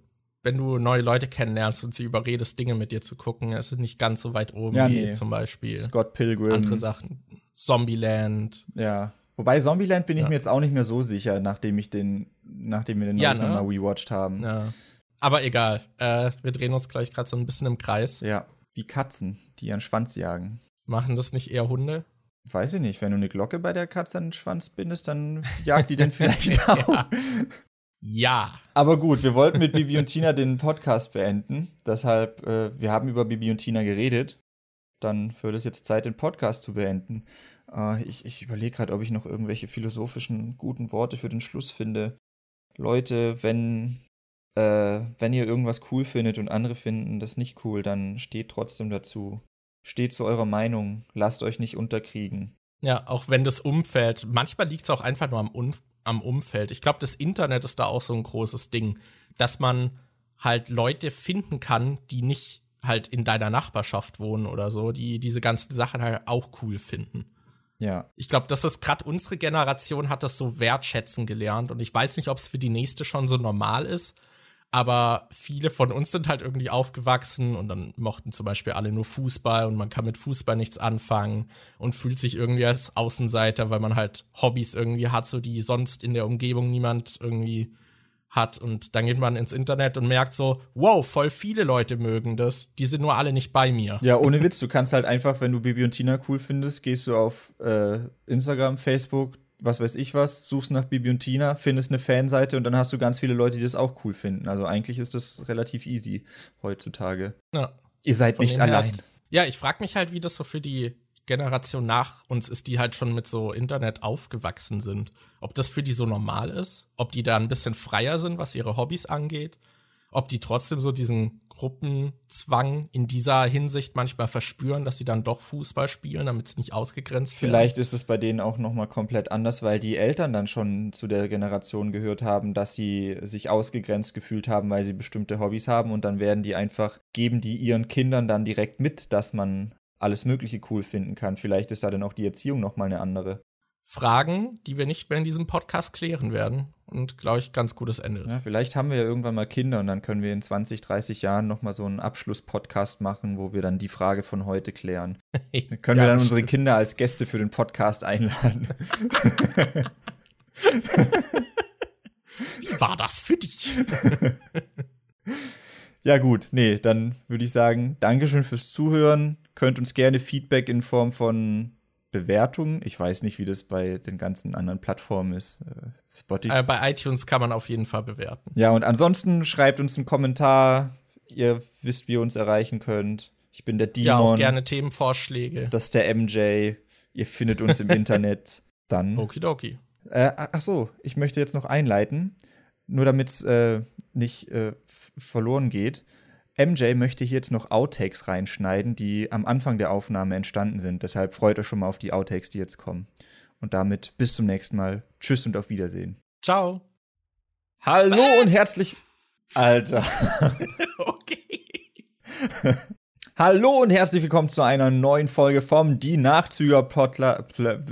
wenn du neue Leute kennenlernst und sie überredest, Dinge mit dir zu gucken, ist es nicht ganz so weit oben ja, wie nee. zum Beispiel Scott Pilgrim. Andere Sachen. Zombieland. Ja. Wobei Zombieland bin ich ja. mir jetzt auch nicht mehr so sicher, nachdem ich den, nachdem wir den ja, ne? rewatcht haben. Ja. Aber egal. Äh, wir drehen uns gleich gerade so ein bisschen im Kreis. Ja. Wie Katzen, die ihren Schwanz jagen. Machen das nicht eher Hunde? Weiß ich nicht. Wenn du eine Glocke bei der Katze an den Schwanz bindest, dann jagt die den vielleicht auch. Ja. Aber gut, wir wollten mit Bibi und Tina den Podcast beenden. Deshalb, äh, wir haben über Bibi und Tina geredet. Dann wird es jetzt Zeit, den Podcast zu beenden. Äh, ich ich überlege gerade, ob ich noch irgendwelche philosophischen guten Worte für den Schluss finde. Leute, wenn, äh, wenn ihr irgendwas cool findet und andere finden das nicht cool, dann steht trotzdem dazu. Steht zu eurer Meinung. Lasst euch nicht unterkriegen. Ja, auch wenn das Umfeld, manchmal liegt es auch einfach nur am um am Umfeld. Ich glaube, das Internet ist da auch so ein großes Ding, dass man halt Leute finden kann, die nicht halt in deiner Nachbarschaft wohnen oder so, die diese ganzen Sachen halt auch cool finden. Ja. Ich glaube, das ist gerade unsere Generation hat das so wertschätzen gelernt und ich weiß nicht, ob es für die nächste schon so normal ist, aber viele von uns sind halt irgendwie aufgewachsen und dann mochten zum Beispiel alle nur Fußball und man kann mit Fußball nichts anfangen und fühlt sich irgendwie als Außenseiter, weil man halt Hobbys irgendwie hat, so die sonst in der Umgebung niemand irgendwie hat. Und dann geht man ins Internet und merkt so, wow, voll viele Leute mögen das. Die sind nur alle nicht bei mir. Ja, ohne Witz. Du kannst halt einfach, wenn du Bibi und Tina cool findest, gehst du auf äh, Instagram, Facebook, was weiß ich was, suchst nach Bibi und Tina, findest eine Fanseite und dann hast du ganz viele Leute, die das auch cool finden. Also eigentlich ist das relativ easy heutzutage. Ja. Ihr seid Von nicht dem her- allein. Ja, ich frage mich halt, wie das so für die Generation nach uns ist, die halt schon mit so Internet aufgewachsen sind. Ob das für die so normal ist, ob die da ein bisschen freier sind, was ihre Hobbys angeht, ob die trotzdem so diesen Gruppenzwang in dieser Hinsicht manchmal verspüren, dass sie dann doch Fußball spielen, damit es nicht ausgegrenzt wird. Vielleicht ist es bei denen auch noch mal komplett anders, weil die Eltern dann schon zu der Generation gehört haben, dass sie sich ausgegrenzt gefühlt haben, weil sie bestimmte Hobbys haben und dann werden die einfach, geben die ihren Kindern dann direkt mit, dass man alles Mögliche cool finden kann. Vielleicht ist da dann auch die Erziehung noch mal eine andere. Fragen, die wir nicht mehr in diesem Podcast klären werden und, glaube ich, ganz gutes Ende ist. Ja, vielleicht haben wir ja irgendwann mal Kinder und dann können wir in 20, 30 Jahren noch mal so einen Abschluss-Podcast machen, wo wir dann die Frage von heute klären. Dann können wir Ja, dann unsere stimmt. Kinder als Gäste für den Podcast einladen. Wie war das für dich? Ja, gut, nee, dann würde ich sagen, Dankeschön fürs Zuhören. Könnt uns gerne Feedback in Form von Bewertungen. Ich weiß nicht, wie das bei den ganzen anderen Plattformen ist. Äh, Spotify. äh, bei iTunes kann man auf jeden Fall bewerten. ja, und ansonsten schreibt uns einen Kommentar. Ihr wisst, wie ihr uns erreichen könnt. Ich bin der Ja, auch Demon. gerne Themenvorschläge. Das ist der MJ. Ihr findet uns im Internet. Dann. Okidoki. Äh, ach so, ich möchte jetzt noch einleiten, nur damit es äh, nicht äh, verloren geht. MJ möchte hier jetzt noch Outtakes reinschneiden, die am Anfang der Aufnahme entstanden sind. Deshalb freut euch schon mal auf die Outtakes, die jetzt kommen. Und damit bis zum nächsten Mal. Tschüss und auf Wiedersehen. Ciao. Hallo und herzlich. Alter. Okay. Hallo und herzlich willkommen zu einer neuen Folge vom Die Nachzüger Plotler. Pl